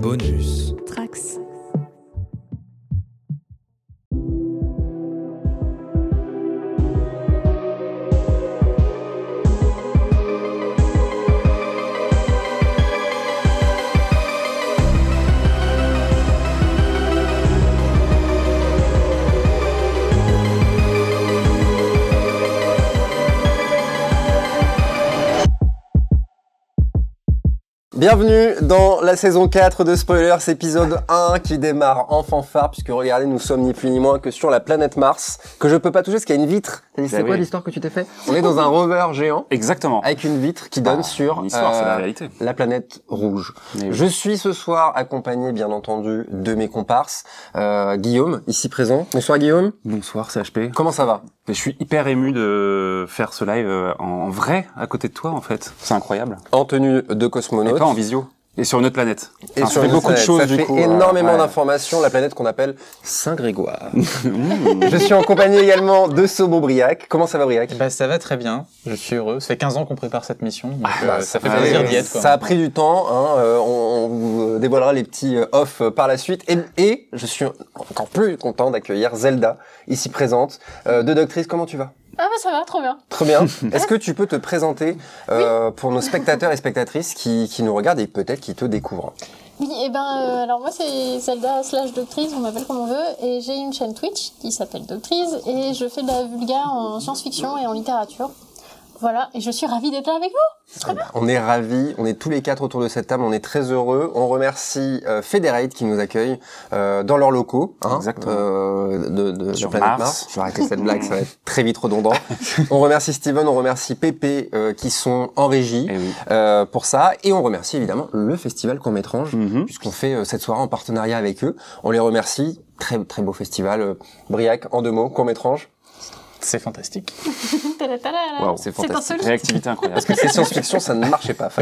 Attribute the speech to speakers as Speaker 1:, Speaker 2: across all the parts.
Speaker 1: Bonus.
Speaker 2: Trax.
Speaker 3: Bienvenue dans la saison 4 de Spoilers, épisode 1 qui démarre en fanfare, puisque regardez, nous sommes ni plus ni moins que sur la planète Mars, que je peux pas toucher parce qu'il y a une vitre.
Speaker 4: Bah
Speaker 3: C'est quoi
Speaker 4: oui.
Speaker 3: l'histoire que tu t'es fait On est dans un rover géant
Speaker 4: Exactement.
Speaker 3: avec une vitre qui donne
Speaker 4: Bah,
Speaker 3: sur
Speaker 4: c'est la
Speaker 3: euh,
Speaker 4: réalité.
Speaker 3: la planète rouge.
Speaker 4: Mais oui.
Speaker 3: Je suis ce soir accompagné, bien entendu, de mes comparses. Euh, Guillaume, ici présent. Bonsoir Guillaume.
Speaker 4: Bonsoir CHP.
Speaker 3: Comment ça va?
Speaker 4: Je suis hyper ému de faire ce live euh, en vrai à côté de toi en fait. C'est incroyable.
Speaker 3: En tenue de
Speaker 4: Et
Speaker 3: cosmonaute.
Speaker 4: pas en visio. Et sur une autre planète.
Speaker 3: Et
Speaker 4: Enfin,
Speaker 3: sur
Speaker 4: ça fait beaucoup de choses
Speaker 3: ça
Speaker 4: du
Speaker 3: fait
Speaker 4: coup. euh,
Speaker 3: énormément
Speaker 4: ouais.
Speaker 3: d'informations, la planète qu'on appelle Saint-Grégoire. Je suis en compagnie également de Sobo Briac. Comment ça va Briac?
Speaker 5: Bah ça va très bien, je suis heureux. Ça fait 15 ans qu'on prépare cette mission, donc euh,
Speaker 3: Bah,
Speaker 5: ça fait
Speaker 4: ah,
Speaker 5: plaisir d'y être. Quoi.
Speaker 3: Ça a pris du temps, hein, euh, on, on vous dévoilera les petits euh, off euh, par la suite. Et, et je suis encore plus content d'accueillir Zelda, ici présente. Euh, de Doctrice, comment tu vas?
Speaker 2: Ah bah ça va, trop bien.
Speaker 3: Très bien. Est-ce que tu peux te présenter euh, pour nos spectateurs et spectatrices qui, qui nous regardent et peut-être qui te découvrent
Speaker 2: Oui, et ben euh, alors moi c'est Zelda slash Doctrice, on m'appelle comme on veut, et j'ai une chaîne Twitch qui s'appelle Doctrice, et je fais de la vulga en science-fiction et en littérature. Voilà, et je suis ravie d'être là avec vous.
Speaker 3: On est ravis, on est tous les quatre autour de cette table, on est très heureux. On remercie euh, Federate qui nous accueille euh, dans leurs locaux hein,
Speaker 4: Exactement.
Speaker 3: euh, de, de,
Speaker 4: Sur
Speaker 3: Planète Mars.
Speaker 4: Mars.
Speaker 3: Je vais arrêter cette blague, ça va être très vite redondant. on remercie Steven, on remercie Pépé euh, qui sont en régie
Speaker 4: Eh oui.
Speaker 3: euh, pour ça. Et on remercie évidemment le festival Court-Métrange,
Speaker 4: Mhm.
Speaker 3: puisqu'on fait euh, cette soirée en partenariat avec eux. On les remercie. Très très beau festival. Briac, en deux mots, Court-Métrange.
Speaker 5: C'est fantastique.
Speaker 3: C'est fantastique.
Speaker 4: Réactivité incroyable.
Speaker 3: Parce que c'est science-fiction, ça ne marchait pas.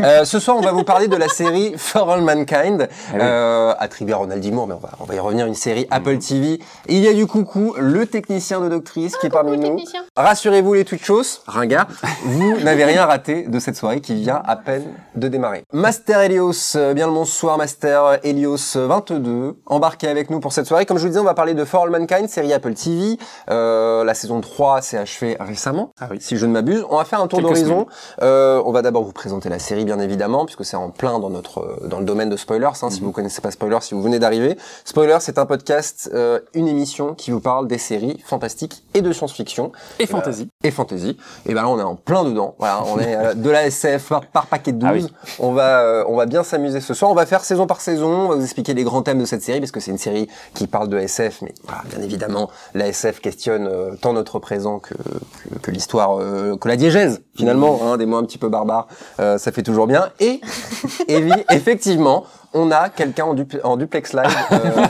Speaker 3: Euh, ce soir, on va vous parler de la série For All Mankind,
Speaker 4: Eh oui.
Speaker 3: euh, attribuée à Ronald D. Moore, mais on va, on va y revenir, une série Apple TV. Il y a du coucou, le technicien de Doctrice qui est parmi nous. Rassurez-vous les Twitchos, ringard, vous n'avez rien raté de cette soirée qui vient à peine de démarrer. Master Helios, euh, bien le bonsoir Master Helios 22, embarqué avec nous pour cette soirée. Comme je vous le disais, on va parler de For All Mankind, série Apple TV. Euh, la saison 3 s'est achevée récemment,
Speaker 4: Ah oui.
Speaker 3: si je ne m'abuse. On va faire un tour d'horizon. Euh, on va d'abord vous présenter la série, bien évidemment, puisque c'est en plein dans notre euh, dans le domaine de spoilers. Hein, Si vous connaissez pas Spoilers, si vous venez d'arriver, Spoilers, c'est un podcast, euh, une émission qui vous parle des séries fantastiques et de science-fiction
Speaker 4: Et fantasy.
Speaker 3: et fantasy. Et ben là, on est en plein dedans. Voilà, on est euh, de la SF par, par paquet de 12.
Speaker 4: Ah oui.
Speaker 3: On va, euh, on va bien s'amuser ce soir. On va faire saison par saison. On va vous expliquer les grands thèmes de cette série parce que c'est une série qui parle de SF, mais voilà, bien évidemment, la SF questionne euh, tant notre présent que, que, que l'histoire, euh, que la diégèse finalement, hein, des mots un petit peu barbares. Euh, ça fait toujours bien. Et, Evie, effectivement. On a quelqu'un en, dupl- en duplex live euh,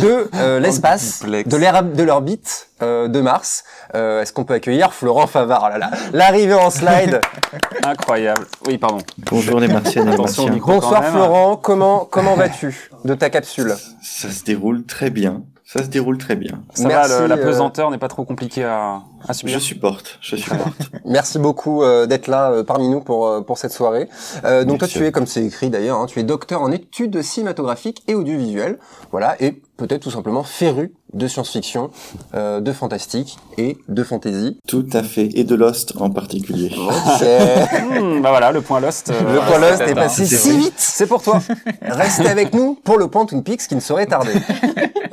Speaker 3: de euh, l'espace, de l'air, de l'orbite euh, de Mars. Euh, Est-ce qu'on peut accueillir Florent Favard? Oh là là, l'arrivée en slide.
Speaker 4: Incroyable. Oui, pardon.
Speaker 6: Bonjour les et martiens.
Speaker 3: Bonsoir. Florent, comment comment vas-tu de ta capsule?
Speaker 6: Ça se déroule très bien. Ça se déroule très bien.
Speaker 4: Ça
Speaker 3: Merci,
Speaker 4: va, le- la
Speaker 3: euh,
Speaker 4: pesanteur n'est pas trop compliquée à, à
Speaker 6: Je supporte, je supporte.
Speaker 3: Merci beaucoup euh, d'être là euh, parmi nous pour euh, pour cette soirée. Euh, donc toi tu es comme c'est écrit d'ailleurs, hein, tu es docteur en études cinématographiques et audiovisuelles, voilà, et peut-être tout simplement féru de science-fiction, euh, de fantastique et de fantasy.
Speaker 6: Tout à fait. Et de Lost en particulier.
Speaker 3: Ok.
Speaker 4: Hmm, bah voilà, le point Lost. euh,
Speaker 3: Le point Lost est passé si vite. C'est pour toi. Restez avec nous pour le point Twin Peaks qui ne saurait tarder.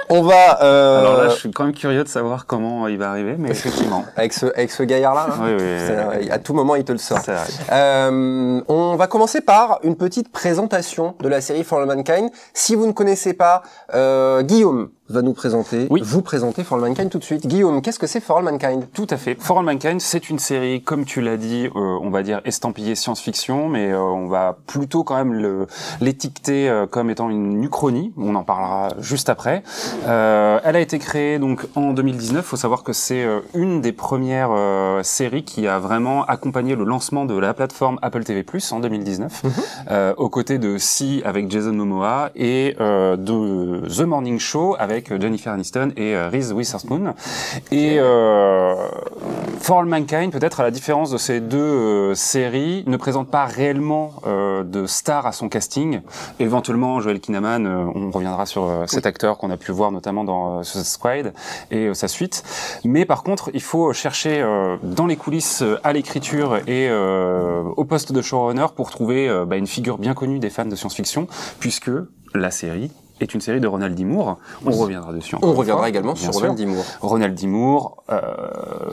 Speaker 3: On va euh,
Speaker 4: Alors là, je suis quand même curieux de savoir comment il va arriver, mais effectivement.
Speaker 3: Avec ce avec ce gaillard là.
Speaker 4: Oui, oui, oui.
Speaker 3: À tout moment, il te le sort.
Speaker 4: C'est vrai.
Speaker 3: Euh, on va commencer par une petite présentation de la série For All Mankind. Si vous ne connaissez pas, euh, Guillaume va nous présenter,
Speaker 4: Oui.
Speaker 3: vous présenter For All Mankind tout de suite. Guillaume, qu'est-ce que c'est For All Mankind?
Speaker 4: Tout à fait. For All Mankind, c'est une série, comme tu l'as dit, euh, on va dire estampillée science-fiction, mais euh, on va plutôt quand même l'étiqueter euh, comme étant une uchronie. On en parlera juste après. Elle a été créée donc en 2019. Faut savoir que c'est une des premières séries qui a vraiment accompagné le lancement de la plateforme Apple TV+ en 2019, euh, aux côtés de Si avec Jason Momoa et de The Morning Show avec avec euh, Jennifer Aniston et euh, Reese Witherspoon. Et euh, For All Mankind, peut-être à la différence de ces deux séries, ne présente pas réellement de star à son casting. Éventuellement, Joel Kinnaman, on reviendra sur cet acteur qu'on a pu voir notamment dans Suicide Squad et sa suite. Mais par contre, il faut chercher dans les coulisses à l'écriture et au poste de showrunner pour trouver bah, une figure bien connue des fans de science-fiction, puisque la série est une série de Ronald D. Moore. On reviendra dessus.
Speaker 3: On reviendra
Speaker 4: fois,
Speaker 3: également sur. Ronald D. Moore.
Speaker 4: Ronald D. Moore, euh,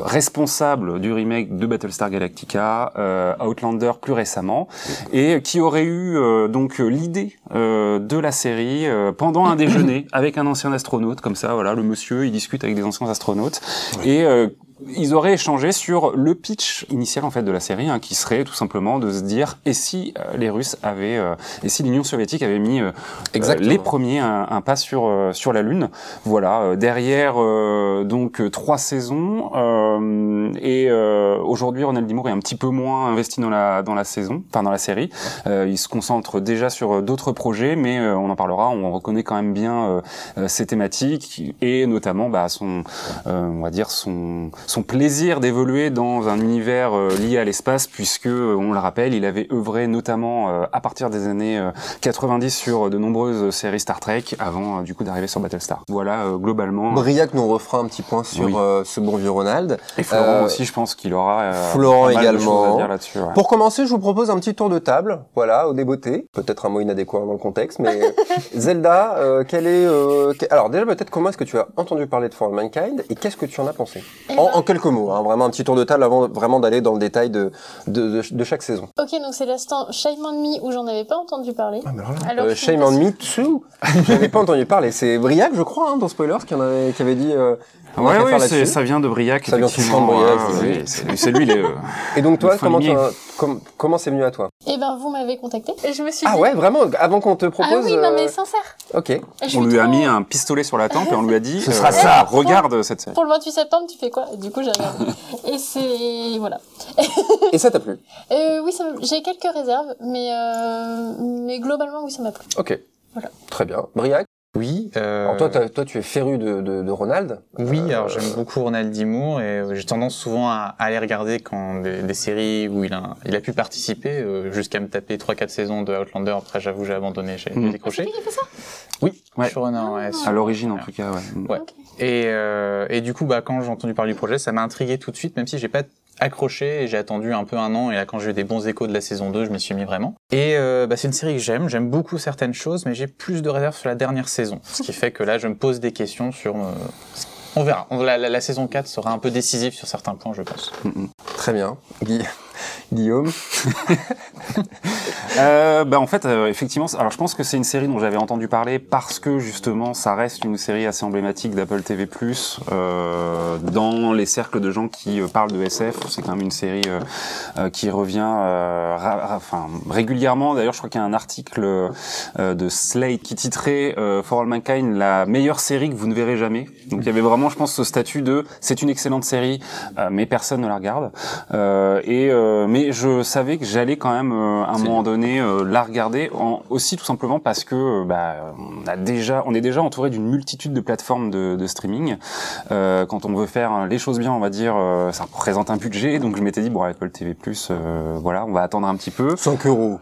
Speaker 4: responsable du remake de Battlestar Galactica, euh, Outlander plus récemment, et qui aurait eu euh, donc l'idée euh, de la série euh, pendant un déjeuner avec un ancien astronaute, comme ça, voilà, le monsieur, il discute avec des anciens astronautes, et euh, ils auraient échangé sur le pitch initial en fait de la série, hein, qui serait tout simplement de se dire et si euh, les Russes avaient, euh, et si l'Union soviétique avait mis euh, euh, les premiers un, un pas sur euh, sur la Lune. Voilà, euh, derrière euh, donc trois saisons euh, et euh, aujourd'hui Ronald D. Moore est un petit peu moins investi dans la dans la saison, enfin dans la série. Euh, il se concentre déjà sur d'autres projets, mais euh, on en parlera. On reconnaît quand même bien ses thématiques et notamment bah, son euh, on va dire son son plaisir d'évoluer dans un univers euh, lié à l'espace, puisque euh, on le rappelle, il avait œuvré notamment euh, à partir des années euh, 90 sur de nombreuses séries Star Trek, avant euh, du coup d'arriver sur Battlestar. Voilà euh, globalement.
Speaker 3: Briac nous refera un petit point sur
Speaker 4: Oui.
Speaker 3: euh, ce bon vieux Ronald.
Speaker 4: Et Florent
Speaker 3: Euh,
Speaker 4: aussi, je pense qu'il aura euh,
Speaker 3: Florent également.
Speaker 4: à dire ouais.
Speaker 3: Pour commencer, je vous propose un petit tour de table, voilà, au débeauté. Peut-être un mot inadéquat dans le contexte, mais Zelda, euh, quel est... euh, que- Alors déjà, peut-être comment est-ce que tu as entendu parler de For All Mankind et qu'est-ce que tu en as pensé?
Speaker 2: Eh
Speaker 3: en,
Speaker 2: ben-
Speaker 3: en quelques mots, hein, vraiment un petit tour de table avant vraiment d'aller dans le détail de, de, de, de chaque saison.
Speaker 2: Ok, donc c'est l'instant Shame on Me où j'en avais pas entendu parler. Alors,
Speaker 3: Euh, Shame
Speaker 2: pas
Speaker 3: on. Me Too J'avais pas entendu parler. C'est Briac, je crois, hein, dans Spoilers, qui, en avait, qui avait dit... Euh,
Speaker 4: c'est-
Speaker 3: là-dessus.
Speaker 4: ça vient de Briac.
Speaker 3: Ça vient de Briac,
Speaker 4: Ouais,
Speaker 3: c'est lui.
Speaker 4: lui, les, euh,
Speaker 3: Et donc toi, comment, com- c'est venu à toi?
Speaker 2: Eh ben, vous m'avez contacté. Et je me suis
Speaker 3: Ah
Speaker 2: dit.
Speaker 3: ouais, vraiment Avant qu'on te propose...
Speaker 2: Ah oui, non, mais
Speaker 3: euh,
Speaker 2: sincère.
Speaker 3: Ok.
Speaker 2: Je
Speaker 4: on lui a mis un pistolet sur la tempe et on lui a dit
Speaker 3: Ce sera
Speaker 4: euh,
Speaker 3: ça.
Speaker 4: Regarde cette série.
Speaker 2: Pour le 28 septembre, tu fais quoi? Et du coup, j'ai regardé. Et c'est. Voilà.
Speaker 3: Et ça t'a plu?
Speaker 2: Euh, oui, ça j'ai quelques réserves, mais, euh... mais globalement, oui, ça m'a plu.
Speaker 3: Ok.
Speaker 2: Voilà.
Speaker 3: Très bien. Briac?
Speaker 5: Oui. euh,
Speaker 3: Alors toi, toi, tu es féru de, de, de Ronald.
Speaker 5: Oui,
Speaker 3: Euh,
Speaker 5: alors j'aime beaucoup Ronald D. Moore et euh, j'ai tendance souvent à, à aller regarder quand des, des séries où il a, il a pu participer, euh, jusqu'à me taper 3-4 saisons de Outlander. Après, j'avoue, j'ai abandonné, j'ai
Speaker 4: Mm.
Speaker 2: C'est
Speaker 5: décroché.
Speaker 2: qui qui a fait ça?
Speaker 5: Oui,
Speaker 4: Ouais.
Speaker 5: showrunner, ouais.
Speaker 2: Ah.
Speaker 4: À l'origine, en tout cas, ouais.
Speaker 5: Ouais. Et, euh, et du coup, bah, quand j'ai entendu parler du projet, ça m'a intrigué tout de suite, même si j'ai pas accroché et j'ai attendu un peu un an. Et là, quand j'ai eu des bons échos de la saison 2, je m'y suis mis vraiment. Et euh, bah, c'est une série que j'aime. J'aime beaucoup certaines choses, mais j'ai plus de réserves sur la dernière saison. Ce qui fait que là, je me pose des questions sur... euh, on verra. La saison 4 sera un peu décisive sur certains points, je pense.
Speaker 3: Très bien. Guy- Guillaume.
Speaker 4: Euh, bah en fait, euh, effectivement, alors je pense que c'est une série dont j'avais entendu parler parce que justement, ça reste une série assez emblématique d'Apple TV+. Euh, dans les cercles de gens qui euh, parlent de SF, c'est quand même une série euh, euh, qui revient, euh, enfin régulièrement. D'ailleurs, je crois qu'il y a un article euh, de Slate qui titrait euh, For All Mankind la meilleure série que vous ne verrez jamais. Donc il y avait vraiment, je pense, ce statut de c'est une excellente série, euh, mais personne ne la regarde. Euh, et euh, mais je savais que j'allais quand même euh, à un moment donné euh, la regarder, en, aussi tout simplement parce que euh, bah, on a déjà, on est déjà entouré d'une multitude de plateformes de, de streaming. Euh, quand on veut faire les choses bien, on va dire, euh, ça représente un budget. Donc je m'étais dit bon, Apple TV+, euh, voilà, on va attendre un petit peu.
Speaker 3: 5 euros.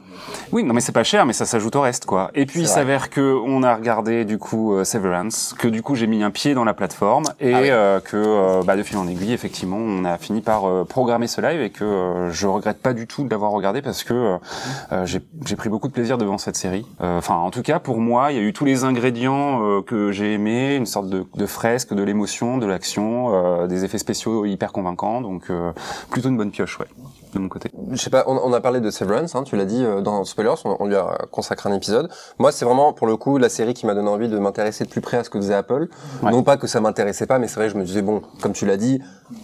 Speaker 4: Oui, non mais c'est pas cher, mais ça s'ajoute au reste, quoi. Et puis il s'avère que on a regardé du coup euh, Severance, que du coup j'ai mis un pied dans la plateforme et
Speaker 3: Ah oui.
Speaker 4: euh, que euh, bah, de fil en aiguille, effectivement, on a fini par euh, programmer ce live et que euh, je regrette pas du tout de l'avoir regardé parce que euh, euh, j'ai pris beaucoup de plaisir devant cette série. Euh, Enfin, en tout cas pour moi, il y a eu tous les ingrédients que j'ai aimés, une sorte de, de fresque, de l'émotion, de l'action, des effets spéciaux hyper convaincants, donc plutôt une bonne pioche, ouais, de mon côté.
Speaker 3: Je sais pas, on, on a parlé de Severance, hein, tu l'as dit euh, dans Spoilers, on, on lui a consacré un épisode. Moi, c'est vraiment pour le coup la série qui m'a donné envie de m'intéresser de plus près à ce que faisait Apple.
Speaker 4: Ouais.
Speaker 3: Non pas que ça m'intéressait pas, mais c'est vrai, je me disais bon, comme tu l'as dit,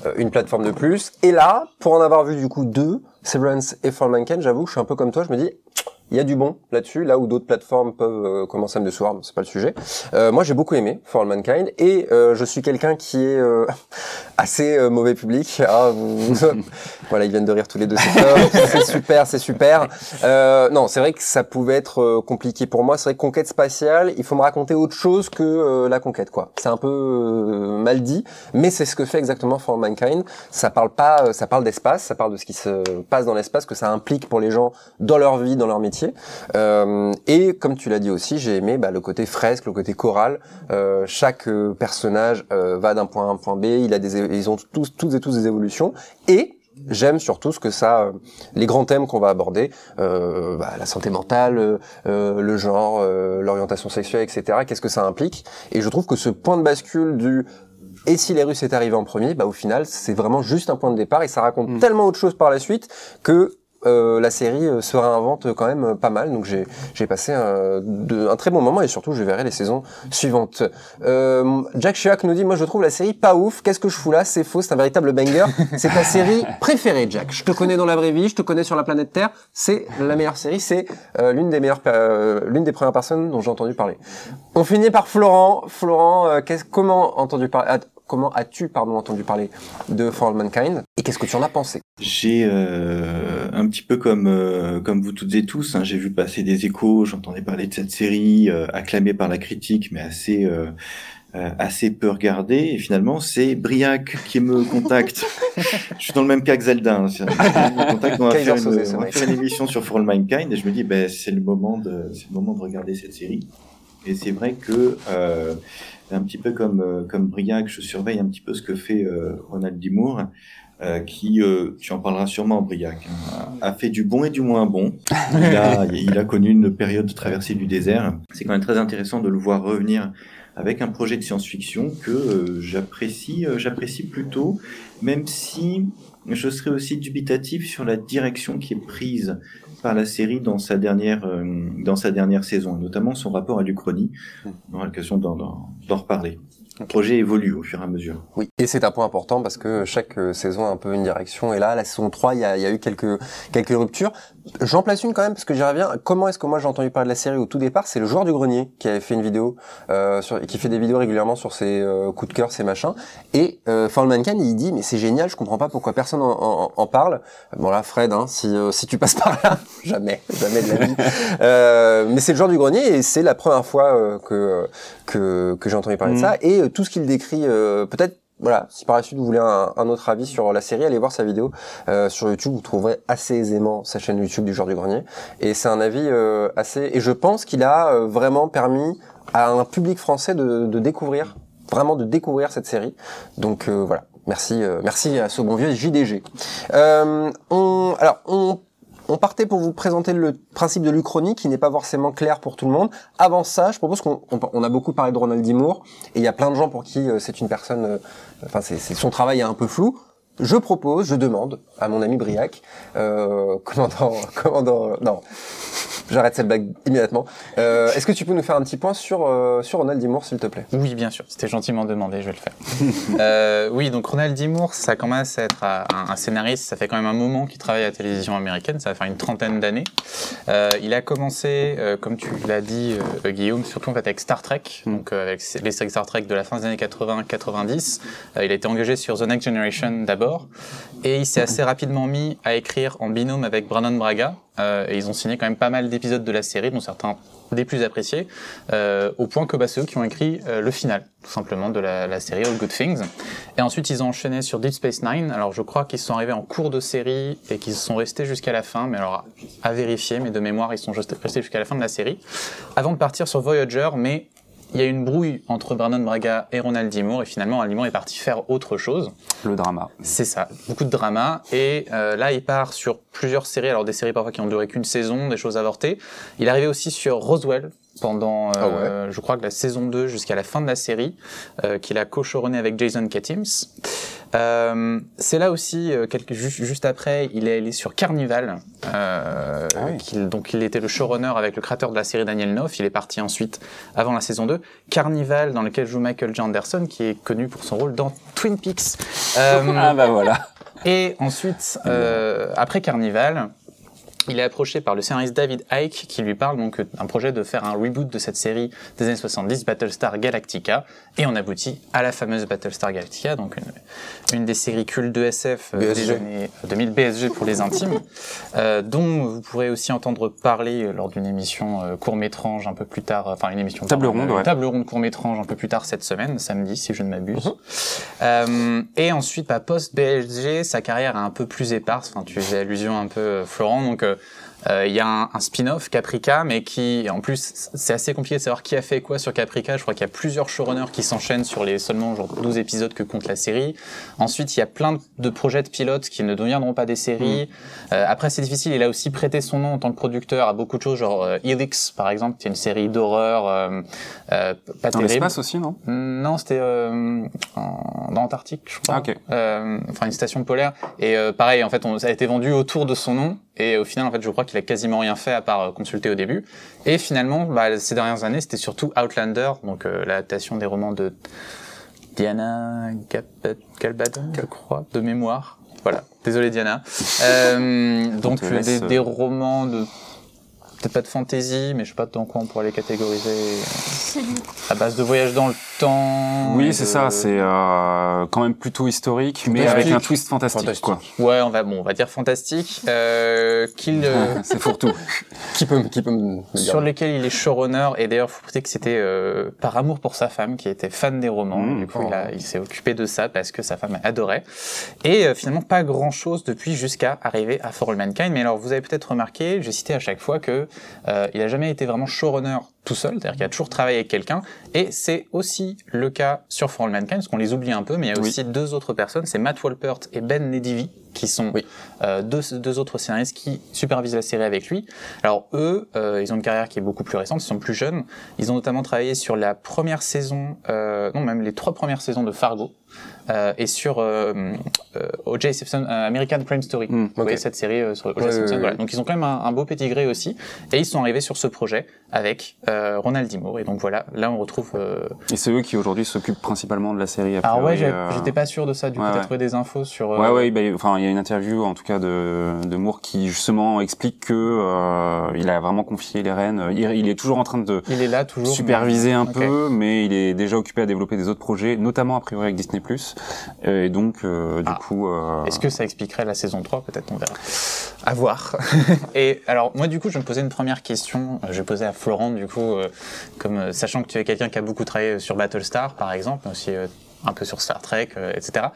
Speaker 3: euh, une plateforme de plus. Et là, pour en avoir vu du coup deux, Severance et For Mankind, j'avoue, je suis un peu comme toi, je me dis il y a du bon là-dessus, là où d'autres plateformes peuvent euh, commencer à me décevoir, mais c'est pas le sujet. Euh, moi, j'ai beaucoup aimé For All Mankind et euh, je suis quelqu'un qui est euh, assez euh, mauvais public. Ah, vous- voilà, ils viennent de rire tous les deux. C'est super, c'est super. Euh, non, c'est vrai que ça pouvait être compliqué pour moi. C'est vrai que conquête spatiale, il faut me raconter autre chose que la conquête, quoi. C'est un peu mal dit, mais c'est ce que fait exactement For All Mankind. Ça parle pas, ça parle d'espace, ça parle de ce qui se passe dans l'espace, que ça implique pour les gens dans leur vie, dans leur métier. Euh, et comme tu l'as dit aussi, j'ai aimé bah, le côté fresque, le côté choral. Euh, chaque euh, personnage euh, va d'un point A à un point B. Il a des, ils ont tous, toutes et tous des évolutions. Et J'aime surtout ce que ça, euh, les grands thèmes qu'on va aborder, euh, bah, la santé mentale, euh, le genre, euh, l'orientation sexuelle, etc. Qu'est-ce que ça implique? Et je trouve que ce point de bascule du et si les Russes étaient arrivés en premier, bah au final c'est vraiment juste un point de départ et ça raconte
Speaker 4: Mm.
Speaker 3: tellement autre chose par la suite que euh, la série euh, se réinvente quand même euh, pas mal. Donc j'ai passé un, très bon moment et surtout je verrai les saisons suivantes. Jack Chirac nous dit moi je trouve la série pas ouf. Qu'est-ce que je fous là? C'est faux, c'est un véritable banger. C'est ta série préférée, Jack. Je te connais dans la vraie vie, je te connais sur la planète Terre. C'est la meilleure série. C'est l'une des des premières personnes dont j'ai entendu parler. On finit par Florent. Florent, ah, Comment as-tu pardon entendu parler de For All Mankind? Et qu'est-ce que tu en as pensé?
Speaker 6: J'ai un petit peu comme euh, comme vous toutes et tous, hein, j'ai vu passer des échos, j'entendais parler de cette série euh, acclamée par la critique, mais assez euh, assez peu regardée. Et finalement, c'est Briac qui me contacte. je suis dans le même cas que Zelda. Hein, me contacte, on va, faire une,
Speaker 3: Soze, ce
Speaker 6: on va
Speaker 3: mec.
Speaker 6: faire une émission sur For All Mankind, et je me dis, ben c'est le moment de c'est le moment de regarder cette série. Et c'est vrai que un petit peu comme comme Briac, je surveille un petit peu ce que fait Ronald Dimour euh, qui, euh, tu en parleras sûrement, Briac, hein, a fait du bon et du moins bon. Il a, il a connu une période de traversée du désert. C'est quand même très intéressant de le voir revenir avec un projet de science-fiction que euh, j'apprécie, euh, j'apprécie plutôt, même si je serais aussi dubitatif sur la direction qui est prise par la série dans sa dernière, euh, dans sa dernière saison, et notamment son rapport à l'Uchronie. On aura l'occasion d'en reparler. Le projet évolue au fur et à mesure.
Speaker 3: Oui, et c'est un point important parce que chaque euh, saison a un peu une direction. Et là, la saison 3, il y a, il y a eu quelques, quelques ruptures. J'en place une quand même parce que j'y reviens. Comment est-ce que moi j'ai entendu parler de la série au tout départ? C'est le joueur du grenier qui avait fait une vidéo, euh, sur, qui fait des vidéos régulièrement sur ses euh, coups de cœur, ses machins. Et euh, All Mankind, il dit mais c'est génial, je comprends pas pourquoi personne en, en- en parle. Bon là, Fred, hein, si euh, si tu passes par là, jamais, jamais de la vie. Euh, mais c'est le joueur du grenier et c'est la première fois euh, que que, que j'ai entendu parler de
Speaker 4: Mhm.
Speaker 3: ça. Et euh, tout ce qu'il décrit, euh, peut-être voilà, si par la suite vous voulez un, autre avis sur la série, allez voir sa vidéo euh, sur YouTube. Vous trouverez assez aisément sa chaîne YouTube du joueur du grenier. Et c'est un avis euh, assez. Et je pense qu'il a euh, vraiment permis à un public français de, de découvrir, vraiment de découvrir cette série. Donc euh, voilà. Merci, merci à ce bon vieux JDG. On, alors, on, on partait pour vous présenter le principe de l'Uchronie qui n'est pas forcément clair pour tout le monde. Avant ça, je propose qu'on on, on a beaucoup parlé de Ronald D. Moore et il y a plein de gens pour qui euh, c'est une personne, euh, enfin c'est- son travail est un peu flou. Je propose, je demande à mon ami Briac, euh, commandant, commandant, non, j'arrête cette blague immédiatement. Euh, Est-ce que tu peux nous faire un petit point sur euh, sur Ronald D. Moore, s'il te plaît?
Speaker 5: Oui, bien sûr. C'était gentiment demandé, je vais le faire. euh, oui, donc Ronald D. Moore, ça commence à être un, scénariste. Ça fait quand même un moment qu'il travaille à la télévision américaine. Ça va faire une trentaine d'années. Euh, il a commencé, euh, comme tu l'as dit, Guillaume, surtout en fait avec Star Trek. Donc avec les séries Star Trek de la fin des années 80-90. Euh, il a été engagé sur The Next Generation d'abord. Et il s'est assez rapidement mis à écrire en binôme avec Brandon Braga. Euh, et ils ont signé quand même pas mal d'épisodes de la série, dont certains des plus appréciés, euh, au point que bah, c'est eux qui ont écrit euh, le final, tout simplement, de la, série All Good Things. Et ensuite, ils ont enchaîné sur Deep Space Nine. Alors, je crois qu'ils sont arrivés en cours de série et qu'ils sont restés jusqu'à la fin, mais alors, à vérifier, mais de mémoire, ils sont restés jusqu'à la fin de la série, avant de partir sur Voyager, mais il y a une brouille entre Brandon Braga et Ronald D. Moore, et finalement, Ronald D. Moore est parti faire autre chose.
Speaker 4: Le drama.
Speaker 5: C'est ça, beaucoup de drama. Et euh, là, il part sur plusieurs séries, alors des séries parfois qui ont duré qu'une saison, des choses avortées. Il est arrivé aussi sur Roswell pendant, euh, je crois que la saison 2 jusqu'à la fin de la série, euh, qu'il a co-choronné avec Jason Katims. Euh, c'est là aussi, euh, quelques, juste, juste après, il est allé sur Carnival. Euh,
Speaker 4: Ah oui.
Speaker 5: donc il était le showrunner avec le créateur de la série Daniel Noff. Il est parti ensuite avant la saison 2. Carnival, dans lequel joue Michael J. Anderson, qui est connu pour son rôle dans Twin Peaks. Euh,
Speaker 4: Ah bah voilà.
Speaker 5: et ensuite, euh, après Carnival, il est approché par le scénariste David Icke qui lui parle donc d'un projet de faire un reboot de cette série des années 70, Battlestar Galactica, et on aboutit à la fameuse Battlestar Galactica, donc une, une des séries cultes de SF euh, des
Speaker 3: BSG.
Speaker 5: années 2000, BSG pour les intimes, euh, dont vous pourrez aussi entendre parler euh, lors d'une émission euh, court-métrange un peu plus tard, euh, enfin une émission
Speaker 4: Table
Speaker 5: pardon,
Speaker 4: ronde, ouais.
Speaker 5: table ronde court-métrange un peu plus tard cette semaine, samedi si je ne m'abuse. Euh, et ensuite, bah, post-BSG, sa carrière est un peu plus éparse. Enfin, tu faisais allusion un peu, euh, Florent. Donc, euh, euh, il y a un, un spin-off, Caprica, mais qui, en plus, c'est assez compliqué de savoir qui a fait quoi sur Caprica. Je crois qu'il y a plusieurs showrunners qui s'enchaînent sur les seulement genre 12 épisodes que compte la série. Ensuite, il y a plein de- projets de pilotes qui ne deviendront pas des séries. Euh, après, c'est difficile. Il a aussi prêté son nom en tant que producteur à beaucoup de choses, genre euh, Helix, par exemple, qui est une série d'horreur euh, euh, pas
Speaker 4: Dans l'espace aussi, non?
Speaker 5: Non, c'était euh, en- dans l'Antarctique, je crois.
Speaker 4: Ah, ok.
Speaker 5: Euh, enfin, une station polaire. Et euh, pareil, en fait, on, ça a été vendu autour de son nom. Et au final, en fait, je crois qu'il a quasiment rien fait à part euh, consulter au début. Et finalement, bah, ces dernières années, c'était surtout Outlander, donc euh, l'adaptation des romans de Diana Galbadon, je crois, de mémoire. Voilà. Désolé Diana. Euh, donc des romans de peut-être pas de fantasy, mais je sais pas dans quoi on pourrait les catégoriser. À base de voyage dans le temps.
Speaker 4: Oui, c'est
Speaker 5: de-
Speaker 4: ça. C'est euh, quand même plutôt historique, mais avec un twist fantastique,
Speaker 5: Fantastique.
Speaker 4: quoi.
Speaker 5: Ouais, on va bon, on va dire fantastique. Euh, qu'il euh,
Speaker 4: c'est fourre-tout.
Speaker 3: Qui peut, qui peut me dire
Speaker 5: sur lequel il est showrunner et d'ailleurs faut préciser que c'était euh, par amour pour sa femme qui était fan des romans.
Speaker 4: Mmh.
Speaker 5: du coup, il, a- il s'est occupé de ça parce que sa femme adorait. Et euh, finalement pas grand chose depuis jusqu'à arriver à For All Mankind. Mais alors vous avez peut-être remarqué, j'ai cité à chaque fois que euh, il a jamais été vraiment showrunner tout seul, c'est-à-dire qu'il a toujours travaillé avec quelqu'un. Et c'est aussi le cas sur For All Mankind, parce qu'on les oublie un peu, mais il y a
Speaker 4: Oui.
Speaker 5: aussi deux autres personnes, c'est Matt Walpert et Ben Nedivi, qui sont
Speaker 3: Oui.
Speaker 5: euh, deux, deux autres scénaristes qui supervisent la série avec lui. Alors eux, euh, ils ont une carrière qui est beaucoup plus récente, ils sont plus jeunes. Ils ont notamment travaillé sur la première saison, euh, non même les trois premières saisons de Fargo, et sur O.J. Simpson, American Crime Story.
Speaker 4: Mm,
Speaker 5: Vous voyez
Speaker 3: ok.
Speaker 5: cette série sur O.J.
Speaker 3: Ouais,
Speaker 5: Simpson.
Speaker 3: ouais,
Speaker 5: voilà.
Speaker 3: ouais.
Speaker 5: Donc ils ont quand même un, un beau pédigré aussi, et ils sont arrivés sur ce projet avec euh, Ronald D. Moore. Et donc voilà, là on retrouve. euh,
Speaker 4: Et c'est eux qui aujourd'hui s'occupent principalement de la série. a
Speaker 5: Alors ouais,
Speaker 4: priori,
Speaker 5: j'ai-
Speaker 4: euh,
Speaker 5: j'étais pas sûr de ça. Du coup,
Speaker 4: ouais,
Speaker 5: t'as
Speaker 4: ouais.
Speaker 5: trouvé des infos sur. euh,
Speaker 4: Ouais, ouais, bah, enfin, il y a une interview, en tout cas, de, de Moore qui, justement, explique que, il a vraiment confié les rênes. Il, il est toujours en train de
Speaker 5: Il est là toujours.
Speaker 4: superviser un peu, mais il est déjà occupé à développer des autres projets, notamment, a priori, avec Disney+. Et donc, du
Speaker 5: Ah.
Speaker 4: coup,
Speaker 5: Est-ce que ça expliquerait la saison 3 Peut-être, on verra. À voir. Et alors, moi, du coup, je me posais une première question. Euh, Je vais poser à Florent, du coup, euh, comme euh, sachant que tu es quelqu'un qui a beaucoup travaillé sur Battlestar, par exemple, mais aussi euh, un peu sur Star Trek, euh, etc.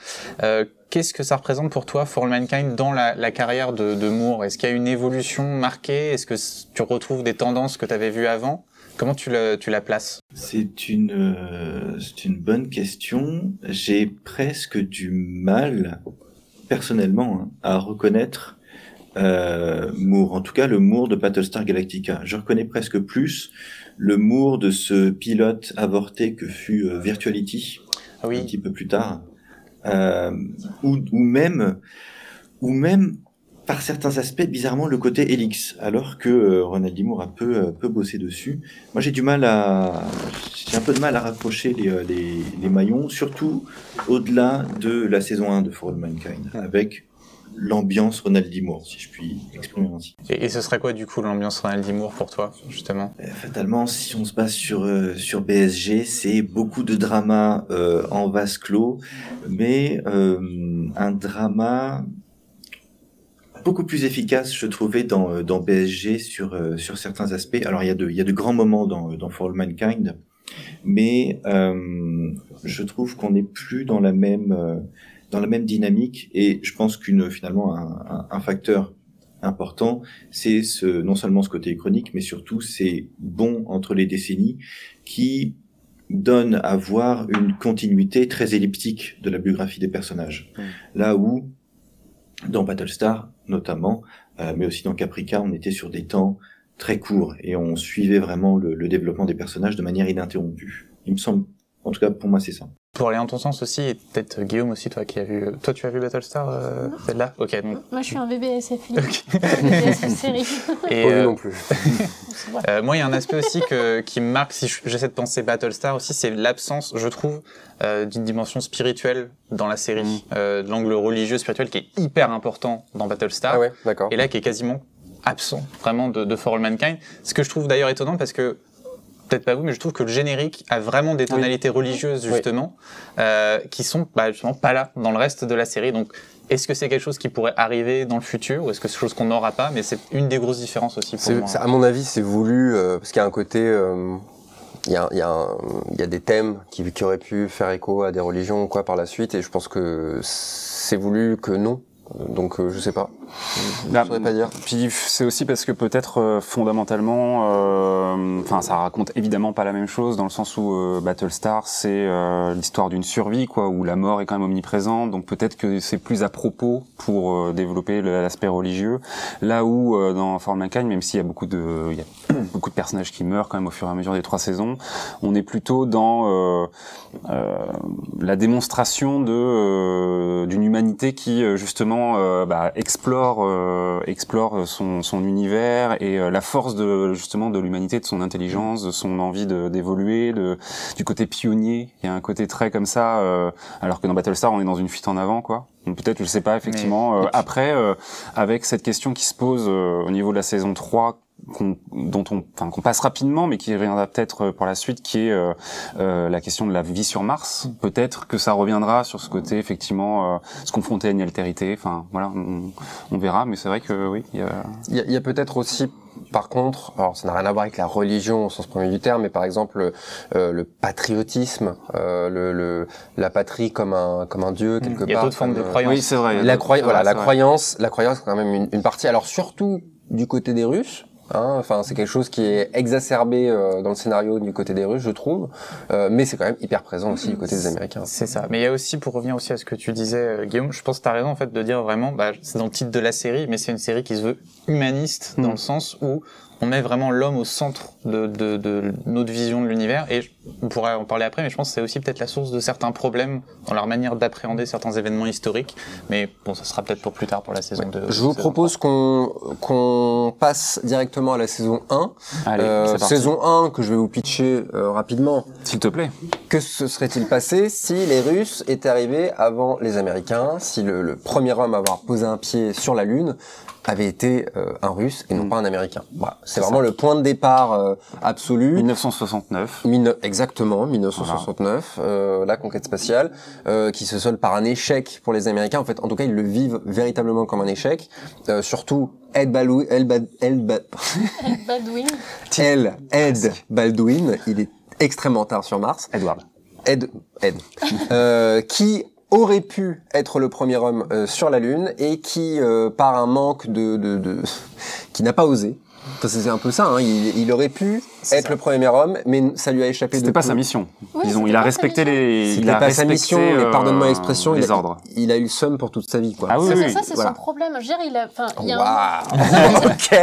Speaker 5: Euh, Qu'est-ce que ça représente pour toi, For All Mankind, dans la, la carrière de, de Moore? Est-ce qu'il y a une évolution marquée? Est-ce que tu retrouves des tendances que tu avais vues avant? Comment tu la, tu la places?
Speaker 6: C'est une, euh, c'est une bonne question. J'ai presque du mal, personnellement, hein, à reconnaître euh, Moore. En tout cas, le Moore de Battlestar Galactica. Je reconnais presque plus le Moore de ce pilote avorté que fut euh, Virtuality
Speaker 5: Ah
Speaker 6: un
Speaker 5: oui,
Speaker 6: petit peu plus tard, euh, ou, ou même, ou même par certains aspects bizarrement le côté Helix, alors que euh, Ronald D. Moore a peu, euh, peu bossé dessus. Moi j'ai du mal à, j'ai un peu de mal à rapprocher les, euh, les, les maillons, surtout au-delà de la saison 1 de For All Mankind, avec l'ambiance Ronald. Moore, si je puis exprimer ainsi.
Speaker 5: et, et ce serait quoi, du coup, l'ambiance Ronald. Moore pour toi, justement?
Speaker 6: Euh, Fatalement, si on se base sur euh, sur BSG, c'est beaucoup de drama euh, en vase clos, mais un drama beaucoup plus efficace, je trouvais, dans dans BSG sur sur certains aspects. Alors il y a de il y a de grands moments dans dans For All Mankind, mais je trouve qu'on n'est plus dans la même dans la même dynamique et je pense qu'une finalement un, un, un facteur important, c'est ce, non seulement ce côté chronique, mais surtout ces bons entre les décennies qui donnent à voir une continuité très elliptique de la biographie des personnages. Là où, dans Battlestar notamment, euh, mais aussi dans Caprica, on était sur des temps très courts et on suivait vraiment le, le développement des personnages de manière ininterrompue. Il me semble, en tout cas pour moi c'est ça.
Speaker 5: Pour aller en ton sens aussi, et peut-être euh, Guillaume aussi, toi qui as vu, toi tu as vu Battlestar, euh, celle-là? Ok, donc.
Speaker 2: Moi, je suis un.
Speaker 5: Ok.
Speaker 2: BBSF série.
Speaker 5: Et
Speaker 3: Pas vu
Speaker 5: euh,
Speaker 3: non plus.
Speaker 5: Euh, moi, il y a un aspect aussi que, qui me marque, si je- j'essaie de penser Battlestar aussi, c'est l'absence, je trouve, euh, d'une dimension spirituelle dans la série, euh, de l'angle religieux spirituel qui est hyper important dans Battlestar,
Speaker 3: Ah ouais, d'accord.
Speaker 5: et là qui est quasiment absent vraiment de, de For All Mankind. Ce que je trouve d'ailleurs étonnant parce que peut-être pas vous, mais je trouve que le générique a vraiment des tonalités religieuses justement, euh, qui sont bah, justement pas là dans le reste de la série. Donc, est-ce que c'est quelque chose qui pourrait arriver dans le futur, ou est-ce que c'est quelque chose qu'on n'aura pas? Mais c'est une des grosses différences aussi pour moi.
Speaker 3: à mon avis, c'est voulu euh, parce qu'il y a un côté, euh, il y, a, il y, a un- il y a des thèmes qui, qui auraient pu faire écho à des religions ou quoi par la suite, et je pense que c'est voulu que non. Donc euh, je sais pas. Je
Speaker 4: Bah,
Speaker 3: saurais pas dire.
Speaker 4: Puis c'est aussi parce que peut-être euh, fondamentalement, euh, enfin ça raconte évidemment pas la même chose dans le sens où euh, Battlestar c'est euh, l'histoire d'une survie quoi, où la mort est quand même omniprésente, donc peut-être que c'est plus à propos pour euh, développer l'aspect religieux. Là où euh, dans For All Mankind, même s'il y a beaucoup de, il y a beaucoup de personnages qui meurent quand même au fur et à mesure des trois saisons, on est plutôt dans euh, euh, la démonstration de euh, d'une humanité qui euh, euh, bah, explore euh, explore son, son univers et euh, la force de justement de l'humanité, de son intelligence, de son envie de- d'évoluer, de du côté pionnier. Il y a un côté très comme ça, euh, alors que dans Battlestar on est dans une fuite en avant quoi. Peut-être, je sais pas effectivement.
Speaker 5: Mais-
Speaker 4: Euh, après, euh, avec cette question qui se pose euh, au niveau de la saison 3 qu'on- dont on, enfin, qu'on passe rapidement, mais qui reviendra peut-être euh, pour la suite, qui est euh, euh, la question de la vie sur Mars. Peut-être que ça reviendra sur ce côté, effectivement, euh, se confronter à une altérité. Enfin, voilà, on, on verra, mais c'est vrai que oui, il y a...
Speaker 3: Il y a, y a peut-être aussi, par contre, alors ça n'a rien à voir avec la religion au sens premier du terme, mais par exemple euh, le patriotisme, euh, le, le- la patrie comme un comme un dieu quelque
Speaker 5: Il y a
Speaker 3: part.
Speaker 5: d'autres formes de
Speaker 3: euh,
Speaker 5: croyances.
Speaker 4: Oui, c'est vrai.
Speaker 3: la croyance, voilà, la croyance, la croyance c'est quand même une, une partie. Alors surtout du côté des Russes. Hein, enfin, c'est quelque chose qui est exacerbé euh, dans le scénario du côté des Russes, je trouve, Euh, mais c'est quand même hyper présent aussi du côté des Américains.
Speaker 5: C'est ça. Mais il y a aussi, pour revenir aussi à ce que tu disais, euh, Guillaume, je pense que tu as raison en fait de dire vraiment, bah, c'est dans le titre de la série, mais c'est une série qui se veut humaniste dans
Speaker 4: Mm.
Speaker 5: le sens où on met vraiment l'homme au centre de, de, de notre vision de l'univers. Et on pourrait en parler après, mais je pense que c'est aussi peut-être la source de certains problèmes dans leur manière d'appréhender certains événements historiques. Mais bon, ça sera peut-être pour plus tard pour la saison 2.
Speaker 3: Je vous propose qu'on qu'on passe directement à la saison 1.
Speaker 4: Allez,
Speaker 3: Euh,
Speaker 4: c'est parti.
Speaker 3: saison 1 que je vais vous pitcher euh, rapidement.
Speaker 4: S'il te plaît.
Speaker 3: Que se serait-il passé si les Russes étaient arrivés avant les Américains, si le, le premier homme à avoir posé un pied sur la Lune avait été euh, un Russe et non
Speaker 4: Mm.
Speaker 3: pas un Américain Voilà, c'est vraiment
Speaker 4: ça.
Speaker 3: le point de départ euh, absolu.
Speaker 4: 1969.
Speaker 3: Mille- exactement, 1969, euh, la conquête spatiale, euh, qui se solde par un échec pour les Américains. En fait, en tout cas, ils le vivent véritablement comme un échec. Euh, surtout, Ed Baldwin, Ed, Bal- Ed Ba-
Speaker 2: Badwin.
Speaker 3: Ed- Ed Baldwin, il est extrêmement tard sur Mars.
Speaker 4: Edward.
Speaker 3: Ed, Ed, euh, qui aurait pu être le premier homme euh, sur la Lune et qui, euh, par un manque de, qui n'a pas osé. Parce que c'est un peu ça. Hein, il, il aurait pu être
Speaker 5: ça.
Speaker 3: le premier homme, mais ça lui a échappé.
Speaker 4: C'était pas sa mission.
Speaker 2: Oui,
Speaker 4: Disons, il a respecté
Speaker 2: mission.
Speaker 4: les. il
Speaker 3: C'était
Speaker 4: a
Speaker 3: pas sa
Speaker 4: respecté,
Speaker 3: mission,
Speaker 4: euh,
Speaker 3: pardonne-moi l'expression,
Speaker 4: Les
Speaker 3: il a,
Speaker 4: ordres.
Speaker 3: il a eu le seum pour toute sa vie, quoi.
Speaker 4: Ah oui,
Speaker 2: C'est
Speaker 4: oui.
Speaker 2: ça, c'est
Speaker 3: voilà.
Speaker 2: son problème. Je veux dire, il a, enfin, il y a un-
Speaker 3: Waouh Ok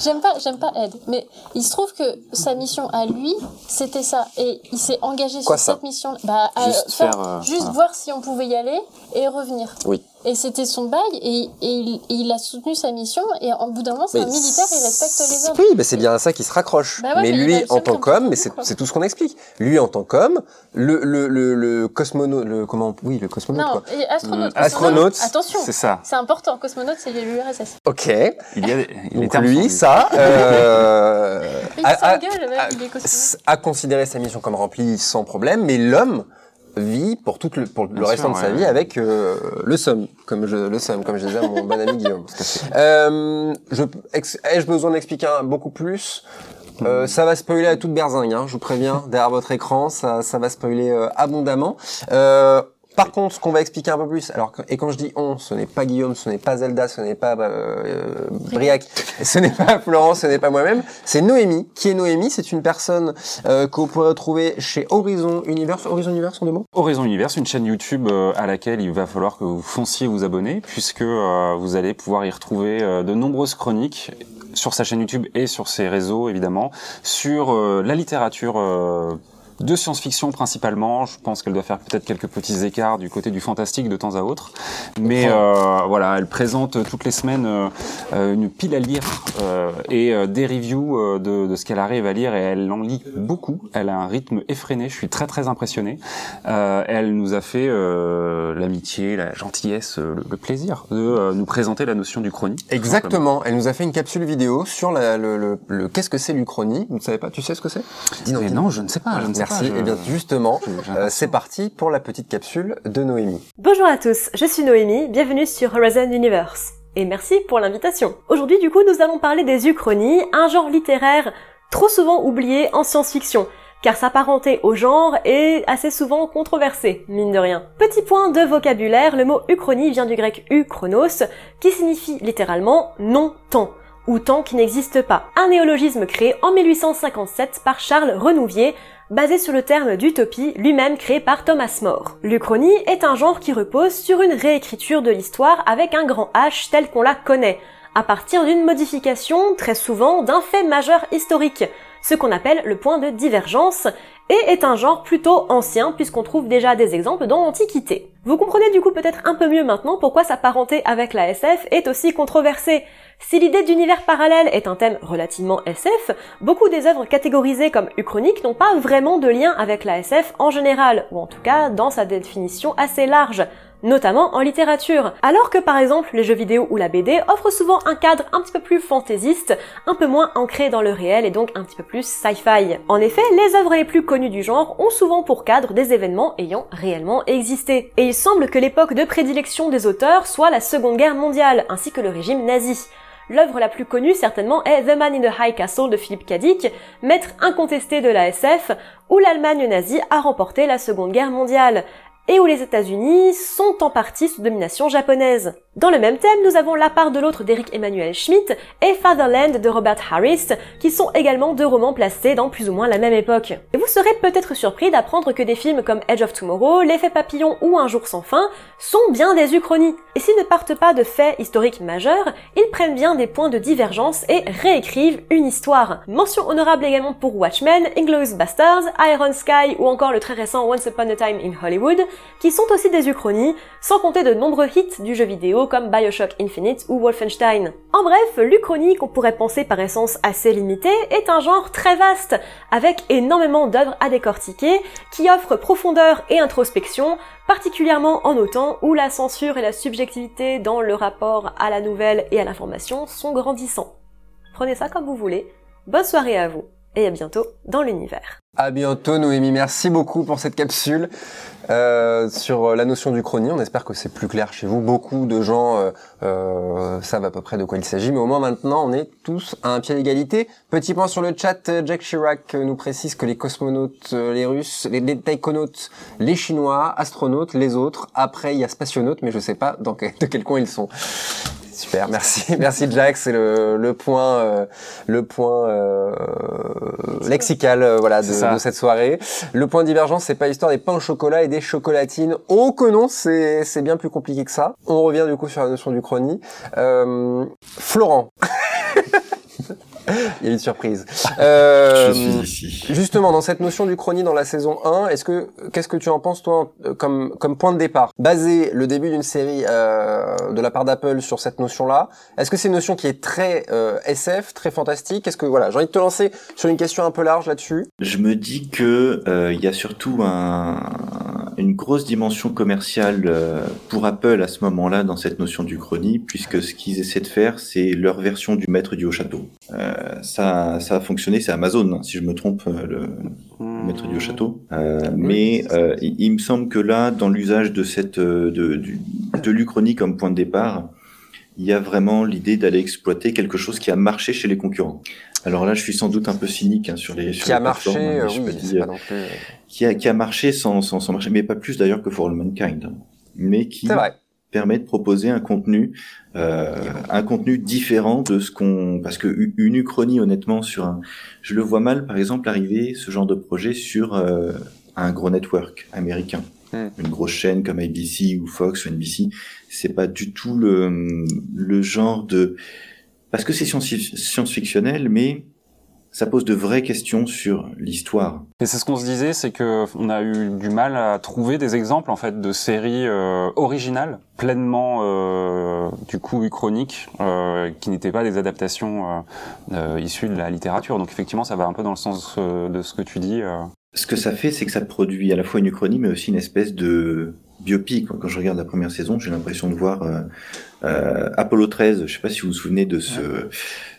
Speaker 2: J'aime pas, j'aime pas Ed, mais il se trouve que sa mission à lui, c'était ça, et il s'est engagé
Speaker 3: Quoi,
Speaker 2: sur
Speaker 3: ça
Speaker 2: cette mission. Bah, à
Speaker 4: Juste faire, euh,
Speaker 2: juste
Speaker 4: voilà.
Speaker 2: voir si on pouvait y aller et revenir.
Speaker 3: Oui.
Speaker 2: Et c'était son bail, et, et il, il a soutenu sa mission, et en bout d'un moment, c'est un militaire, il respecte les ordres.
Speaker 3: Oui, mais c'est bien à ça qu'il se raccroche.
Speaker 2: Bah ouais,
Speaker 3: mais
Speaker 2: mais il
Speaker 3: lui, en tant qu'homme, mais c'est tout ce qu'on explique. Lui, en tant qu'homme, le, le, le, le cosmonaute, le, comment, oui, le cosmonaute,
Speaker 2: Non,
Speaker 3: quoi.
Speaker 2: et astronaute.
Speaker 3: Astronaute,
Speaker 2: Attention,
Speaker 4: C'est ça.
Speaker 2: c'est important, cosmonaute, c'est l'URSS.
Speaker 3: Ok.
Speaker 4: Il y a des- les
Speaker 3: Donc lui, ça, euh,
Speaker 2: Il
Speaker 3: a, a-
Speaker 2: s'engueule, il est cosmonaute.
Speaker 3: a considéré sa mission comme remplie sans problème, mais l'homme vit pour tout le, pour le
Speaker 4: Bien
Speaker 3: restant
Speaker 4: sûr,
Speaker 3: de sa
Speaker 4: ouais.
Speaker 3: vie avec euh, le somme, comme je le somme, comme je disais à mon bon ami Guillaume. Euh, ai-je besoin d'expliquer beaucoup plus? Euh, ça va spoiler à toute berzingue, hein, je vous préviens, derrière votre écran, ça, ça va spoiler euh, abondamment. Euh, par contre, ce qu'on va expliquer un peu plus, alors que- et quand je dis on, ce n'est pas Guillaume, ce n'est pas Zelda, ce n'est pas euh, Briac, ce n'est pas Florence, ce n'est pas moi-même, c'est Noémie. Qui est Noémie? C'est une personne euh, que vous pourrez retrouver chez Horizon Universe. Horizon Universe, en deux mots?
Speaker 4: Horizon Universe, une chaîne YouTube euh, à laquelle il va falloir que vous fonciez vous abonner, puisque euh, vous allez pouvoir y retrouver euh, de nombreuses chroniques sur sa chaîne YouTube et sur ses réseaux évidemment, sur euh, la littérature euh, de science-fiction principalement. Je pense qu'elle doit faire peut-être quelques petits écarts du côté du fantastique de temps à autre. Mais euh, voilà, elle présente toutes les semaines euh, euh, une pile à lire euh, et euh, des reviews euh, de, de ce qu'elle arrive à lire et elle en lit beaucoup. Elle a un rythme effréné. Je suis très très impressionné. Euh, elle nous a fait euh, l'amitié, la gentillesse, euh, le, le plaisir de euh, nous présenter la notion du chrony.
Speaker 3: Exactement. Elle nous a fait une capsule vidéo sur la, le, le, le- qu'est-ce que c'est l'Uchronie. Vous ne savez pas? Tu sais ce que c'est? Dis-
Speaker 4: non, je ne sais pas. Je ne sais
Speaker 3: Merci.
Speaker 4: pas, je-
Speaker 3: Et bien justement, euh, c'est parti pour la petite capsule de Noémie.
Speaker 1: Bonjour à tous, je suis Noémie, bienvenue sur Horizon Universe. Et merci pour l'invitation. Aujourd'hui du coup nous allons parler des uchronies, un genre littéraire trop souvent oublié en science-fiction, car sa parenté au genre est assez souvent controversée, mine de rien. Petit point de vocabulaire, le mot uchronie vient du grec uchronos, qui signifie littéralement non-temps ou temps qui n'existe pas. Un néologisme créé en 1857 par Charles Renouvier, basé sur le terme d'utopie lui-même créé par Thomas More. L'Uchronie est un genre qui repose sur une réécriture de l'histoire avec un grand H tel qu'on la connaît, à partir d'une modification, très souvent, d'un fait majeur historique, ce qu'on appelle le point de divergence, et est un genre plutôt ancien puisqu'on trouve déjà des exemples dans l'Antiquité. Vous comprenez du coup peut-être un peu mieux maintenant pourquoi sa parenté avec la SF est aussi controversée. Si l'idée d'univers parallèle est un thème relativement SF, beaucoup des œuvres catégorisées comme uchroniques n'ont pas vraiment de lien avec la SF en général, ou en tout cas dans sa définition assez large notamment en littérature. Alors que par exemple les jeux vidéo ou la BD offrent souvent un cadre un petit peu plus fantaisiste, un peu moins ancré dans le réel et donc un petit peu plus sci-fi. En effet, les œuvres les plus connues du genre ont souvent pour cadre des événements ayant réellement existé. Et il semble que l'époque de prédilection des auteurs soit la Seconde Guerre mondiale, ainsi que le régime nazi. L'œuvre la plus connue certainement est The Man in the High Castle de Philippe Cadic, maître incontesté de la SF, où l'Allemagne nazie a remporté la Seconde Guerre mondiale et où les États-Unis sont en partie sous domination japonaise. Dans le même thème, nous avons La part de l'autre d'Eric Emmanuel Schmitt et Fatherland de Robert Harris, qui sont également deux romans placés dans plus ou moins la même époque. Et vous serez peut-être surpris d'apprendre que des films comme Edge of Tomorrow, L'effet papillon ou Un jour sans fin sont bien des uchronies. Et s'ils ne partent pas de faits historiques majeurs, ils prennent bien des points de divergence et réécrivent une histoire. Mention honorable également pour Watchmen, Inglourious Bastards, Iron Sky ou encore le très récent Once Upon a Time in Hollywood, qui sont aussi des uchronies, sans compter de nombreux hits du jeu vidéo comme Bioshock Infinite ou Wolfenstein. En bref, l'uchronie qu'on pourrait penser par essence assez limitée est un genre très vaste, avec énormément d'œuvres à décortiquer, qui offrent profondeur et introspection, particulièrement en notant où la censure et la subjectivité dans le rapport à la nouvelle et à l'information sont grandissants. Prenez ça comme vous voulez, bonne soirée à vous, et à bientôt dans l'univers.
Speaker 3: À bientôt Noémie, merci beaucoup pour cette capsule euh, sur la notion du chronie. On espère que c'est plus clair chez vous. Beaucoup de gens euh, euh, savent à peu près de quoi il s'agit, mais au moins maintenant on est tous à un pied d'égalité. Petit point sur le chat, Jack Chirac nous précise que les cosmonautes, euh, les Russes, les, les les Chinois, astronautes, les autres. Après il y a spationautes, mais je sais pas de quel coin ils sont. Super, merci, merci Jack, c'est le, le point, euh, le point euh, lexical, euh, voilà, de, cette soirée. Le point de divergence, c'est pas l'histoire des pains au chocolat et des chocolatines. Oh que non, c'est c'est bien plus compliqué que ça. On revient du coup sur la notion du chronie. Euh, Florent. Il y a une surprise. Euh,
Speaker 6: Je suis ici.
Speaker 3: Justement, dans cette notion du chronie dans la saison 1, est-ce que qu'est-ce que tu en penses toi comme comme point de départ? Baser le début d'une série euh, de la part d'Apple sur cette notion-là, est-ce que c'est une notion qui est très euh, SF, très fantastique? Est-ce que voilà, j'ai envie de te lancer sur une question un peu large là-dessus.
Speaker 6: Je me dis que euh, il y a surtout un, une grosse dimension commerciale euh, pour Apple à ce moment-là dans cette notion du chronie, puisque ce qu'ils essaient de faire, c'est leur version du maître du haut château. Euh, ça, ça a fonctionné, c'est Amazon, hein, si je me trompe, euh, le, maître du haut château. Euh, mais euh, il, il me semble que là, dans l'usage de cette de, de l'Uchronie comme point de départ, il y a vraiment l'idée d'aller exploiter quelque chose qui a marché chez les concurrents. Alors là, je suis sans doute un peu cynique hein, sur les sur
Speaker 3: Qui a
Speaker 6: les
Speaker 3: marché,
Speaker 6: hein,
Speaker 3: euh, oui,
Speaker 6: dis,
Speaker 3: pas
Speaker 6: euh,
Speaker 3: non plus. euh,
Speaker 6: qui a qui a marché sans sans, sans marcher, mais pas plus d'ailleurs que For All Mankind, hein. mais qui permet de proposer un contenu euh, un contenu différent de ce qu'on parce que une uchronie honnêtement sur un je le vois mal par exemple arriver ce genre de projet sur euh, un gros network américain
Speaker 3: Hmm.
Speaker 6: une grosse chaîne comme ABC ou Fox ou NBC c'est pas du tout le le genre de parce que c'est science- science-fictionnel mais ça pose de vraies questions sur l'histoire.
Speaker 4: Et c'est ce qu'on se disait, c'est que on a eu du mal à trouver des exemples en fait de séries euh, originales, pleinement euh, du coup uchroniques, euh, qui n'étaient pas des adaptations euh, issues de la littérature. Donc effectivement, ça va un peu dans le sens de ce que tu dis.
Speaker 6: Ce que ça fait, c'est que ça produit à la fois une uchronie, mais aussi une espèce de biopic. Quand je regarde la première saison, j'ai l'impression de voir euh, euh, Apollo 13. Je sais pas si vous vous souvenez de ce,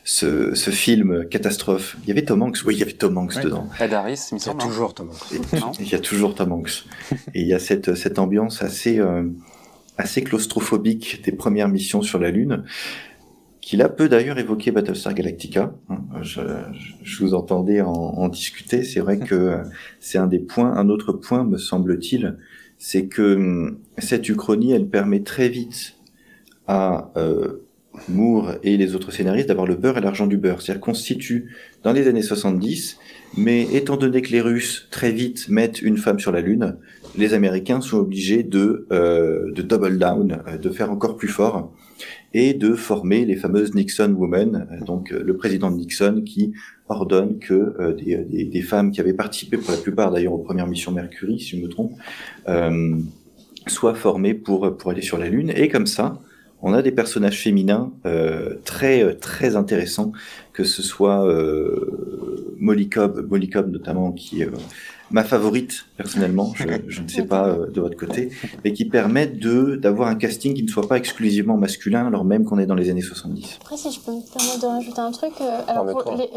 Speaker 6: ce, ce, film catastrophe. Il y avait Tom Hanks. Oui, il y avait Tom Hanks
Speaker 4: ouais.
Speaker 6: dedans.
Speaker 4: Ed Harris, il
Speaker 3: y a
Speaker 4: semble.
Speaker 3: toujours Tom Hanks.
Speaker 6: il y a toujours Tom Hanks. Et il y a cette, cette ambiance assez, euh, assez claustrophobique des premières missions sur la Lune qui là peut d'ailleurs évoquer Battlestar Galactica. hein. Je, je vous entendais en, en discuter. C'est vrai que c'est un des points. Un autre point, me semble-t-il, c'est que hum, cette uchronie, elle permet très vite à euh, Moore et les autres scénaristes d'avoir le beurre et l'argent du beurre. C'est-à-dire qu'on se situe dans les années 70, mais étant donné que les Russes très vite mettent une femme sur la Lune, les Américains sont obligés de, euh, de double down, euh, de faire encore plus fort et de former les fameuses Nixon Women, donc le président Nixon qui ordonne que euh, des, femmes qui avaient participé pour la plupart d'ailleurs aux premières missions Mercury, si je me trompe, euh, soient formées pour, pour aller sur la Lune. Et comme ça, on a des personnages féminins euh, très très intéressants, que ce soit euh, Molly Cobb, Molly Cobb notamment, qui est ma favorite personnellement, je, je ne sais pas euh, de votre côté, mais qui permettent de d'avoir un casting qui ne soit pas exclusivement masculin, alors même qu'on est dans les années 70.
Speaker 2: Après, si je peux me permettre de rajouter un truc, euh, alors pour les,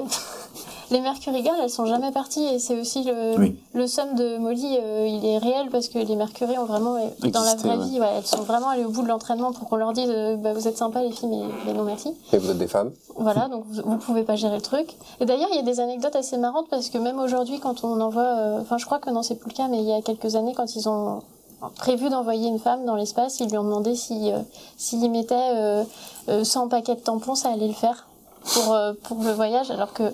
Speaker 2: les Mercury Girls, elles sont jamais parties et c'est aussi le,
Speaker 6: Oui.
Speaker 2: le somme de Molly, euh, il est réel parce que les Mercury ont vraiment, euh, dans la vraie
Speaker 4: ouais.
Speaker 2: vie, ouais, elles sont vraiment allées au bout de l'entraînement pour qu'on leur dise euh, bah, vous êtes sympas les filles, mais, mais non merci.
Speaker 3: Et vous êtes des femmes
Speaker 2: Voilà, donc vous, vous pouvez pas gérer le truc. Et d'ailleurs, il y a des anecdotes assez marrantes parce que même aujourd'hui, quand on envoie, euh, enfin, je crois que non, c'est plus le cas, mais il y a quelques années, quand ils ont prévu d'envoyer une femme dans l'espace, ils lui ont demandé si, euh, s'il y mettait euh, euh, 100 paquets de tampons, ça allait le faire pour, euh, pour le voyage, alors que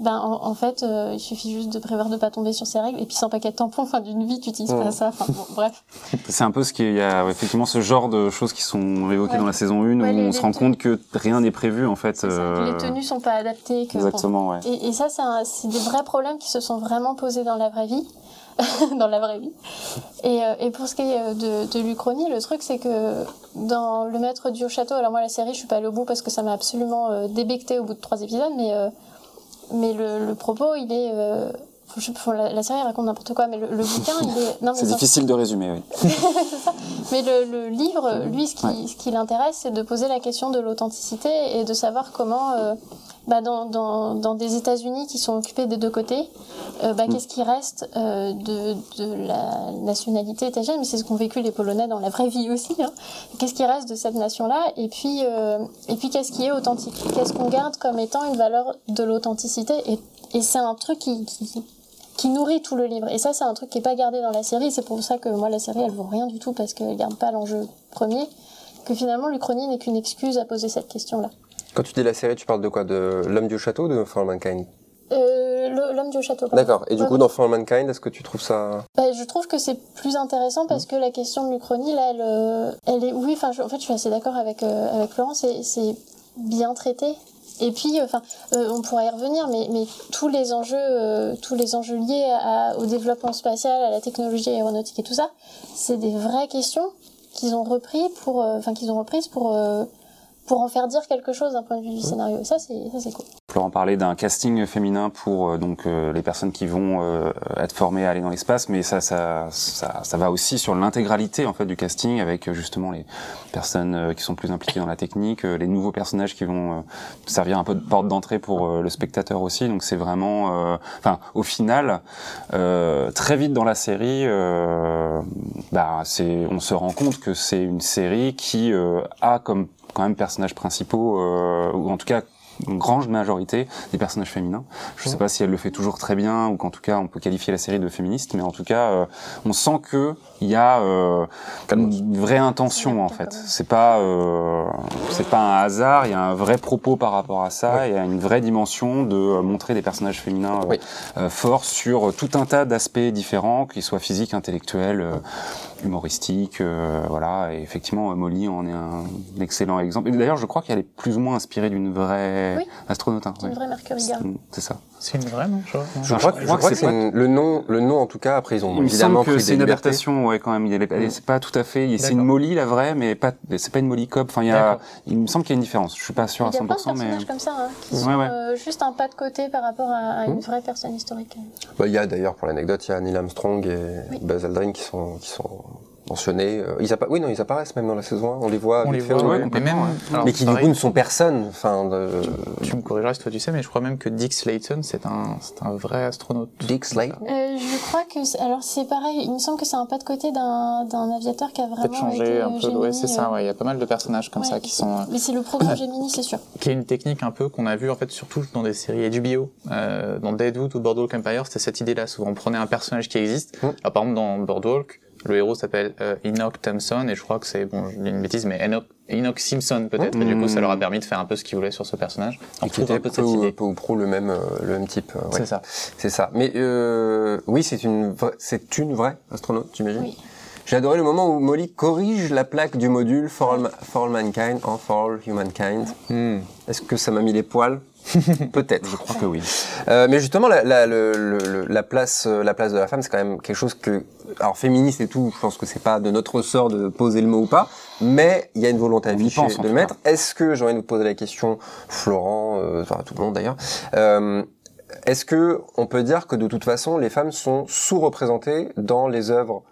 Speaker 2: ben, en, en fait, euh, il suffit juste de prévoir de pas tomber sur ses règles, et puis 100 paquets de tampons, enfin, d'une vie, tu utilises
Speaker 3: Ouais.
Speaker 2: pas ça, enfin, bon, bref.
Speaker 4: C'est un peu ce qu'il y a effectivement ce genre de choses qui sont évoquées
Speaker 2: Ouais.
Speaker 4: dans la saison 1
Speaker 2: Ouais,
Speaker 4: où
Speaker 2: les-
Speaker 4: on se rend
Speaker 2: te-
Speaker 4: compte que rien n'est prévu en fait. Euh,
Speaker 2: Les tenues sont pas adaptées, que, bon.
Speaker 4: Exactement, ouais.
Speaker 2: Et, et ça, c'est des vrais problèmes qui se sont vraiment posés dans la vraie vie. dans la vraie vie. Et, euh, et pour ce qui est de, de l'Uchronie, le truc, c'est que dans Le Maître du Haut Château, alors moi, la série, je suis pas allée au bout parce que ça m'a absolument euh, débecté au bout de trois épisodes, mais, euh, mais le, le propos, il est. euh, je- la, la série raconte n'importe quoi, mais le, le bouquin, il est.
Speaker 4: C'est difficile de résumer, oui.
Speaker 2: ça. Mais le, le livre, lui, ce qui, ce qui l'intéresse, c'est de poser la question de l'authenticité et de savoir comment, euh, bah, dans, dans, dans des États-Unis qui sont occupés des deux côtés, euh, bah, qu'est-ce qui reste euh, de, de la nationalité états-unienne? Mais c'est ce qu'ont vécu les Polonais dans la vraie vie aussi. Hein. Qu'est-ce qui reste de cette nation-là? Et puis, euh, et puis qu'est-ce qui est authentique? Qu'est-ce qu'on garde comme étant une valeur de l'authenticité? Et, et c'est un truc qui, qui qui nourrit tout le livre. Et ça, c'est un truc qui est pas gardé dans la série. C'est pour ça que moi, la série, elle vaut rien du tout parce qu'elle garde pas l'enjeu premier. Que finalement, l'Uchronie n'est qu'une excuse à poser cette question-là.
Speaker 3: Quand tu dis la série, tu parles de quoi? De L'homme du château ou de For Mankind?
Speaker 2: Euh, L'homme du château.
Speaker 3: D'accord. Et du
Speaker 2: Ouais.
Speaker 3: coup, dans For Mankind, est-ce que tu trouves ça...
Speaker 2: Bah, je trouve que c'est plus intéressant parce que la question de l'Uchronie, là, elle, euh, elle est, oui, enfin, je- en fait, je suis assez d'accord avec, euh, avec Florent, c'est, bien traité. Et puis, enfin, euh, on pourra y revenir, mais, mais tous les enjeux, euh, tous les enjeux liés à- au développement spatial, à la technologie aéronautique et tout ça, c'est des vraies questions qu'ils ont repris pour, euh, enfin, qu'ils ont reprises pour, pour en faire dire quelque chose d'un point de vue du scénario. Et ça, c'est, ça, c'est cool.
Speaker 4: Florent parlait d'un casting féminin pour euh, donc euh, les personnes qui vont euh, être formées à aller dans l'espace, mais ça, ça, ça, ça va aussi sur l'intégralité en fait du casting avec euh, justement les personnes euh, qui sont plus impliquées dans la technique, euh, les nouveaux personnages qui vont euh, servir un peu de porte d'entrée pour le spectateur aussi. Donc c'est vraiment, euh, enfin au final, euh, très vite dans la série, euh, bah c'est, on se rend compte que c'est une série qui euh, a comme quand même personnages principaux, euh, ou en tout cas une grande majorité des personnages féminins. Je sais pas si elle le fait toujours très bien ou qu'en tout cas on peut qualifier la série de féministe, mais en tout cas euh, on sent que il y a euh, une vraie intention en fait. C'est pas euh, c'est pas un hasard, il y a un vrai propos par rapport à ça, il y a une vraie dimension de montrer des personnages féminins euh,
Speaker 3: Oui.
Speaker 4: euh, forts sur tout un tas d'aspects différents, qu'ils soient physiques, intellectuels, humoristiques, euh, voilà. Et effectivement, Molly en est un excellent exemple. Et d'ailleurs, je crois qu'elle est plus ou moins inspirée d'une vraie
Speaker 2: Oui.
Speaker 4: astronaute. hein,
Speaker 2: une vraie Mercury Girl.
Speaker 4: C'est ça.
Speaker 5: C'est une vraie, non je crois.
Speaker 3: Je
Speaker 4: Non,
Speaker 3: crois,
Speaker 4: je crois que
Speaker 3: crois que
Speaker 4: c'est
Speaker 3: une- le nom, le nom en tout cas. Après, ils ont
Speaker 4: Il me
Speaker 3: évidemment
Speaker 4: semble que
Speaker 3: pris
Speaker 4: c'est une adaptation, ouais, quand même. Il est, elle est-
Speaker 3: Mm.
Speaker 4: c'est pas tout à fait. C'est une Molly, la vraie, mais pas. C'est pas une Molly Cobb. Enfin, il y a. Il me semble qu'il y a une différence. Je suis pas sûr à
Speaker 2: Il y a plein de
Speaker 4: 100%, mais.
Speaker 2: personnages comme ça, hein, qui
Speaker 4: Ouais,
Speaker 2: sont
Speaker 4: ouais.
Speaker 2: euh, juste un pas de côté par rapport à, à une
Speaker 3: Hmm.
Speaker 2: vraie personne historique.
Speaker 3: Bah, il y a d'ailleurs, pour l'anecdote, il y a Neil Armstrong et
Speaker 2: Oui.
Speaker 3: Buzz Aldrin qui sont, qui sont mentionnés. Euh, Ils appa- oui, non, ils apparaissent même dans la saison 1. On les voit.
Speaker 5: On les
Speaker 3: fait,
Speaker 5: voit,
Speaker 3: on-
Speaker 5: ouais. Mais même, alors,
Speaker 3: mais qui du coup ne sont personne. Enfin, de...
Speaker 5: tu me corrigeras si toi tu sais, mais je crois même que Dick Slayton, c'est un, c'est un vrai astronaute.
Speaker 3: Dick Slade.
Speaker 2: Euh, je crois que c'est- alors c'est pareil. Il me semble que c'est un pas de côté d'un d'un aviateur qui a
Speaker 5: Peut-être
Speaker 2: vraiment
Speaker 5: changer
Speaker 2: été
Speaker 5: un
Speaker 2: euh,
Speaker 5: peu. Ouais, c'est ça.
Speaker 2: euh,
Speaker 5: Ouais, il y a pas mal de personnages comme
Speaker 2: ouais.
Speaker 5: ça qui sont. euh,
Speaker 2: Mais c'est le programme Gemini, c'est sûr.
Speaker 5: qui est une technique un peu qu'on a vu en fait surtout dans des séries HBO, euh, dans Deadwood ou Boardwalk Empire, c'était cette idée-là. Souvent, on prenait un personnage qui existe.
Speaker 3: Mm.
Speaker 5: Alors, par exemple, dans Boardwalk, le héros s'appelle euh, Enoch Thompson et je crois que c'est bon, je dis une bêtise, mais Enoch, Enoch Simpson peut-être. Et du coup, ça leur a permis de faire un peu ce qu'ils voulaient sur ce personnage. On
Speaker 3: Et qui
Speaker 5: retrouve
Speaker 3: était
Speaker 5: un peu
Speaker 3: peu,
Speaker 5: cette
Speaker 3: ou-
Speaker 5: idée.
Speaker 3: peu ou prou le même, euh, le même type. euh, ouais.
Speaker 5: C'est ça.
Speaker 3: C'est ça. Mais euh, oui, c'est une, c'est une vraie astronaute, j'imagine.
Speaker 2: Oui.
Speaker 3: J'ai adoré le moment où Molly corrige la plaque du module For All, Ma- for all Mankind en For All Humankind.
Speaker 5: Hmm.
Speaker 3: Est-ce que ça m'a mis les poils? Peut-être.
Speaker 4: Je crois que oui.
Speaker 3: Euh, mais justement, la, la, le- le- la place, euh, la place de la femme, c'est quand même quelque chose que, alors féministe et tout, je pense que c'est pas de notre ressort de poser le mot ou pas, mais il y a une volonté affichée de le mettre. Est-ce que j'ai envie de vous poser la question, Florent, euh, enfin tout le monde d'ailleurs, euh, est-ce que on peut dire que de toute façon, les femmes sont sous-représentées dans les œuvres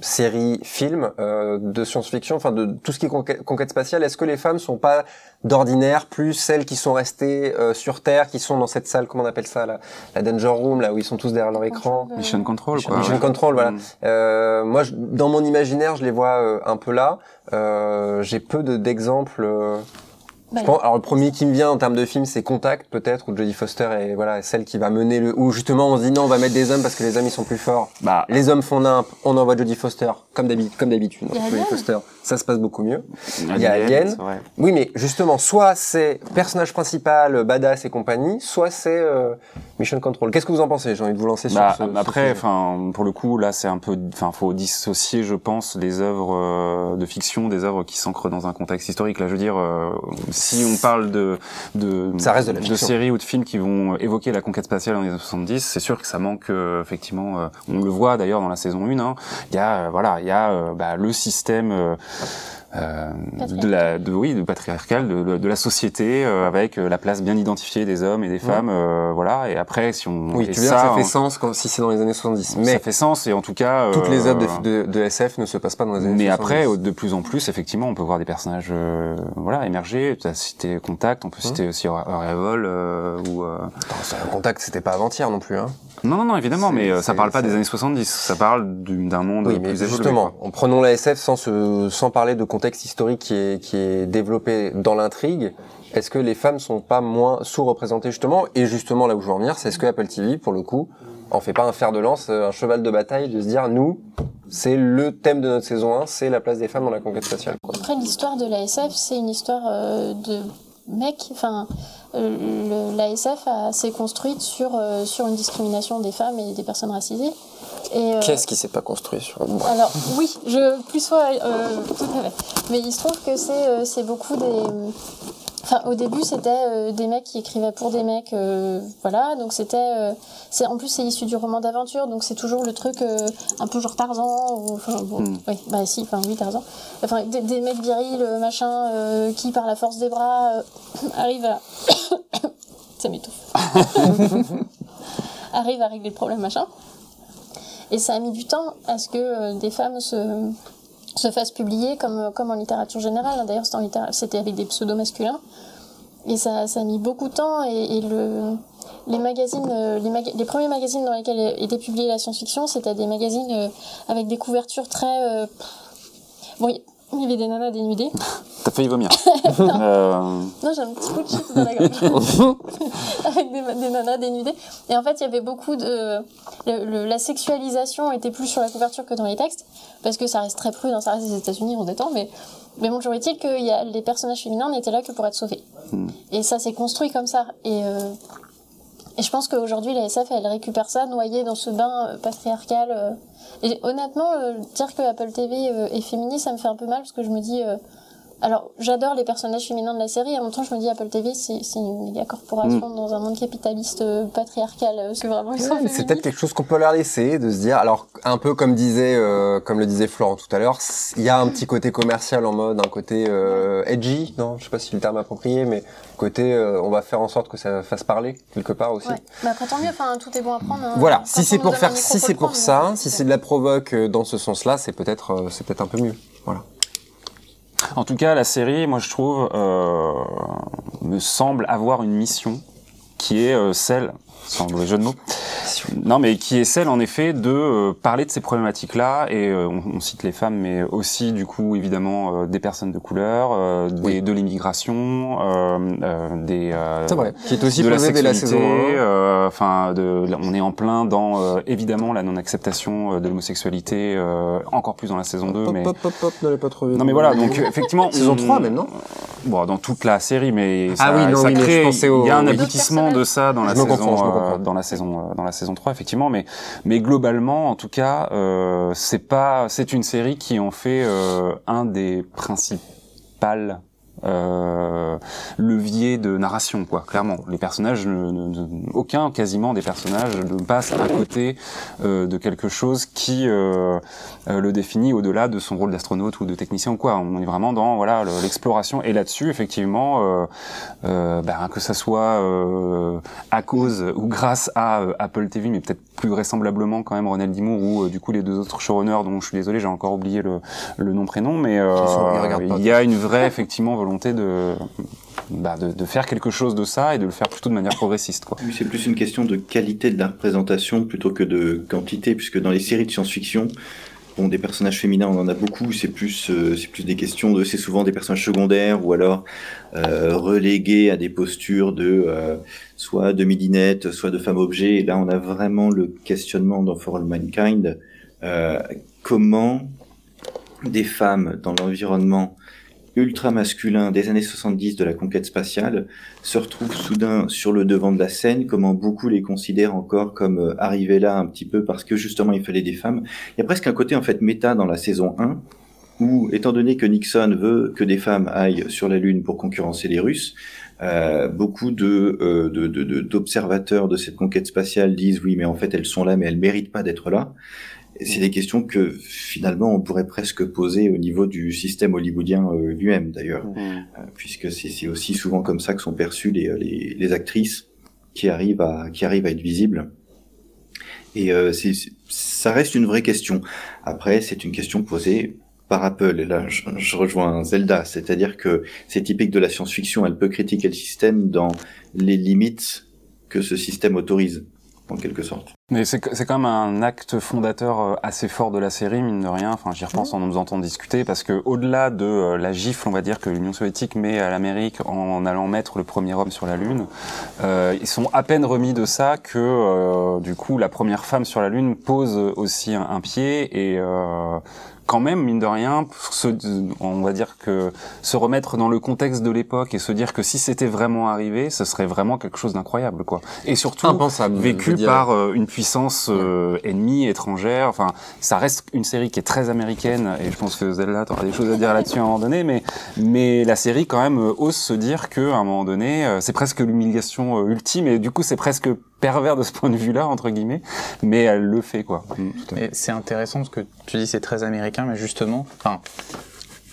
Speaker 3: séries, films euh, de science-fiction, enfin de tout ce qui est conquête, conquête spatiale, est-ce que les femmes sont pas d'ordinaire plus celles qui sont restées euh, sur Terre, qui sont dans cette salle, comment on appelle ça, la, la Danger Room, là où ils sont tous derrière leur écran
Speaker 4: Mission Control, quoi.
Speaker 3: Mission
Speaker 4: ouais.
Speaker 3: Control, voilà.
Speaker 4: Mm.
Speaker 3: Euh, moi, je- dans mon imaginaire, je les vois euh, un peu là. Euh, J'ai peu de- d'exemples. euh, je pense- alors le premier qui me vient en termes de film, c'est Contact peut-être, où Jodie Foster est voilà celle qui va mener le. Où justement on se dit non, on va mettre des hommes parce que les hommes ils sont plus forts.
Speaker 4: Bah,
Speaker 3: Les hommes font nimp, on envoie Jodie Foster comme d'habitude. Comme
Speaker 2: a
Speaker 3: Jodie. Foster, ça se passe beaucoup mieux.
Speaker 4: il
Speaker 3: y a Alien. Oui, mais justement, soit c'est personnage principal, badass et compagnie, soit c'est euh, Mission Control. Qu'est-ce que vous en pensez? J'ai envie de vous lancer
Speaker 4: Bah,
Speaker 3: sur ce.
Speaker 4: après, enfin, pour le coup, là, c'est un peu, enfin, faut dissocier, je pense, les œuvres euh, de fiction des œuvres qui s'ancrent dans un contexte historique. Là, je veux dire, euh, si on parle de de
Speaker 3: Ça reste de la
Speaker 4: séries ou de films qui vont évoquer la conquête spatiale dans les années 70, c'est sûr que ça manque euh, effectivement. euh, on le voit d'ailleurs dans la saison 1. hein, Il y a, euh, voilà, il y a euh, bah, le système. Euh, de la de oui de patriarcal de, de, la société euh, avec euh, la place bien identifiée des hommes et des femmes euh, voilà et après si on
Speaker 3: Oui, tu dire ça
Speaker 4: on-
Speaker 3: fait sens quand, si c'est dans les années 70.
Speaker 4: ça
Speaker 3: Mais
Speaker 4: fait sens et en tout cas
Speaker 3: toutes les œuvres de, de, de SF ne se passent pas dans les années
Speaker 4: mais
Speaker 3: 70.
Speaker 4: après de plus en plus effectivement on peut voir des personnages euh, voilà émerger tu as cité Contact on peut citer aussi euh, ou euh...
Speaker 3: Attends, contact, c'était pas avant-hier non plus. Hein.
Speaker 4: non non non évidemment mais ça parle pas des années 70 ça parle du- d'un monde
Speaker 3: Oui, mais
Speaker 4: plus évolué
Speaker 3: justement,
Speaker 4: quoi.
Speaker 3: en prenant la SF sans, se, sans parler de contexte historique qui est, qui est développé dans l'intrigue, est-ce que les femmes sont pas moins sous-représentées justement? Et justement, là où je veux en venir, c'est est-ce que Apple TV, pour le coup, en fait pas un fer de lance, euh, un cheval de bataille de se dire, nous, c'est le thème de notre saison 1, c'est la place des femmes dans la conquête spatiale.
Speaker 2: Après, l'histoire de l'ASF, c'est une histoire euh, de mecs. Enfin, euh, l'ASF s'est construite sur, sur une discrimination des femmes et des personnes racisées. Euh,
Speaker 3: Qu'est-ce qui s'est pas construit sur
Speaker 2: alors oui, je plus soit euh, tout à fait. Mais il se trouve que c'est euh, c'est beaucoup des. Enfin, au début, c'était euh, des mecs qui écrivaient pour des mecs, euh, voilà. Donc c'était, euh, c'est en plus c'est issu du roman d'aventure, donc c'est toujours le truc un peu genre Tarzan ou enfin bon,
Speaker 4: Mm.
Speaker 2: oui, bah si, enfin oui Tarzan. Enfin des, des mecs virils, machin, qui par la force des bras arrivent à, ça m'étouffe, arrivent à régler le problème, machin. Et ça a mis du temps à ce que euh, des femmes se, se fassent publier comme, comme en littérature générale. hein. D'ailleurs, c'était, avec des pseudos masculins. Et ça, a mis beaucoup de temps. Et, et le, les magazines, euh, les, premiers magazines dans lesquels était publiée la science-fiction, c'était des magazines euh, avec des couvertures très. euh. Bon, il y avait des nanas dénudées.
Speaker 4: t'as failli vomir euh,
Speaker 2: Non, j'ai un petit coup de chips dans la gorge. Avec des, des nanas dénudées. Et en fait, il y avait beaucoup de... le- le- la sexualisation était plus sur la couverture que dans les textes, parce que ça reste très prudent, ça reste les États-Unis, on détend, mais... Mais bon, toujours est-il que y a, les personnages féminins n'étaient là que pour être sauvés.
Speaker 4: Hmm.
Speaker 2: Et ça s'est construit comme ça. Et, euh, et je pense qu'aujourd'hui, la SF, elle récupère ça, noyé dans ce bain euh, patriarcal. euh. Et honnêtement, euh, dire que Apple TV euh, est féministe, ça me fait un peu mal, parce que je me dis... alors, j'adore les personnages féminins de la série. En même temps, je me dis Apple TV, c'est c'est une méga corporation
Speaker 3: Mm.
Speaker 2: dans un monde capitaliste euh, patriarcal. euh, C'est vraiment
Speaker 3: Ouais, c'est peut-être quelque chose qu'on peut leur laisser, de se dire, alors un peu comme disait, euh, comme le disait Florent tout à l'heure, il y a un petit côté commercial en mode, un côté euh, edgy, non, je sais pas si c'est le terme approprié, mais côté, euh, on va faire en sorte que ça fasse parler quelque part aussi.
Speaker 2: Ouais. Bah, après, tant mieux. Enfin, tout est bon à prendre. hein.
Speaker 3: Voilà,
Speaker 2: Quand
Speaker 3: si c'est pour faire, si c'est pour
Speaker 2: prendre,
Speaker 3: ça, si
Speaker 2: c'est-
Speaker 3: de la provoque euh, dans ce sens-là, c'est peut-être, euh, c'est peut-être un peu mieux. Voilà.
Speaker 4: En tout cas, la série, moi je trouve, euh, me semble avoir une mission qui est euh, celle, sans mauvais jeu de mots, non mais qui est celle en effet de euh, parler de ces problématiques-là et euh, on, on cite les femmes, mais aussi du coup évidemment euh, des personnes de couleur, euh, des,
Speaker 3: Oui.
Speaker 4: de l'immigration, euh, euh, des euh,
Speaker 3: C'est vrai. Qui est aussi
Speaker 4: de la
Speaker 3: posé dès la saison
Speaker 4: sexualité,
Speaker 3: 1.
Speaker 4: euh, enfin, on est en plein dans euh, évidemment la non-acceptation de l'homosexualité, euh, encore plus dans la saison 2,
Speaker 3: Hop,
Speaker 4: mais
Speaker 3: hop, hop, hop, n'allez pas trop vite.
Speaker 4: non mais voilà, donc effectivement,
Speaker 3: Saison
Speaker 4: on-
Speaker 3: 3 même, non
Speaker 4: Bon, dans toute la série, mais
Speaker 3: Ah oui, non,
Speaker 4: ça
Speaker 3: oui,
Speaker 4: crée, il y a un aboutissement de ça dans la
Speaker 3: Je me
Speaker 4: saison, euh, dans la saison, euh, dans la saison 3, effectivement, mais mais globalement, en tout cas, euh, c'est pas, c'est une série qui en fait euh, un des principales euh, leviers de narration, quoi. Clairement, les personnages, ne, ne- aucun quasiment des personnages ne passe à côté euh, de quelque chose qui euh, euh, le définit au-delà de son rôle d'astronaute ou de technicien ou quoi. On est vraiment dans voilà le- l'exploration et là-dessus effectivement euh, euh, ben, que ça soit à cause ou grâce à Apple TV mais peut-être plus vraisemblablement quand même Ronald Dimour ou euh, du coup les deux autres showrunners dont je suis désolé j'ai encore oublié le, le nom prénom mais euh, il y a une vraie effectivement volonté de, bah, de de faire quelque chose de ça et de le faire plutôt de manière progressiste quoi.
Speaker 6: Oui, c'est plus une question de qualité de la représentation plutôt que de quantité, puisque dans les séries de science-fiction, bon, des personnages féminins, on en a beaucoup. C'est plus, euh, c'est plus des questions de, c'est souvent des personnages secondaires ou alors euh, relégués à des postures de euh, soit de midinette, soit de femme objet. Et là, on a vraiment le questionnement dans For All Mankind. Euh, comment des femmes dans l'environnement ultra masculin des années 70 de la conquête spatiale se retrouvent soudain sur le devant de la scène, comment beaucoup les considèrent encore comme euh, arrivés là un petit peu parce que justement il fallait des femmes. Il y a presque un côté en fait méta dans la saison 1 où, étant donné que Nixon veut que des femmes aillent sur la Lune pour concurrencer les Russes, euh, beaucoup de, euh, de, de- d'observateurs de cette conquête spatiale disent oui mais en fait elles sont là mais elles méritent pas d'être là. Et C'est des questions que finalement on pourrait presque poser au niveau du système hollywoodien euh, lui-même d'ailleurs euh, puisque c'est c'est aussi souvent comme ça que sont perçues les, les, les actrices qui arrivent à qui arrivent à être visibles. Et euh, c'est- ça reste une vraie question. Après, c'est une question posée par Apple. Et là, je, rejoins Zelda, c'est-à-dire que c'est typique de la science-fiction. Elle peut critiquer le système dans les limites que ce système autorise, en quelque sorte.
Speaker 4: Mais c'est quand même un acte fondateur euh, assez fort de la série, mine de rien. Enfin, j'y repense en nous entendant discuter, parce que au-delà de euh, la gifle, on va dire, que l'Union soviétique met à l'Amérique en allant mettre le premier homme sur la Lune, euh, ils sont à peine remis de ça que, du coup, la première femme sur la Lune pose aussi un, pied et quand même, mine de rien, se, on va dire que se remettre dans le contexte de l'époque et se dire que si c'était vraiment arrivé, ce serait vraiment quelque chose d'incroyable, quoi. Et surtout,
Speaker 3: Impensable.
Speaker 4: vécu par euh, une puissance euh, ennemie, étrangère. Enfin, ça reste une série qui est très américaine, et je pense que Zelda, t'auras des choses à dire là-dessus à un moment donné, mais, mais la série, quand même, euh, ose se dire que à un moment donné, c'est presque l'humiliation ultime, et du coup, c'est presque pervers de ce point de vue-là, entre guillemets, mais elle le fait, quoi.
Speaker 5: Et c'est intéressant parce que tu dis c'est très américain, mais justement, enfin,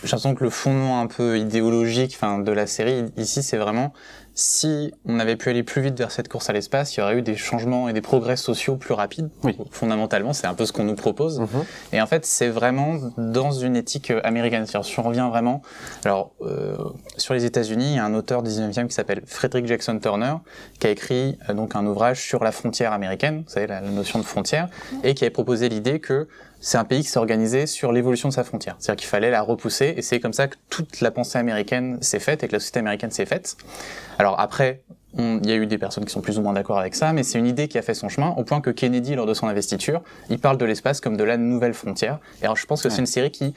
Speaker 5: j'ai l'impression que le fondement un peu idéologique, enfin, de la série ici, c'est vraiment si on avait pu aller plus vite vers cette course à l'espace, il y aurait eu des changements et des progrès sociaux plus rapides.
Speaker 4: Oui.
Speaker 5: Fondamentalement, c'est un peu ce qu'on nous propose.
Speaker 3: Mhm.
Speaker 5: Et en fait, c'est vraiment dans une éthique américaine. C'est-à-dire, si on revient vraiment, alors euh, sur les États-Unis, il y a un auteur 19e qui s'appelle Frederick Jackson Turner, qui a écrit euh, donc un ouvrage sur la frontière américaine, vous savez la, la notion de frontière, et qui avait proposé l'idée que c'est un pays qui s'est organisé sur l'évolution de sa frontière. C'est-à-dire qu'il fallait la repousser, et c'est comme ça que toute la pensée américaine s'est faite et que la société américaine s'est faite. Alors après, il y a eu des personnes qui sont plus ou moins d'accord avec ça, mais c'est une idée qui a fait son chemin, au point que Kennedy, lors de son investiture, il parle de l'espace comme de la nouvelle frontière. Et alors je pense que c'est une série qui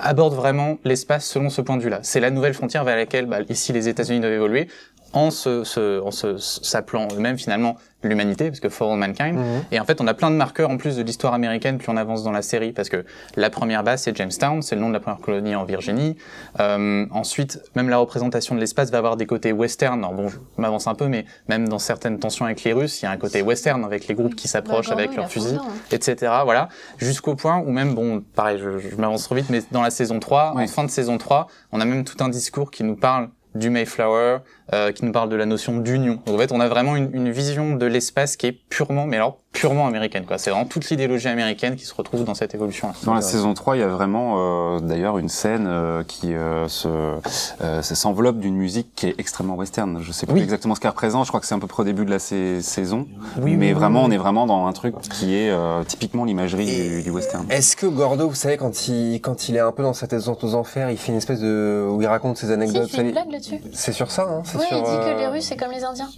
Speaker 5: aborde vraiment l'espace selon ce point de vue-là. C'est la nouvelle frontière vers laquelle, bah, ici, les États-Unis doivent évoluer. En se, se- en se s'appelant eux-mêmes finalement l'humanité, parce que For All Mankind.
Speaker 3: Mhm.
Speaker 5: Et en fait, on a plein de marqueurs en plus de l'histoire américaine plus on avance dans la série, parce que la première base c'est Jamestown, c'est le nom de la première colonie en Virginie. Euh, ensuite, même la représentation de l'espace va avoir des côtés western. Alors bon, je m'avance un peu, mais même dans certaines tensions avec les Russes, il y a un côté western avec les groupes qui s'approchent
Speaker 2: Bah,
Speaker 5: avec leurs fusils
Speaker 2: hein.
Speaker 5: etc. Voilà, jusqu'au point où même, bon, pareil, je, je m'avance trop vite, mais dans la saison 3, en fin de saison 3, on a même tout un discours qui nous parle du Mayflower, euh, qui nous parle de la notion d'union. En fait, on a vraiment une, une vision de l'espace qui est purement, mais alors purement américaine, quoi. C'est vraiment toute l'idéologie américaine qui se retrouve dans cette évolution-là.
Speaker 4: Dans la saison 3, il y a vraiment euh, d'ailleurs une scène euh, qui euh, se euh, s'enveloppe d'une musique qui est extrêmement western. Je sais plus
Speaker 5: Oui.
Speaker 4: exactement ce qu'elle représente, je crois que c'est un peu près au début de la sa- saison.
Speaker 5: Oui,
Speaker 4: mais
Speaker 5: oui,
Speaker 4: vraiment,
Speaker 5: oui,
Speaker 4: on est vraiment dans un truc qui est euh, typiquement l'imagerie du, du western.
Speaker 3: Est-ce que Gordo, vous savez, quand il, quand il est un peu dans cette descente aux enfers, il fait une espèce de, où il raconte ses
Speaker 2: Si,
Speaker 3: anecdotes,
Speaker 2: il blague là-dessus.
Speaker 3: c'est sur ça, hein
Speaker 2: Oui,
Speaker 3: sur.
Speaker 2: il dit que les Russes, c'est comme les Indiens.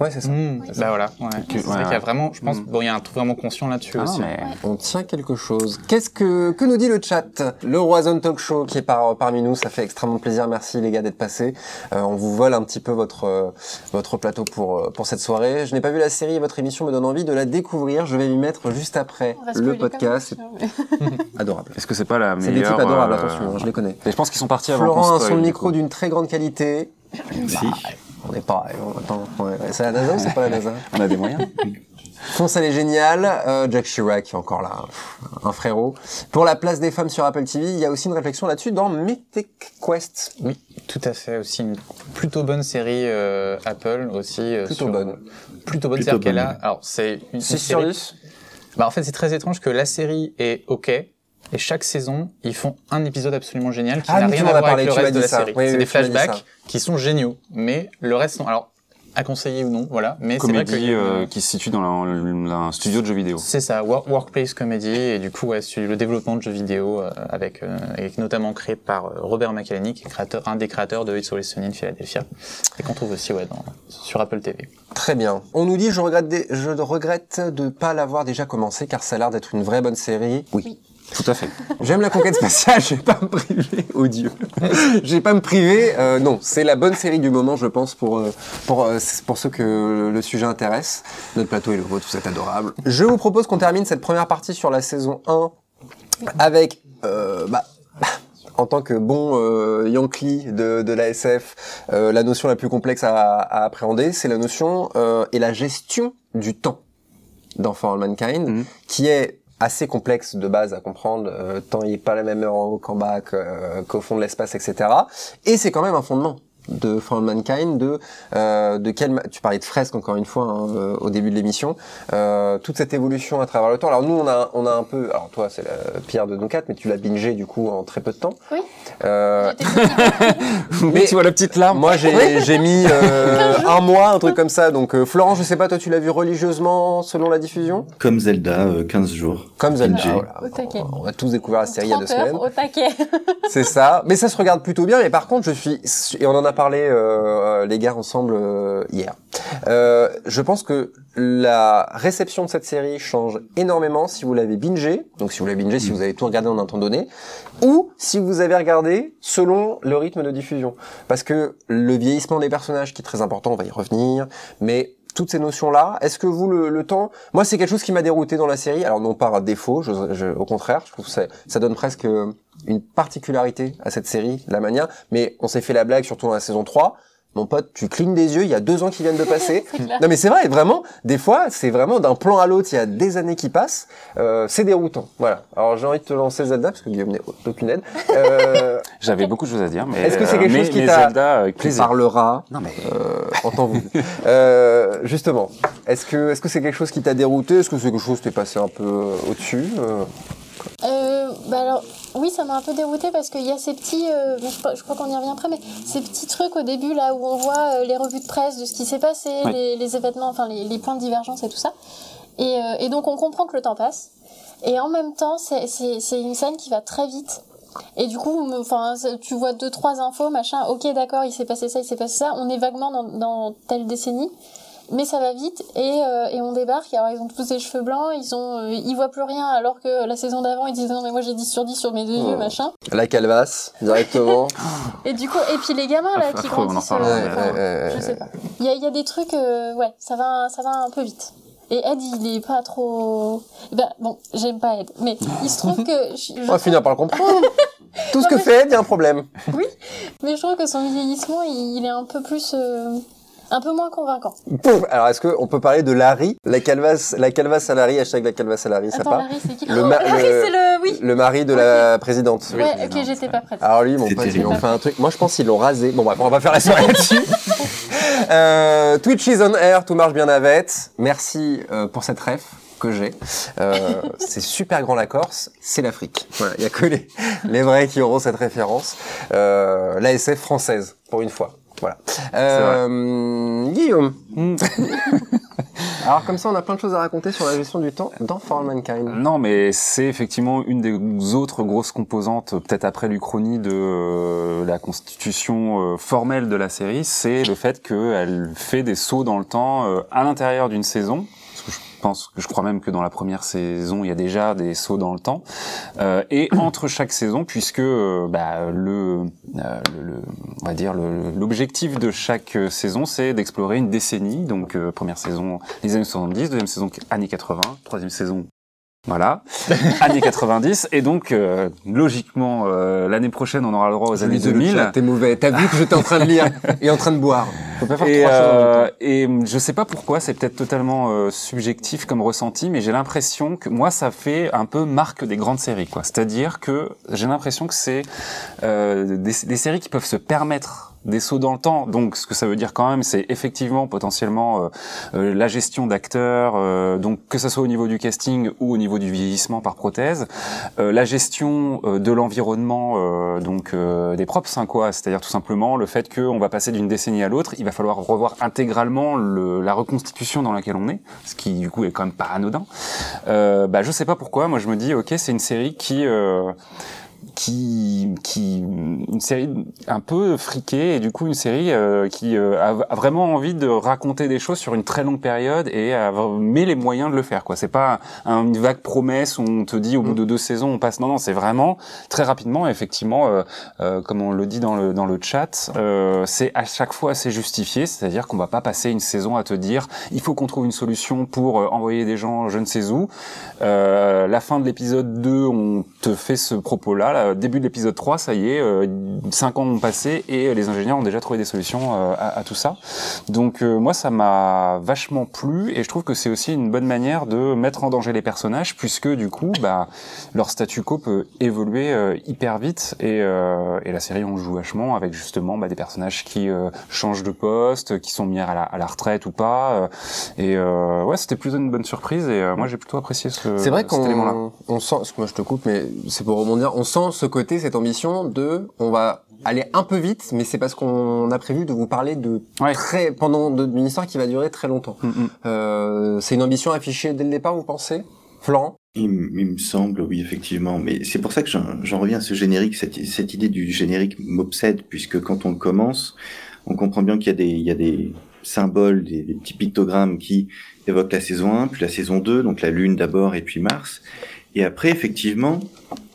Speaker 3: Ouais, c'est ça.
Speaker 5: Mmh,
Speaker 2: Oui.
Speaker 5: bah voilà, ouais.
Speaker 4: Que-
Speaker 5: c'est
Speaker 4: ouais,
Speaker 5: vrai qu'il y a vraiment, je pense,
Speaker 4: Mmh.
Speaker 5: bon, il y a un truc vraiment conscient là-dessus
Speaker 4: Ah
Speaker 5: aussi.
Speaker 4: mais
Speaker 3: On tient quelque chose. Qu'est-ce que que nous dit le chat Le Roison Talk Show qui est par, parmi nous, ça fait extrêmement plaisir. Merci les gars d'être passés. Euh, on vous vole un petit peu votre euh, votre plateau pour euh, pour cette soirée. Je n'ai pas vu la série et votre émission me donne envie de la découvrir. Je vais m'y mettre juste après le podcast.
Speaker 2: mais-
Speaker 3: C'est adorable.
Speaker 4: est-ce que c'est pas la
Speaker 3: C'est
Speaker 4: meilleure
Speaker 3: des types adorables,
Speaker 4: euh,
Speaker 3: attention, hein, je les connais.
Speaker 4: Et je pense qu'ils sont partis avant.
Speaker 3: Florent a son micro d'une très grande qualité.
Speaker 6: Si.
Speaker 3: On est pareil. on- Attends, ouais, ouais. c'est la NASA ou c'est pas la NASA?
Speaker 4: On a des moyens.
Speaker 3: Fonce, elle est géniale. Euh, Jack Chirac qui est encore là, un frérot. Pour la place des femmes sur Apple TV, il y a aussi une réflexion là-dessus dans Mythic Quest.
Speaker 5: Oui, tout à fait. Aussi une plutôt bonne série euh, Apple aussi. euh,
Speaker 3: Plutôt
Speaker 5: sur-
Speaker 3: bonne.
Speaker 5: Plutôt bonne.
Speaker 6: Plutôt
Speaker 5: C'est-à-dire qu'elle a. Alors c'est une, une
Speaker 3: 6 sur
Speaker 5: série-
Speaker 3: 10
Speaker 5: Bah en fait c'est très étrange que la série est ok. Et chaque saison, ils font un épisode absolument génial qui
Speaker 3: Ah
Speaker 5: n'a rien à voir avec le reste de la
Speaker 3: ça.
Speaker 5: série.
Speaker 3: Oui,
Speaker 5: c'est
Speaker 3: oui,
Speaker 5: des flashbacks qui sont géniaux, mais le reste sont alors à conseiller ou non, voilà. Mais c'est vrai que
Speaker 4: Comédie euh, qui se situe dans la- la- un studio de jeux vidéo.
Speaker 5: c'est ça, work- workplace comedy et du coup ouais, sur le développement de jeux vidéo euh, avec euh, et notamment créé par euh, Robert McElhenney qui est créateur, un des créateurs de It's Always Sunny in Philadelphia et qu'on trouve aussi ouais dans, sur Apple TV.
Speaker 3: Très bien. On nous dit, je regrette, des- je regrette de pas l'avoir déjà commencé car ça a l'air d'être une vraie bonne série. Oui.
Speaker 4: Tout à fait.
Speaker 3: J'aime la conquête spatiale, je vais pas me priver, oh Dieu. Je vais pas me priver, euh, non, c'est la bonne série du moment, je pense, pour, euh, pour, euh, pour ceux que le sujet intéresse. Notre plateau est le vôtre, vous êtes adorable. Je vous propose qu'on termine cette première partie sur la saison 1 avec, euh, bah, en tant que bon euh, Yankee de, de la SF, euh, la notion la plus complexe à, à appréhender, c'est la notion euh, et la gestion du temps dans For All Mankind,
Speaker 4: Mhm.
Speaker 3: qui est assez complexe de base à comprendre, euh, tant il n'est pas la même heure en haut qu'en bas, qu'au fond de l'espace, etc. Et c'est quand même un fondement de For All Mankind, de euh, de tu parlais de fresque encore une fois hein, euh, au début de l'émission, euh, toute cette évolution à travers le temps. Alors nous on a on a un peu, alors toi c'est la pire de quatre, mais tu l'as bingé du coup en très peu de temps.
Speaker 2: Oui.
Speaker 3: Euh, mais
Speaker 4: tu vois la petite larme.
Speaker 3: moi j'ai j'ai mis euh, un mois, un truc comme ça. Donc euh, Florent, je sais pas, toi tu l'as vu religieusement selon la diffusion?
Speaker 6: Comme Zelda, euh, 15 jours.
Speaker 3: Comme Zelda.
Speaker 6: J'ai-
Speaker 3: voilà.
Speaker 2: Au taquet.
Speaker 3: On a tous découvert la série il y a deux
Speaker 2: 30 heures
Speaker 3: semaines.
Speaker 2: au taquet.
Speaker 3: C'est ça. Mais ça se regarde plutôt bien. Mais par contre, je suis et on en a parlé euh, les gars ensemble euh, hier. Euh, je pense que la réception de cette série change énormément si vous l'avez bingé. Donc si vous l'avez bingé, si vous avez tout regardé en un temps donné, ou si vous avez regardé selon le rythme de diffusion. Parce que le vieillissement des personnages qui est très important, on va y revenir. Mais toutes ces notions-là, est-ce que vous, le, le temps... Moi, c'est quelque chose qui m'a dérouté dans la série. Alors, non pas à défaut, au contraire, je trouve que ça, donne presque euh, une particularité à cette série, la manière. Mais on s'est fait la blague, surtout dans la saison 3. Mon pote, tu clignes des yeux, il y a deux ans qui viennent de passer. Non mais c'est vrai, vraiment, des fois, c'est vraiment d'un plan à l'autre, il y a des années qui passent, euh, c'est déroutant. Voilà. Alors j'ai envie de te lancer Zelda, parce que Guillaume n'est aucune aide. Euh,
Speaker 4: J'avais beaucoup de choses à dire, mais
Speaker 3: Est-ce que c'est
Speaker 4: euh,
Speaker 3: quelque
Speaker 4: mais-
Speaker 3: chose qui t'a-
Speaker 4: Zelda avec
Speaker 3: qui parlera
Speaker 4: Non mais
Speaker 3: euh, en temps voulu. Euh, justement, est-ce que est-ce que c'est quelque chose qui t'a dérouté? Est-ce que c'est quelque chose qui t'est passé un peu euh, au-dessus euh,
Speaker 2: Euh, bah alors, oui, ça m'a un peu dérouté parce qu'il y a ces petits, euh, je, crois- je crois qu'on y revient après, mais ces petits trucs au début là où on voit euh, les revues de presse de ce qui s'est passé,
Speaker 4: Oui.
Speaker 2: les, les événements, enfin les, les points de divergence et tout ça. Et, euh, et donc on comprend que le temps passe. Et en même temps, c'est- une scène qui va très vite. Et du coup, enfin, tu vois deux trois infos, machin. Ok, d'accord, il s'est passé ça, il s'est passé ça. On est vaguement dans, dans telle décennie. Mais ça va vite et, euh, et on débarque. Alors ils ont tous des cheveux blancs, ils ont, euh, ils voient plus rien alors que la saison d'avant ils disaient non mais moi j'ai 10 sur 10 sur mes deux yeux
Speaker 3: Oh.
Speaker 2: machin.
Speaker 3: La calvasse, directement.
Speaker 2: Et du coup et puis les gamins là
Speaker 4: Ah,
Speaker 2: qui
Speaker 4: on en
Speaker 2: grandissent, euh,
Speaker 4: ouais,
Speaker 2: enfin,
Speaker 3: ouais, ouais,
Speaker 2: je sais pas. Il y a, il y a des trucs euh, ouais ça va ça va un peu vite. Et Ed il est pas trop. Ben bon j'aime pas Ed mais il se trouve que je- je
Speaker 3: On va finir par le comprendre. Tout ce que fait Ed, il y a un problème.
Speaker 2: mais je trouve que son vieillissement il, il est un peu plus euh, un peu moins convaincant.
Speaker 3: Pouf. Alors, est-ce qu'on peut parler de Larry? La calvasse, la calvasse à Larry, hashtag la calvasse à Larry, ça part
Speaker 2: Larry c'est qui?
Speaker 3: Le
Speaker 2: Oh,
Speaker 3: ma-
Speaker 2: Larry
Speaker 3: le-
Speaker 2: c'est le oui.
Speaker 3: Le mari de la présidente.
Speaker 2: Ouais, ok, j'étais pas prête.
Speaker 3: Alors lui, mon pote, ils ont fait un truc. Moi, je pense qu'ils l'ont rasé. Bon, bref, on va pas faire la soirée là-dessus. euh, Twitch is on air, tout marche bien avec. Merci euh, pour cette ref que j'ai. Euh, c'est super grand la Corse, c'est l'Afrique. Voilà, il y a que les, les vrais qui auront cette référence. Euh, la SF française, pour une fois. Voilà. Euh, Guillaume. Alors comme ça, on a plein de choses à raconter sur la gestion du temps dans For All Mankind.
Speaker 4: Non, mais c'est effectivement une des autres grosses composantes, peut-être après l'Uchronie, de euh, la constitution euh, formelle de la série, c'est le fait qu'elle fait des sauts dans le temps euh, à l'intérieur d'une saison. Pense que je crois même que dans la première saison, il y a déjà des sauts dans le temps. Euh, et entre chaque saison, puisque euh, bah, le, euh, le, le- on va dire l'objectif de chaque euh, saison, c'est d'explorer une décennie. Donc euh, première saison, les années 70, deuxième saison années 80, troisième saison voilà, années 90, et donc euh, logiquement euh, l'année prochaine on aura le droit aux années
Speaker 3: Lis le
Speaker 4: 2000.
Speaker 3: chat, T'es mauvais. T'as vu que j'étais en train de lire et en train de boire. Faut pas faire
Speaker 4: Et,
Speaker 3: trois
Speaker 4: euh, et je sais pas pourquoi, c'est peut-être totalement euh, subjectif comme ressenti, mais j'ai l'impression que moi ça fait un peu marque des grandes séries, quoi. C'est-à-dire que j'ai l'impression que c'est euh, des, des séries qui peuvent se permettre des sauts dans le temps. Donc, ce que ça veut dire quand même, c'est effectivement potentiellement euh, euh, la gestion d'acteurs, euh, donc que ce soit au niveau du casting ou au niveau du vieillissement par prothèse, euh, la gestion euh, de l'environnement, euh, donc des props, hein, quoi. C'est-à-dire tout simplement le fait qu'on va passer d'une décennie à l'autre, il va falloir revoir intégralement le, la reconstitution dans laquelle on est, ce qui du coup est quand même pas anodin. Bah, je sais pas pourquoi, moi je me dis, ok, c'est une série qui qui, qui, une série un peu friquée et du coup une série euh, qui euh, a, vraiment envie de raconter des choses sur une très longue période et a, met les moyens de le faire. Quoi, c'est pas un- une vague promesse où on te dit au bout de deux saisons on passe. Non, non, c'est vraiment très rapidement. Effectivement, euh, euh, comme on le dit dans le dans le chat, euh, c'est à chaque fois assez justifié. C'est-à-dire qu'on va pas passer une saison à te dire il faut qu'on trouve une solution pour euh, envoyer des gens je ne sais où. Euh, la fin de l'épisode 2, on te fait ce propos-là. Là, début de l'épisode 3, ça y est, euh, 5 ans ont passé et les ingénieurs ont déjà trouvé des solutions euh, à, à tout ça. Donc euh, moi, ça m'a vachement plu et je trouve que c'est aussi une bonne manière de mettre en danger les personnages puisque du coup, bah, leur statu quo peut évoluer euh, hyper vite et, euh, et la série on joue vachement avec justement bah, des personnages qui euh, changent de poste, qui sont mis à la, à la retraite ou pas. euh, et euh, ouais, c'était plutôt une bonne surprise et euh, moi j'ai plutôt apprécié ce,
Speaker 3: C'est vrai qu'on on sent, parce que moi je te coupe, mais c'est pour rebondir, on sent ce côté, cette ambition de, on va aller un peu vite, mais c'est parce qu'on a prévu de vous parler de
Speaker 4: Ouais.
Speaker 3: très, pendant d'une histoire qui va durer très longtemps.
Speaker 4: Mm, mm.
Speaker 3: Euh, c'est une ambition affichée dès le départ, vous pensez? Florent?
Speaker 6: Il, me semble, oui, effectivement. Mais c'est pour ça que j'en j'en reviens à ce générique. Cette, cette idée du générique m'obsède, puisque quand on le commence, on comprend bien qu'il y a des, il y a des symboles, des, des petits pictogrammes qui évoquent la saison 1, puis la saison 2, donc la Lune d'abord et puis Mars. Et après, effectivement,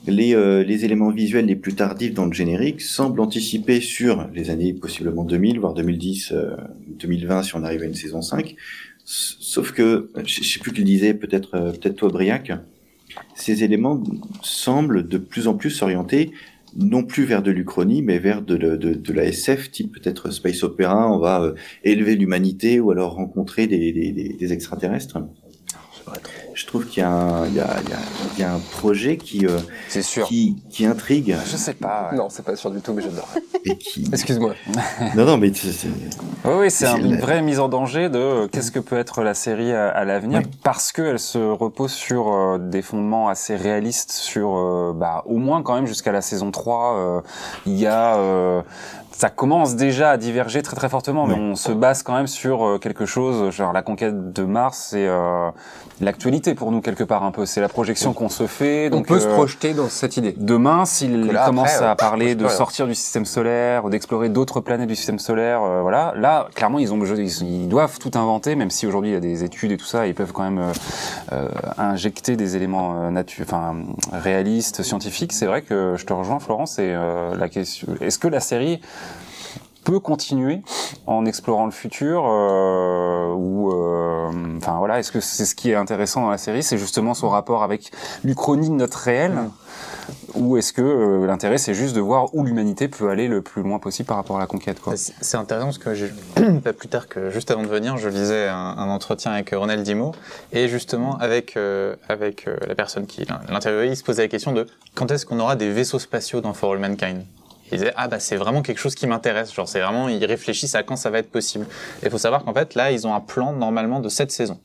Speaker 6: les, euh, les éléments visuels les plus tardifs dans le générique semblent anticiper sur les années possiblement 2000, voire 2010, euh, 2020 si on arrive à une saison 5. S- Sauf que, je je sais plus qui le disait, peut-être euh, peut-être toi Briac, ces éléments semblent de plus en plus s'orienter non plus vers de l'Uchronie, mais vers de, la SF, type peut-être Space Opera, on va euh, élever l'humanité ou alors rencontrer des, des, des extraterrestres. Je trouve qu'il y, a un- il y, a, il y, a, il y a un projet qui, euh,
Speaker 3: C'est sûr.
Speaker 6: qui, qui intrigue
Speaker 4: Je sais pas. ouais.
Speaker 3: Non, c'est pas sûr du tout, mais j'adore.
Speaker 6: et qui...
Speaker 3: Excuse-moi.
Speaker 6: Non, non, mais c'est- c'est-
Speaker 4: Oui, oui, c'est
Speaker 6: C'est
Speaker 4: un- une
Speaker 6: la-
Speaker 4: vraie mise en danger de euh, qu'est-ce que peut être la série à, à l'avenir,
Speaker 6: Oui.
Speaker 4: parce qu'elle se repose sur euh, des fondements assez réalistes, sur euh, bah, au moins quand même jusqu'à la saison 3, euh, il y a... ça commence déjà à diverger très très fortement, mais on se base quand même sur euh, quelque chose, genre la conquête de Mars, c'est euh, l'actualité pour nous quelque part un peu. C'est la projection qu'on se fait.
Speaker 3: On peut se
Speaker 4: euh,
Speaker 3: projeter dans cette idée.
Speaker 4: Demain, s'il commence
Speaker 3: après,
Speaker 4: à
Speaker 3: euh,
Speaker 4: parler de sortir du système solaire, d'explorer d'autres planètes du système solaire, euh, voilà, là, clairement, ils ont ils, ils doivent tout inventer, même si aujourd'hui il y a des études et tout ça, ils peuvent quand même injecter des éléments euh, natu- enfin réalistes, scientifiques. C'est vrai que je te rejoins, Florence. Et euh, la question, est-ce que la série peut continuer en explorant le futur euh, ou euh, enfin voilà est-ce que c'est ce qui est intéressant dans la série c'est justement son rapport avec l'Uchronie de notre réel ou est-ce que euh, l'intérêt c'est juste de voir où l'humanité peut aller le plus loin possible par rapport à la conquête quoi
Speaker 5: C'est intéressant parce que j'ai pas plus tard que juste avant de venir, je lisais un, un entretien avec euh, Ronald Dimo et justement avec euh, avec la personne qui l'in- l'interviewait, il se posait la question de quand est-ce qu'on aura des vaisseaux spatiaux dans For All Mankind? Il disait ah bah c'est vraiment quelque chose qui m'intéresse, genre c'est vraiment ils réfléchissent à quand ça va être possible. Et il faut savoir qu'en fait là ils ont un plan normalement de sept saisons.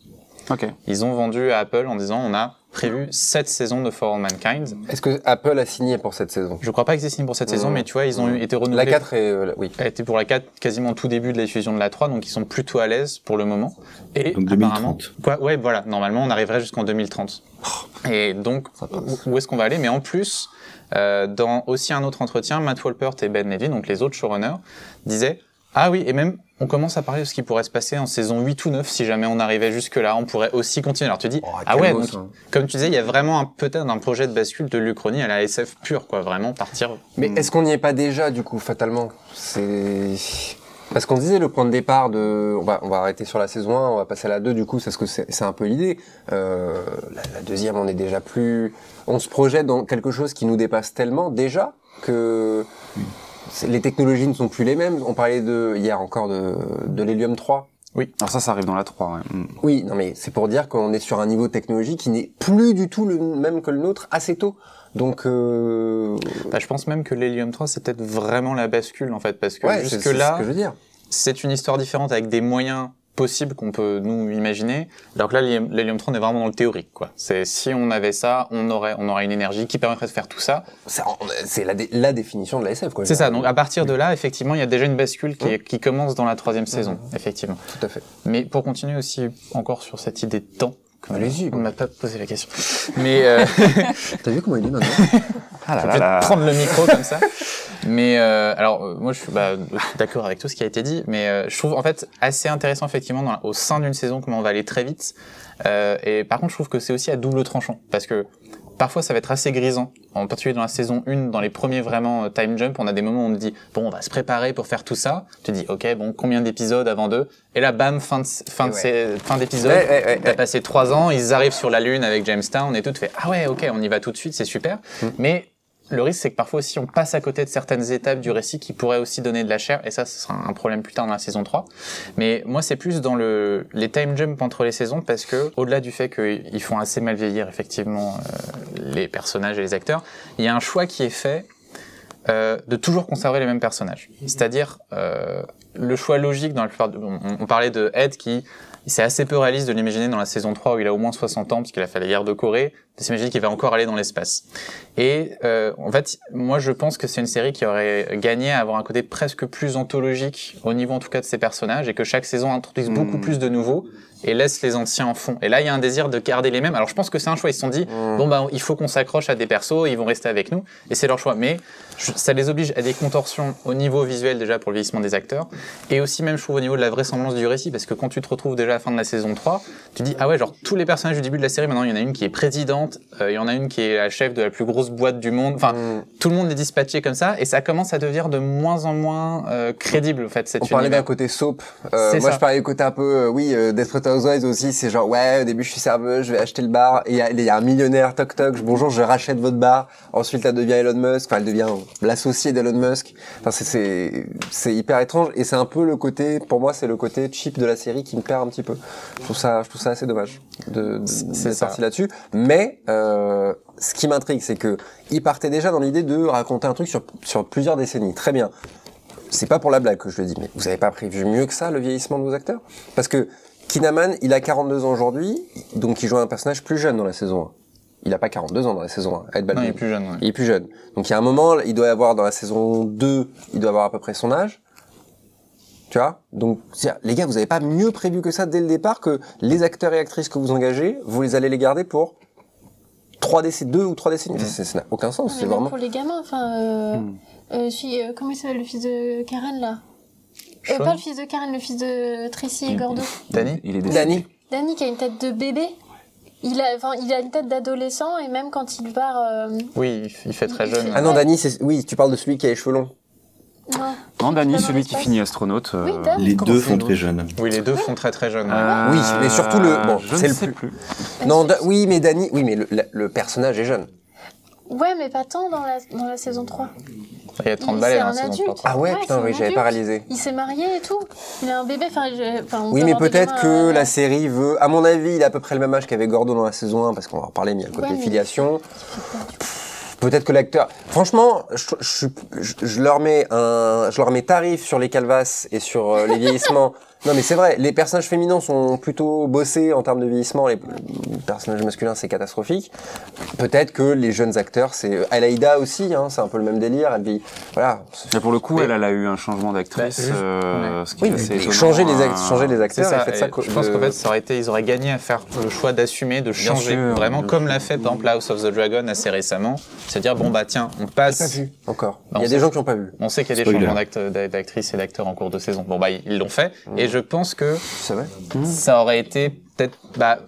Speaker 4: ok
Speaker 5: Ils ont vendu à Apple en disant on a prévu sept saisons de For All Mankind.
Speaker 3: Est-ce que Apple a signé pour cette saison?
Speaker 5: Je crois pas que c'est signé pour cette
Speaker 3: Mmh.
Speaker 5: saison, mais tu vois ils ont été
Speaker 3: La
Speaker 5: renouvelés.
Speaker 3: 4 est... euh, oui.
Speaker 5: Elle était pour la 4 quasiment au tout début de la diffusion de la 3, donc ils sont plutôt à l'aise pour le moment. Et
Speaker 6: Donc
Speaker 5: apparemment,
Speaker 6: 2030.
Speaker 5: quoi, ouais, voilà, normalement on arriverait jusqu'en 2030. Et donc, où- où est-ce qu'on va aller? Mais en plus, euh, dans aussi un autre entretien, Matt Wolpert et Ben Levy, donc les autres showrunners, disaient Ah oui, et même on commence à parler de ce qui pourrait se passer en saison 8 ou 9 si jamais on arrivait jusque-là, on pourrait aussi continuer. Alors tu dis
Speaker 3: Oh,
Speaker 5: Ah ouais, donc,
Speaker 3: ça.
Speaker 5: comme tu disais, il y a vraiment un- peut-être un projet de bascule de l'Uchronie à la SF pure, quoi, vraiment partir.
Speaker 3: Mais est-ce qu'on n'y est pas déjà, du coup, fatalement? C'est... Parce qu'on disait le point de départ de... On va, on va arrêter sur la saison 1, on va passer à la 2, du coup, c'est ce que c'est un peu l'idée. Euh, la, la deuxième, on est déjà plus... On se projette dans quelque chose qui nous dépasse tellement, déjà, que... Les technologies ne sont plus les mêmes. On parlait de, hier encore de, de l'hélium 3.
Speaker 4: alors ça ça arrive dans la 3 ouais. Mm.
Speaker 3: Oui, non mais c'est pour dire qu'on est sur un niveau de technologie qui n'est plus du tout le même que le nôtre assez tôt. Donc euh...
Speaker 5: Bah, je pense même que l'Helium 3, c'est peut-être vraiment la bascule, en fait, parce que
Speaker 3: ouais, c'est c'est ce
Speaker 5: une histoire différente avec des moyens possibles qu'on peut nous imaginer. Alors que là, l'hélium l'hélium 3, on est vraiment dans le théorique, quoi. C'est si on avait ça, on aurait, on aurait une énergie qui permettrait de faire tout ça.
Speaker 3: C'est la, dé- la définition de la SF, quoi.
Speaker 5: C'est ça. Donc à partir de là, effectivement, il y a déjà une bascule qui, est- qui commence dans la troisième saison, effectivement.
Speaker 3: Tout à fait.
Speaker 5: Mais pour continuer aussi encore sur cette idée de temps.
Speaker 3: Allez-y,
Speaker 5: On ne m'a pas posé la question. Mais euh,
Speaker 3: T'as vu comment il est maintenant
Speaker 4: ah
Speaker 5: Je vais prendre le micro comme ça. Mais euh, alors euh, moi je suis bah, d'accord avec tout ce qui a été dit, mais euh, je trouve en fait assez intéressant effectivement dans, au sein d'une saison comment on va aller très vite. Euh, et par contre je trouve que c'est aussi à double tranchant parce que parfois ça va être assez grisant, en particulier dans la saison 1, dans les premiers vraiment euh, time jump, on a des moments où on te dit bon on va se préparer pour faire tout ça. Tu dis ok bon combien d'épisodes avant deux? Et là bam fin de fin de
Speaker 3: Ouais.
Speaker 5: ces- fin d'épisode.
Speaker 3: Ouais, ouais, ouais,
Speaker 5: T'as passé trois ans, ils arrivent sur la lune avec Jamestown et tout, tu fais ah ouais ok on y va tout de suite c'est super.
Speaker 3: Mm.
Speaker 5: Mais le risque, c'est que parfois aussi on passe à côté de certaines étapes du récit qui pourraient aussi donner de la chair, et ça, ce sera un problème plus tard dans la saison 3. Mais moi, c'est plus dans le, les time jumps entre les saisons, parce que, au-delà du fait qu'ils font assez mal vieillir, effectivement, euh, les personnages et les acteurs, il y a un choix qui est fait euh, de toujours conserver les mêmes personnages. C'est-à-dire, euh, le choix logique dans la plupart de... On, on parlait de Ed qui... C'est assez peu réaliste de l'imaginer dans la saison 3 où il a au moins 60 ans parce qu'il a fait la guerre de Corée, de s'imaginer qu'il va encore aller dans l'espace. Et euh, en fait, moi je pense que c'est une série qui aurait gagné à avoir un côté presque plus anthologique au niveau en tout cas de ses personnages et que chaque saison introduise beaucoup
Speaker 4: Mm.
Speaker 5: plus de nouveaux et laisse les anciens en fond. Et là, il y a un désir de garder les mêmes. Alors je pense que c'est un choix. Ils se sont dit
Speaker 3: Mm.
Speaker 5: bon bah il faut qu'on s'accroche à des persos, ils vont rester avec nous et c'est leur choix. Mais ça les oblige à des contorsions au niveau visuel déjà pour le vieillissement des acteurs et aussi même je trouve au niveau de la vraisemblance du récit parce que quand tu te retrouves déjà à la fin de la saison 3, tu dis ah ouais genre tous les personnages du début de la série maintenant il y en a une qui est présidente, euh, il y en a une qui est la chef de la plus grosse boîte du monde. Enfin
Speaker 3: Mm.
Speaker 5: tout le monde est dispatché comme ça et ça commence à devenir de moins en moins euh, crédible en fait cette
Speaker 3: On parlait d'un côté soap. Euh, moi,
Speaker 5: ça.
Speaker 3: je parlais du côté un peu, euh, oui, euh, Desperate Housewives aussi. C'est genre, ouais, au début, je suis serveuse, je vais acheter le bar. Et il y, y a un millionnaire, toc toc, bonjour, je rachète votre bar. Ensuite, elle devient Elon Musk. Enfin, elle devient l'associé d'Elon Musk. Enfin, c'est- hyper étrange. Et c'est un peu le côté, pour moi, c'est le côté cheap de la série qui me perd un petit peu. Je trouve ça, je trouve ça assez dommage de, de, parti là-dessus. Mais euh, ce qui m'intrigue, c'est que il partait déjà dans l'idée de raconter un truc sur, sur plusieurs décennies. Très bien. C'est pas pour la blague que je le dis, mais vous avez pas prévu mieux que ça le vieillissement de vos acteurs? Parce que Kinaman, il a 42 ans aujourd'hui, donc il joue un personnage plus jeune dans la saison il a pas 42 ans dans la saison 1, Ed
Speaker 5: Non, il est plus jeune. ouais.
Speaker 3: Il est plus jeune. Donc il y a un moment, il doit avoir dans la saison 2, il doit avoir à peu près son âge. Tu vois? Donc les gars, vous avez pas mieux prévu que ça dès le départ que les acteurs et actrices que vous engagez, vous les allez les garder pour 3 décennies, 2 ou 3 décennies. Ça, Ça n'a aucun sens, c'est vraiment
Speaker 2: pour les gamins, enfin, euh, euh, comment il s'appelle le fils de Karen là? Euh, Pas le fils de Karen, le fils de Tracy et
Speaker 4: Hmm.
Speaker 2: Gordo.
Speaker 5: Danny?
Speaker 4: Il est décédé.
Speaker 3: Danny.
Speaker 2: Danny qui a une tête de bébé. Il a, enfin, il a une tête d'adolescent et même quand il part, euh,
Speaker 5: Oui, il fait très
Speaker 2: Il
Speaker 5: jeune.
Speaker 2: fait-
Speaker 3: Ah non. Danny, c'est oui, tu parles de celui qui a les cheveux longs.
Speaker 2: non.
Speaker 4: Non,
Speaker 2: dans
Speaker 4: celui qui finit astronaute. euh,
Speaker 2: Oui.
Speaker 6: Les
Speaker 3: Comment
Speaker 6: deux font très jeunes.
Speaker 5: Oui, les deux font très très jeune.
Speaker 4: euh,
Speaker 3: Oui, mais surtout le- bon,
Speaker 4: je
Speaker 3: c'est
Speaker 4: ne
Speaker 3: le
Speaker 4: sais
Speaker 3: plus-
Speaker 4: plus.
Speaker 3: Non, Da- oui, mais Danny, oui, mais le personnage est jeune.
Speaker 2: Ouais, mais pas tant dans la, dans la saison 3.
Speaker 5: Il y a 30
Speaker 2: Il-
Speaker 5: balais dans
Speaker 2: un
Speaker 5: la saison
Speaker 2: adulte.
Speaker 5: 3.
Speaker 3: Ah ouais,
Speaker 2: Ouais,
Speaker 3: putain, oui, j'avais réalisé.
Speaker 2: Il s'est marié et tout. Il a un bébé. Enfin, je- enfin, on
Speaker 3: Oui, mais peut-être que
Speaker 2: euh,
Speaker 3: la série veut. À mon avis, il a à peu près le même âge qu'avait Gordo dans la saison 1, parce qu'on va en reparler, mais il y a le côté
Speaker 2: Ouais,
Speaker 3: filiation. Peut-être que l'acteur. Franchement, je, je, je, je leur mets un, je leur mets tarif sur les calvasses et sur euh, les vieillissements. Non, mais c'est vrai. Les personnages féminins sont plutôt bossés en termes de vieillissement. Les, personnages masculins, c'est catastrophique. Peut-être que les jeunes acteurs, c'est Alaïda aussi. Hein, c'est un peu le même délire. Elle vit, voilà.
Speaker 4: Mais pour le coup,
Speaker 3: Mais-
Speaker 4: elle, elle a eu un changement d'actrice.
Speaker 5: Bah, juste-
Speaker 4: euh, ce qui
Speaker 3: Oui,
Speaker 4: est
Speaker 3: mais, mais changer les,
Speaker 4: hein.
Speaker 3: act- changer les
Speaker 5: C'est
Speaker 3: acteurs
Speaker 5: ça.
Speaker 3: et ça.
Speaker 5: je pense
Speaker 3: de-
Speaker 5: qu'en fait, ça aurait été, ils auraient gagné à faire le choix d'assumer, de changer,
Speaker 4: sûr,
Speaker 5: vraiment comme l'a fait par exemple House of the Dragon assez récemment. C'est-à-dire bon bah tiens, on
Speaker 3: J'ai pas
Speaker 5: passe.
Speaker 3: vu encore.
Speaker 5: Bah,
Speaker 3: il y a des gens qui n'ont pas vu.
Speaker 5: On sait qu'il y a des changements d'act- d'a- d'actrices et d'acteurs en cours de saison. Bon bah ils l'ont fait et je pense que ça aurait été peut-être bah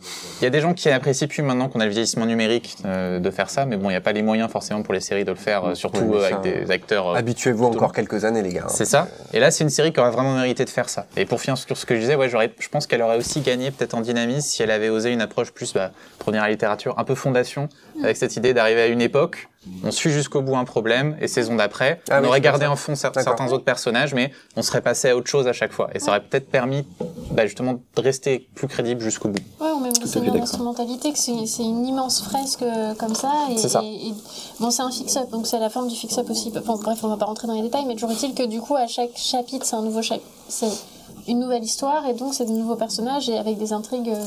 Speaker 5: il y a des gens qui apprécient plus maintenant qu'on a le vieillissement numérique euh, de faire ça mais bon il n'y a pas les moyens forcément pour les séries de le faire euh, surtout euh,
Speaker 3: ça,
Speaker 5: avec des acteurs
Speaker 3: Habituez-vous encore quelques années, les gars.
Speaker 5: c'est ça. Et là, c'est une série qui aurait vraiment mérité de faire ça. Et pour finir sur ce que je disais, ouais, j'aurais, je pense qu'elle aurait aussi gagné peut-être en dynamisme si elle avait osé une approche plus bah, première littérature, un peu fondation, avec cette idée d'arriver à une époque, on suit jusqu'au bout un problème, et saison d'après,
Speaker 3: Ah
Speaker 5: on
Speaker 3: oui,
Speaker 5: aurait gardé en fond cer- certains autres personnages, mais on serait passé à autre chose à chaque fois. Et ça aurait peut-être permis bah, justement de rester plus crédible jusqu'au bout.
Speaker 2: Ouais, ou même
Speaker 6: fait
Speaker 2: le Seigneur
Speaker 6: d'accord.
Speaker 2: d'instrumentalité, que c'est c'est une immense fresque euh, comme ça. Et,
Speaker 5: C'est ça.
Speaker 2: et- et- bon, c'est un fix-up, donc c'est la forme du fix-up aussi. Bon, bref, on va pas rentrer dans les détails, mais toujours est-il que du coup, à chaque chapitre, c'est un nouveau chapitre. C'est une nouvelle histoire, et donc c'est de nouveaux personnages, et avec des intrigues euh,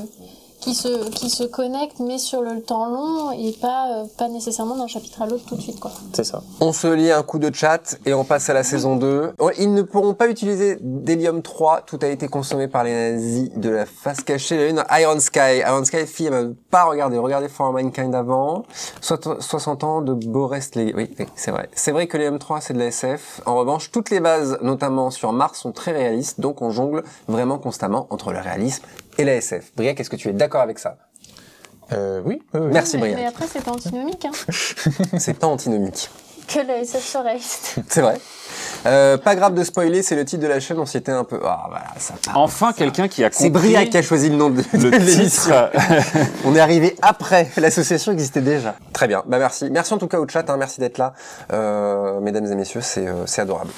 Speaker 2: qui se, qui se connectent, mais sur le temps long, et pas, euh, pas nécessairement d'un chapitre à l'autre tout de suite, quoi.
Speaker 5: C'est ça.
Speaker 3: On se lit un coup de chat et on passe à la saison 2. Oh, Ils ne pourront pas utiliser d'hélium 3. Tout a été consommé par les nazis de la face cachée de la Lune. Iron Sky. Iron Sky, fille, elle m'a pas regardé. Regardez For Mankind avant. Soit- 60 ans de Boris les... Oui, oui, c'est vrai. C'est vrai que l'hélium 3, c'est de la SF. En revanche, toutes les bases, notamment sur Mars, sont très réalistes. Donc, on jongle vraiment constamment entre le réalisme et la SF. Briac, est-ce que tu es d'accord avec ça?
Speaker 5: Euh, oui. oui, oui.
Speaker 3: Merci, Briac.
Speaker 2: mais après, c'est pas antinomique, hein,
Speaker 3: C'est pas antinomique.
Speaker 2: que la SF soit réaliste.
Speaker 3: C'est vrai. Euh, pas grave de spoiler, c'est le titre de la chaîne, on s'y était un peu... Ah, voilà, ça part.
Speaker 4: Enfin, quelqu'un qui a compris
Speaker 3: C'est Briac qui a choisi le nom de, de
Speaker 4: le
Speaker 3: l'émission.
Speaker 4: titre.
Speaker 3: On est arrivé après, l'association existait déjà. Très bien, bah merci. Merci en tout cas au chat, hein, merci d'être là. Euh, mesdames et messieurs, c'est euh, c'est adorable.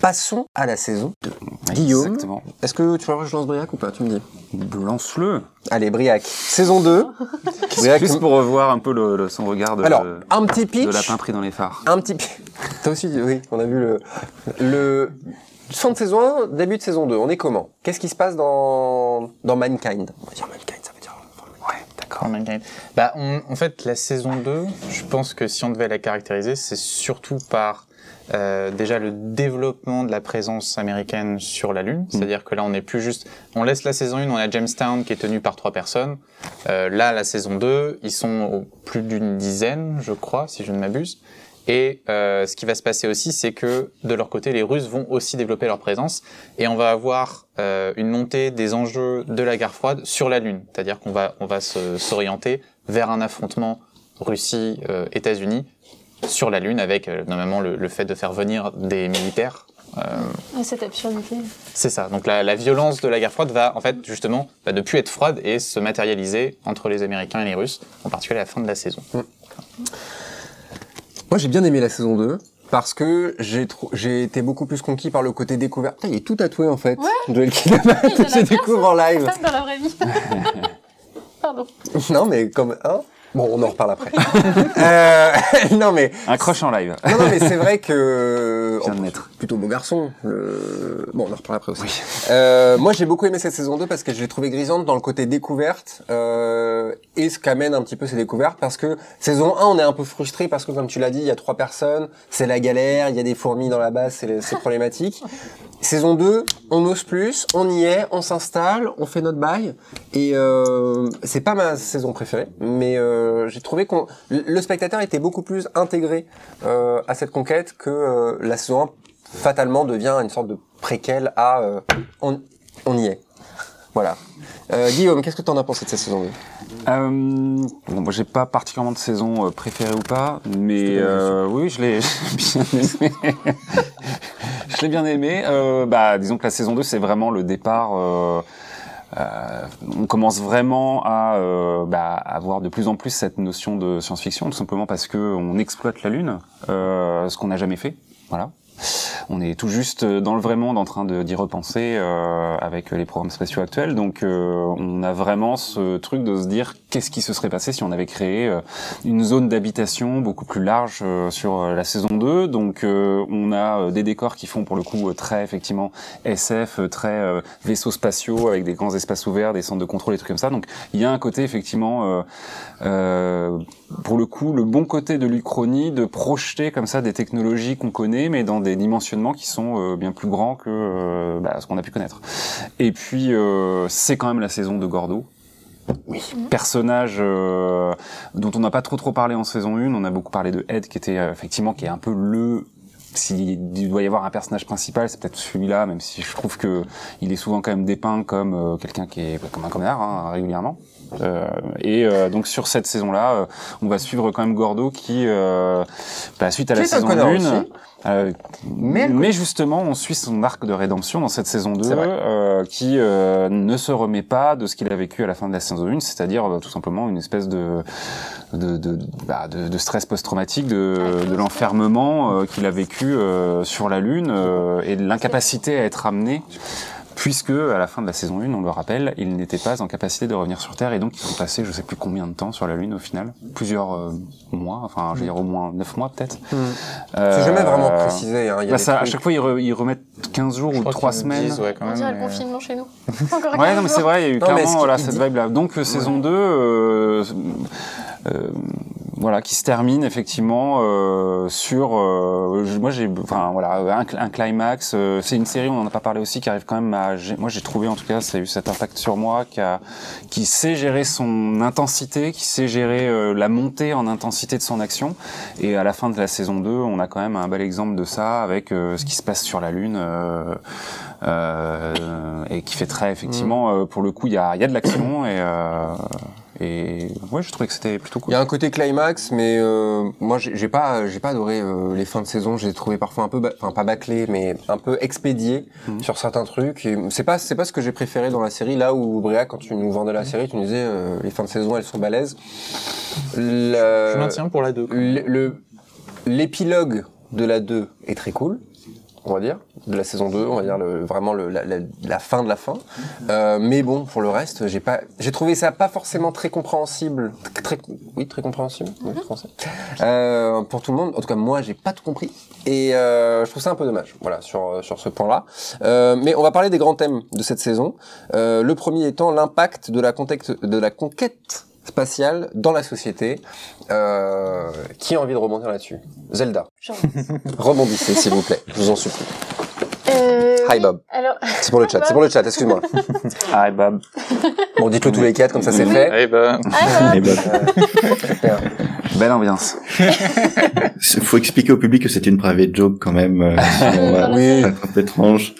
Speaker 3: Passons à la saison 2. Guillaume,
Speaker 4: Exactement.
Speaker 3: est-ce que tu vois, je lance Briac ou pas Tu me dis.
Speaker 4: Lance-le.
Speaker 3: Allez, Briac, saison 2. Briac,
Speaker 4: Juste pour revoir un peu le, le- son regard de,
Speaker 3: Alors, un petit
Speaker 4: de
Speaker 3: pitch.
Speaker 4: lapin pris dans les phares.
Speaker 3: Un petit... pi- Toi aussi, oui, on a vu le... Le... Fin de saison 1, début de saison 2, on est comment? Qu'est-ce qui se passe dans, dans Mankind? On va dire Mankind, ça veut dire... Ouais, d'accord.
Speaker 5: My God. Bah, on- en fait, la saison 2, je pense que si on devait la caractériser, c'est surtout par euh, déjà le développement de la présence américaine sur la Lune. C'est-à-dire que là, on n'est plus juste... On laisse la saison 1, on a Jamestown qui est tenu par trois personnes. Euh, là, la saison 2, ils sont au plus d'une dizaine, je crois, si je ne m'abuse. Et euh, ce qui va se passer aussi, c'est que de leur côté, les Russes vont aussi développer leur présence et on va avoir euh, une montée des enjeux de la guerre froide sur la Lune. C'est-à-dire qu'on va on va se- s'orienter vers un affrontement Russie-États-Unis sur la Lune avec euh, normalement le, le fait de faire venir des militaires. Euh,
Speaker 2: Ah, Cette absurdité.
Speaker 5: c'est ça. Donc la, la violence de la guerre froide va en fait justement bah, ne plus être froide et se matérialiser entre les Américains et les Russes, en particulier à la fin de la saison.
Speaker 3: Moi, j'ai bien aimé la saison 2 parce que j'ai été beaucoup plus conquis par le côté découvert. Putain, il est tout tatoué en fait. Joel Kinnaman, je découvre en live.
Speaker 2: Pas dans la vraie vie. Pardon.
Speaker 3: non, mais comme hein? Bon, on en reparle après. euh, non mais
Speaker 4: Un crush en live.
Speaker 3: non, non mais c'est vrai que oh, plutôt beau garçon. Euh, Bon, on en reparle après aussi. Euh, moi, j'ai beaucoup aimé cette saison 2 parce que je l'ai trouvée grisante dans le côté découverte euh, et ce qu'amène un petit peu ces découvertes parce que saison 1, on est un peu frustré parce que comme tu l'as dit, il y a trois personnes, c'est la galère, il y a des fourmis dans la base, c'est problématique. Saison 2, on ose plus, on y est, on s'installe, on fait notre bail et euh, c'est pas ma saison préférée, mais euh, j'ai trouvé qu'on le spectateur était beaucoup plus intégré euh, à cette conquête que euh, la saison 1 fatalement devient une sorte de préquel à on, on y est. Voilà. Guillaume, qu'est-ce que tu en as pensé de cette saison 2
Speaker 4: Euh, bon, moi, j'ai pas particulièrement de saison euh, préférée ou pas, mais euh, oui, je l'ai bien aimé. je l'ai bien aimé. Euh, bah, disons que la saison 2, c'est vraiment le départ. Euh, euh, on commence vraiment à euh, bah, avoir de plus en plus cette notion de science-fiction, tout simplement parce que on exploite la Lune, euh, ce qu'on n'a jamais fait. Voilà. On est tout juste dans le vrai monde en train d'y repenser euh, avec les programmes spatiaux actuels. Donc euh, on a vraiment ce truc de se dire qu'est-ce qui se serait passé si on avait créé euh, une zone d'habitation beaucoup plus large euh, sur euh, la saison 2. Donc on a des décors qui font pour le coup très effectivement SF, très vaisseaux spatiaux avec des grands espaces ouverts, des centres de contrôle et trucs comme ça. Donc il y a un côté effectivement pour le coup le bon côté de l'Uchronie de projeter comme ça des technologies qu'on connaît mais dans des dimensionnements qui sont euh, bien plus grands que euh, bah, ce qu'on a pu connaître. Et puis euh, c'est quand même la saison de Gordo. Oui. Personnage euh, dont on n'a pas trop trop parlé en saison 1, on a beaucoup parlé de Ed qui était euh, effectivement qui est un peu le s'il doit y avoir un personnage principal, c'est peut-être celui-là, même si je trouve que il est souvent quand même dépeint comme euh, quelqu'un qui est comme un connard hein, régulièrement. Euh, et euh, donc sur cette saison-là, on va suivre quand même Gordo qui, bah, suite à la saison
Speaker 3: connard
Speaker 4: 1,
Speaker 3: aussi.
Speaker 4: Euh,
Speaker 3: Mais-
Speaker 4: mais, justement, on suit son arc de rédemption dans cette saison 2,
Speaker 3: C'est vrai.
Speaker 4: euh, qui euh, ne se remet pas de ce qu'il a vécu à la fin de la saison 1, c'est-à-dire tout simplement une espèce de de, de, bah, de, de stress post-traumatique, de, de l'enfermement qu'il a vécu sur la Lune et de l'incapacité à être amené puisque à la fin de la saison 1, on le rappelle, il n'était pas en capacité de revenir sur Terre et donc ils ont passé je sais plus combien de temps sur la Lune au final, plusieurs euh, mois, enfin je veux dire au moins 9 mois peut-être.
Speaker 3: C'est jamais vraiment
Speaker 4: Euh,
Speaker 3: précisé. Hein. Il y a
Speaker 4: bah
Speaker 3: des
Speaker 4: ça, à chaque fois, ils, re- ils remettent 15 jours
Speaker 5: Je
Speaker 4: ou
Speaker 5: crois
Speaker 4: 3
Speaker 5: qu'ils nous
Speaker 4: semaines.
Speaker 5: disent, ouais, quand
Speaker 2: On dirait le confinement chez nous. Encore
Speaker 4: Ouais,
Speaker 2: 15
Speaker 4: non, mais c'est vrai, il y a eu
Speaker 3: Non,
Speaker 4: clairement
Speaker 3: ce
Speaker 4: voilà, cette
Speaker 3: dit-
Speaker 4: vibe-là. Donc, euh, saison 2, euh, euh, voilà, qui se termine effectivement euh, sur. euh, je- moi, j'ai, enfin voilà, un, cl- un climax. euh, c'est une série, on en a pas parlé aussi, qui arrive quand même à. Moi, j'ai trouvé en tout cas, ça a eu cet impact sur moi, qui a, qui sait gérer son intensité, qui sait gérer euh, la montée en intensité de son action. Et à la fin de la saison 2, on a quand même un bel exemple de ça avec euh, ce qui se passe sur la Lune. euh, euh, et qui fait très effectivement euh, pour le coup il y a, il y a de l'action et euh, et ouais je trouvais que c'était plutôt
Speaker 3: Il
Speaker 4: cool
Speaker 3: y a un côté climax, mais euh, moi j'ai pas j'ai pas adoré euh, les fins de saison. J'ai trouvé parfois un peu, enfin pas bâclé, mais un peu expédié
Speaker 4: Mhm.
Speaker 3: sur certains trucs. C'est pas c'est pas ce que j'ai préféré dans la série. Là où Bria, quand tu nous vendais la série, tu nous disais euh, les fins de saison elles sont balèzes. Le-
Speaker 5: Je maintiens pour la 2.
Speaker 3: le- le- l'épilogue de la 2 est très cool on va dire de la saison 2 on va dire le, vraiment le, la, la- la fin de la fin. Euh, mais bon pour le reste j'ai pas j'ai trouvé ça pas forcément très compréhensible très oui très compréhensible oui, français. Euh, pour tout le monde en tout cas moi j'ai pas tout compris. Et euh, je trouve ça un peu dommage voilà sur sur ce point là euh, mais on va parler des grands thèmes de cette saison. Euh, le premier étant l'impact de la contexte de la conquête spatiale dans la société. Euh, qui a envie de rebondir là-dessus Zelda. Rebondissez, s'il vous plaît. Je vous en supplie.
Speaker 2: Euh,
Speaker 3: Hi,
Speaker 2: oui.
Speaker 3: Bob.
Speaker 2: Alors,
Speaker 3: C'est pour le chat. C'est pour le chat. Excuse-moi.
Speaker 4: ah Bob
Speaker 3: Bon, dites-le tous les quatre, comme ça c'est fait.
Speaker 5: Ben,
Speaker 2: ah,
Speaker 6: Eh ben,
Speaker 3: Super.
Speaker 4: belle ambiance
Speaker 6: Il faut expliquer au public que c'était une private joke quand même. euh, sinon,
Speaker 2: la
Speaker 3: Oui.
Speaker 6: ça va être un peu étrange.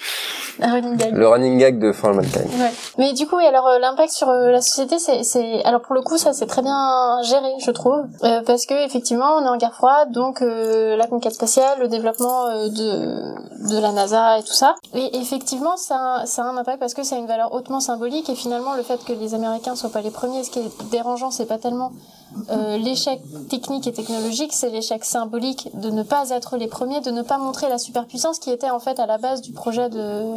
Speaker 2: Un running gag.
Speaker 3: Le running gag de For All Mankind.
Speaker 2: Ouais. Mais du coup, oui, alors euh, l'impact sur euh, la société, c'est, c'est, alors pour le coup, ça c'est très bien géré, je trouve, Euh, parce que effectivement, on est en guerre froide, donc euh, la conquête spatiale, le développement euh, de de la NASA et tout ça. Et effectivement, ça, a- ça a un impact parce que ça a une valeur hautement symbolique et finalement, le fait que les Américains soient pas les premiers, ce qui est dérangeant, c'est pas tellement euh, l'échec technique et technologique, c'est l'échec symbolique de ne pas être les premiers, de ne pas montrer la superpuissance qui était en fait à la base du projet de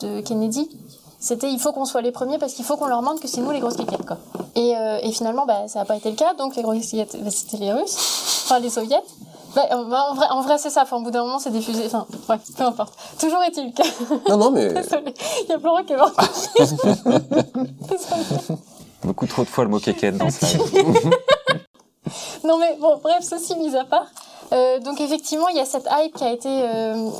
Speaker 2: de Kennedy C'était il faut qu'on soit les premiers parce qu'il faut qu'on leur montre que c'est nous les grosses cliquettes quoi. Et, euh, et finalement bah ça n'a pas été le cas donc les grosses cliquettes bah, c'était les Russes, enfin les Soviets. Bah, en bah, vrai, en vrai c'est ça. Enfin, au bout d'un moment, c'est diffusé. Enfin, ouais, peu importe. Toujours est-il que.
Speaker 3: Non, non, mais
Speaker 2: Désolée. Il y a Florent qui est mort. Désolée.
Speaker 4: Beaucoup trop de fois le mot kékette dans ça.
Speaker 2: Non mais bon, bref, ceci mis à part. Euh, donc effectivement, il y a cette hype qui a été euh,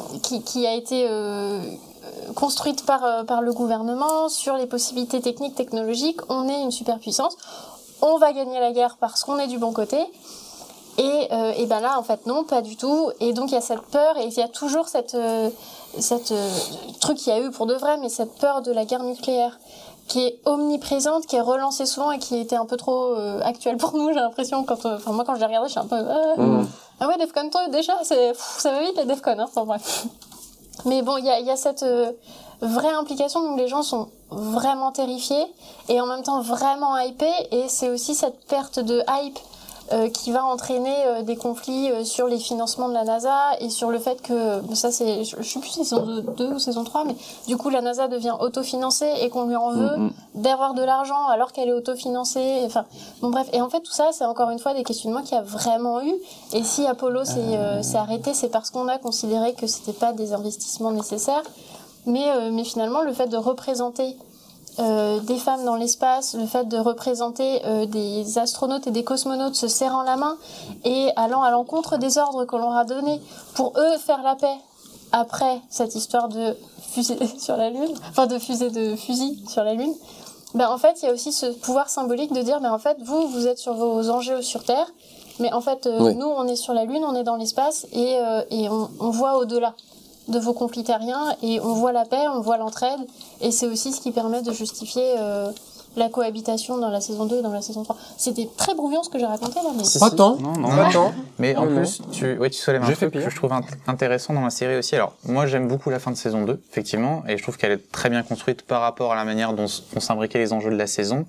Speaker 2: euh, construite par par le gouvernement sur les possibilités techniques technologiques. On est une superpuissance. On va gagner la guerre parce qu'on est du bon côté. Et, et ben là, en fait, non, pas du tout. Et donc il y a cette peur et il y a toujours cette cette truc qu'il y a eu pour de vrai, mais cette peur de la guerre nucléaire qui est omniprésente, qui est relancée souvent et qui était un peu trop euh, actuelle pour nous, j'ai l'impression. Quand, euh, enfin, moi, quand je l'ai regardé, je suis un peu. euh,
Speaker 3: Mm.
Speaker 2: Ah ouais, Defcon 2, déjà, c'est, ça va vite les Defcon, hein, enfin bref. Mais bon, il y a, il y a cette euh, vraie implication, donc les gens sont vraiment terrifiés et en même temps vraiment hypés, et c'est aussi cette perte de hype qui va entraîner euh, des conflits euh, sur les financements de la NASA et sur le fait que, ça c'est, je, je sais plus si c'est saison 2 ou saison 3, mais du coup la NASA devient autofinancée et qu'on lui en veut
Speaker 4: Mm, mm.
Speaker 2: d'avoir de l'argent alors qu'elle est autofinancée. Enfin, bon bref. Et en fait, tout ça, c'est encore une fois des questionnements qu'il y a vraiment eu. Et si Apollo s'est euh, arrêté, c'est parce qu'on a considéré que c'était pas des investissements nécessaires. Mais, euh, mais finalement, le fait de représenter euh, des femmes dans l'espace, le fait de représenter euh, des astronautes et des cosmonautes se serrant la main et allant à l'encontre des ordres qu'on leur a donnés pour eux faire la paix après cette histoire de fusée sur la Lune, enfin de fusée de fusil sur la Lune, ben en fait il y a aussi ce pouvoir symbolique de dire mais en fait vous vous êtes sur vos enjeux sur Terre, mais en fait euh,
Speaker 3: Oui.
Speaker 2: nous on est sur la Lune, on est dans l'espace et, euh, et on, on voit au-delà de vos conflits terriens et on voit la paix, on voit l'entraide et c'est aussi ce qui permet de justifier euh, la cohabitation dans la saison 2 et dans la saison 3. C'était très brouillon ce que j'ai raconté là, mais...
Speaker 3: Pas tant.
Speaker 4: Non, non.
Speaker 3: Pas tant.
Speaker 5: Mais en
Speaker 3: Non, non.
Speaker 5: plus, tu, ouais, tu soulèves un truc
Speaker 3: pire.
Speaker 5: que je trouve int- intéressant dans la série aussi. Alors, moi, j'aime beaucoup la fin de saison 2, effectivement, et je trouve qu'elle est très bien construite par rapport à la manière dont s- ont s'imbriquaient les enjeux de la saison,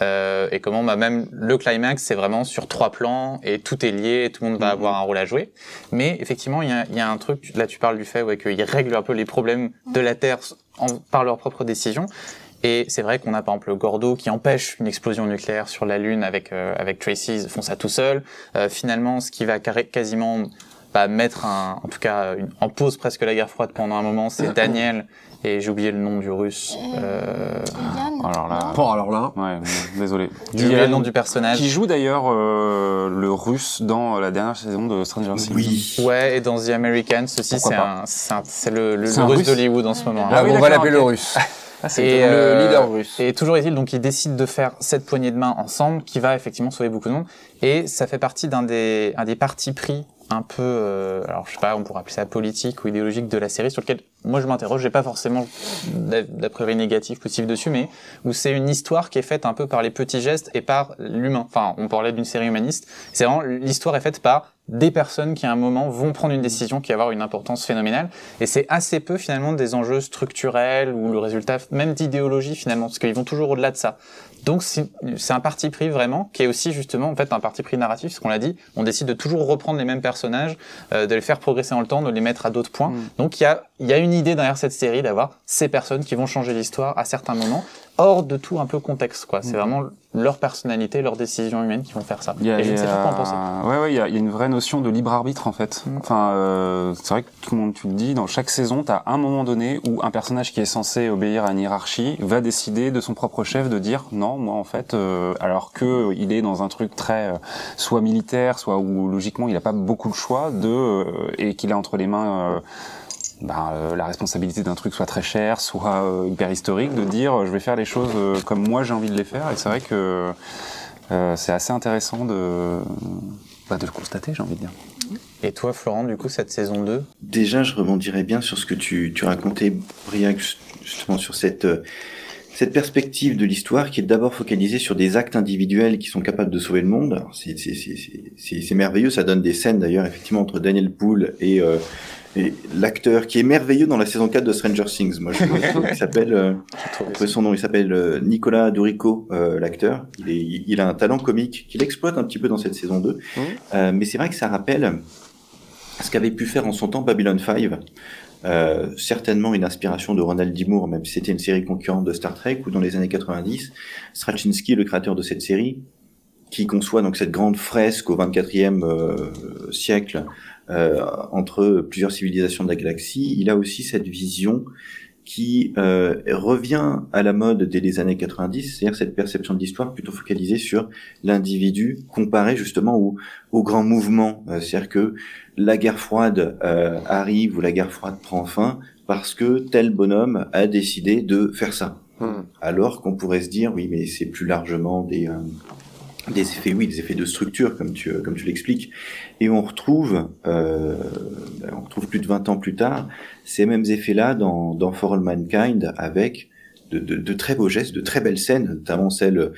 Speaker 5: euh, et comment, bah, même le climax, c'est vraiment sur trois plans, et tout est lié, et tout le monde va
Speaker 3: Mhm.
Speaker 5: avoir un rôle à jouer. Mais, effectivement, il y a, il y a un truc, là, tu parles du fait, ouais, qu'ils règlent un peu les problèmes de la Terre en- par leurs propres décisions. Et c'est vrai qu'on a par exemple Gordo qui empêche une explosion nucléaire sur la Lune avec euh, avec Tracy, ils font ça tout seul. Euh, finalement, ce qui va carré- quasiment bah, mettre un, en tout cas une- en pause presque la guerre froide pendant un moment, c'est Daniel et j'ai oublié le nom du russe. Euh,
Speaker 2: Yann
Speaker 4: Alors là,
Speaker 3: Bon, alors là.
Speaker 4: ouais, désolé.
Speaker 5: j'ai oublié le nom du personnage.
Speaker 4: Qui joue d'ailleurs euh, le russe dans la dernière saison de Stranger Things.
Speaker 6: Oui.
Speaker 5: Ouais, et dans The Americans aussi, c'est un, c'est un- c'est le, le, le russe
Speaker 4: russe
Speaker 5: d'Hollywood en ce moment.
Speaker 4: Ah
Speaker 3: Ah,
Speaker 4: oui,
Speaker 3: on va l'appeler le russe.
Speaker 4: Ah, c'est
Speaker 5: Et,
Speaker 3: le
Speaker 5: euh,
Speaker 3: leader russe.
Speaker 5: Et toujours est-il, donc ils décident de faire cette poignée de main ensemble, qui va effectivement sauver beaucoup de monde. Et ça fait partie d'un des, un des partis pris un peu, euh, alors je sais pas, on pourrait appeler ça politique ou idéologique de la série, sur lequel moi je m'interroge. J'ai pas forcément d'a priori négatif, positif dessus, mais où c'est une histoire qui est faite un peu par les petits gestes et par l'humain. Enfin, on parlait d'une série humaniste. C'est vraiment l'histoire est faite par des personnes qui à un moment vont prendre une décision qui va avoir une importance phénoménale. Et c'est assez peu finalement des enjeux structurels ou le résultat même d'idéologie finalement, parce qu'ils vont toujours au-delà de ça. Donc c'est c'est un parti pris vraiment, qui est aussi justement en fait un parti pris narratif, ce qu'on l'a dit. On décide de toujours reprendre les mêmes personnages, euh, de les faire progresser dans le temps, de les mettre à d'autres points.
Speaker 4: Mm.
Speaker 5: Donc il y a, il y a une idée derrière cette série d'avoir ces personnes qui vont changer l'histoire à certains moments, hors de tout un peu contexte. quoi. C'est
Speaker 4: Mm.
Speaker 5: vraiment leur personnalité, leurs décisions humaines qui vont faire ça.
Speaker 4: Il y a,
Speaker 5: Et je ne sais pas
Speaker 4: a-
Speaker 5: quoi en penser.
Speaker 4: Ouais, ouais, il y a, il y a une vraie notion de libre arbitre en fait.
Speaker 5: Mm.
Speaker 4: Enfin, euh, c'est vrai que tout le monde, tu le dis, dans chaque saison, t'as un moment donné où un personnage qui est censé obéir à une hiérarchie va décider de son propre chef de dire non, moi en fait, euh, alors que euh, il est dans un truc très euh, soit militaire, soit où logiquement il a pas beaucoup de choix de euh, et qu'il a entre les mains. Ben, euh, la responsabilité d'un truc soit très cher, soit euh, hyper historique, de dire euh, je vais faire les choses euh, comme moi j'ai envie de les faire. Et c'est vrai que euh, c'est assez intéressant de, bah, de le constater, j'ai envie de dire.
Speaker 5: Et toi, Florent, du coup, cette saison 2
Speaker 6: Déjà, je rebondirais bien sur ce que tu, tu racontais, Briac, justement sur cette, cette perspective de l'histoire qui est d'abord focalisée sur des actes individuels qui sont capables de sauver le monde. C'est merveilleux, ça donne des scènes d'ailleurs, effectivement, entre Daniel Poole et, euh, et l'acteur qui est merveilleux dans la saison 4 de Stranger Things. Moi, je trouve il s'appelle, euh, son nom, il s'appelle euh, Nicolas Dorico, euh, l'acteur. Il, est, il a un talent comique qu'il exploite un petit peu dans cette saison 2. Euh, mais c'est vrai que ça rappelle ce qu'avait pu faire en son temps Babylon 5, euh, certainement une inspiration de Ronald D. Moore, même si c'était une série concurrente de Star Trek, ou dans les années 90, Straczynski, le créateur de cette série, qui conçoit donc cette grande fresque au 24e euh, siècle entre plusieurs civilisations de la galaxie, il a aussi cette vision qui euh, revient à la mode dès les années 90, c'est-à-dire cette perception de l'histoire plutôt focalisée sur l'individu comparé justement au, au grand mouvement. Euh, c'est-à-dire que la guerre froide euh, arrive ou la guerre froide prend fin parce que tel bonhomme a décidé de faire ça.
Speaker 3: Hmm.
Speaker 6: Alors qu'on pourrait se dire, oui, mais c'est plus largement des, euh, des effets, oui, des effets de structure, comme tu, comme tu l'expliques. Et on retrouve, euh, on retrouve plus de 20 ans plus tard, ces mêmes effets-là dans, dans For All Mankind avec de, de, de très beaux gestes, de très belles scènes, notamment celle,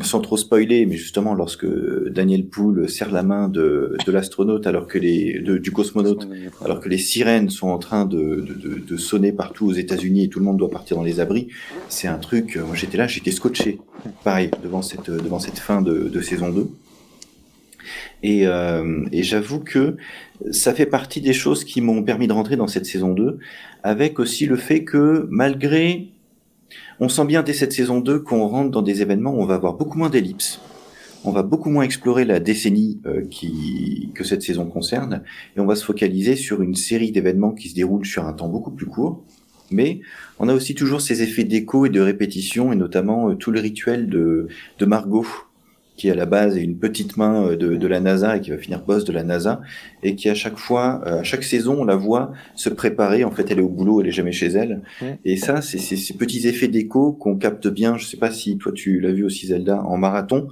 Speaker 6: sans trop spoiler, mais justement lorsque Daniel Poole serre la main de, de l'astronaute alors que les, de- du cosmonaute alors que les sirènes sont en train de, de, de, sonner partout aux États-Unis et tout le monde doit partir dans les abris, c'est un truc. euh, Moi, j'étais là, j'étais scotché, pareil, devant cette devant cette fin de, de saison 2. Et, euh, et j'avoue que ça fait partie des choses qui m'ont permis de rentrer dans cette saison 2, avec aussi le fait que malgré, on sent bien dès cette saison 2 qu'on rentre dans des événements où on va avoir beaucoup moins d'ellipses, on va beaucoup moins explorer la décennie euh, qui, que cette saison concerne, et on va se focaliser sur une série d'événements qui se déroulent sur un temps beaucoup plus court. Mais on a aussi toujours ces effets d'écho et de répétition, et notamment euh, tout le rituel de, de Margot, qui à la base est une petite main euh, de, de la NASA et qui va finir boss de la NASA, et qui à chaque fois, euh, à chaque saison, on la voit se préparer. En fait, elle est au boulot, elle est jamais chez elle. Et ça, c'est c'est ces petits effets d'écho qu'on capte bien. Je sais pas si toi tu l'as vu aussi Zelda en marathon.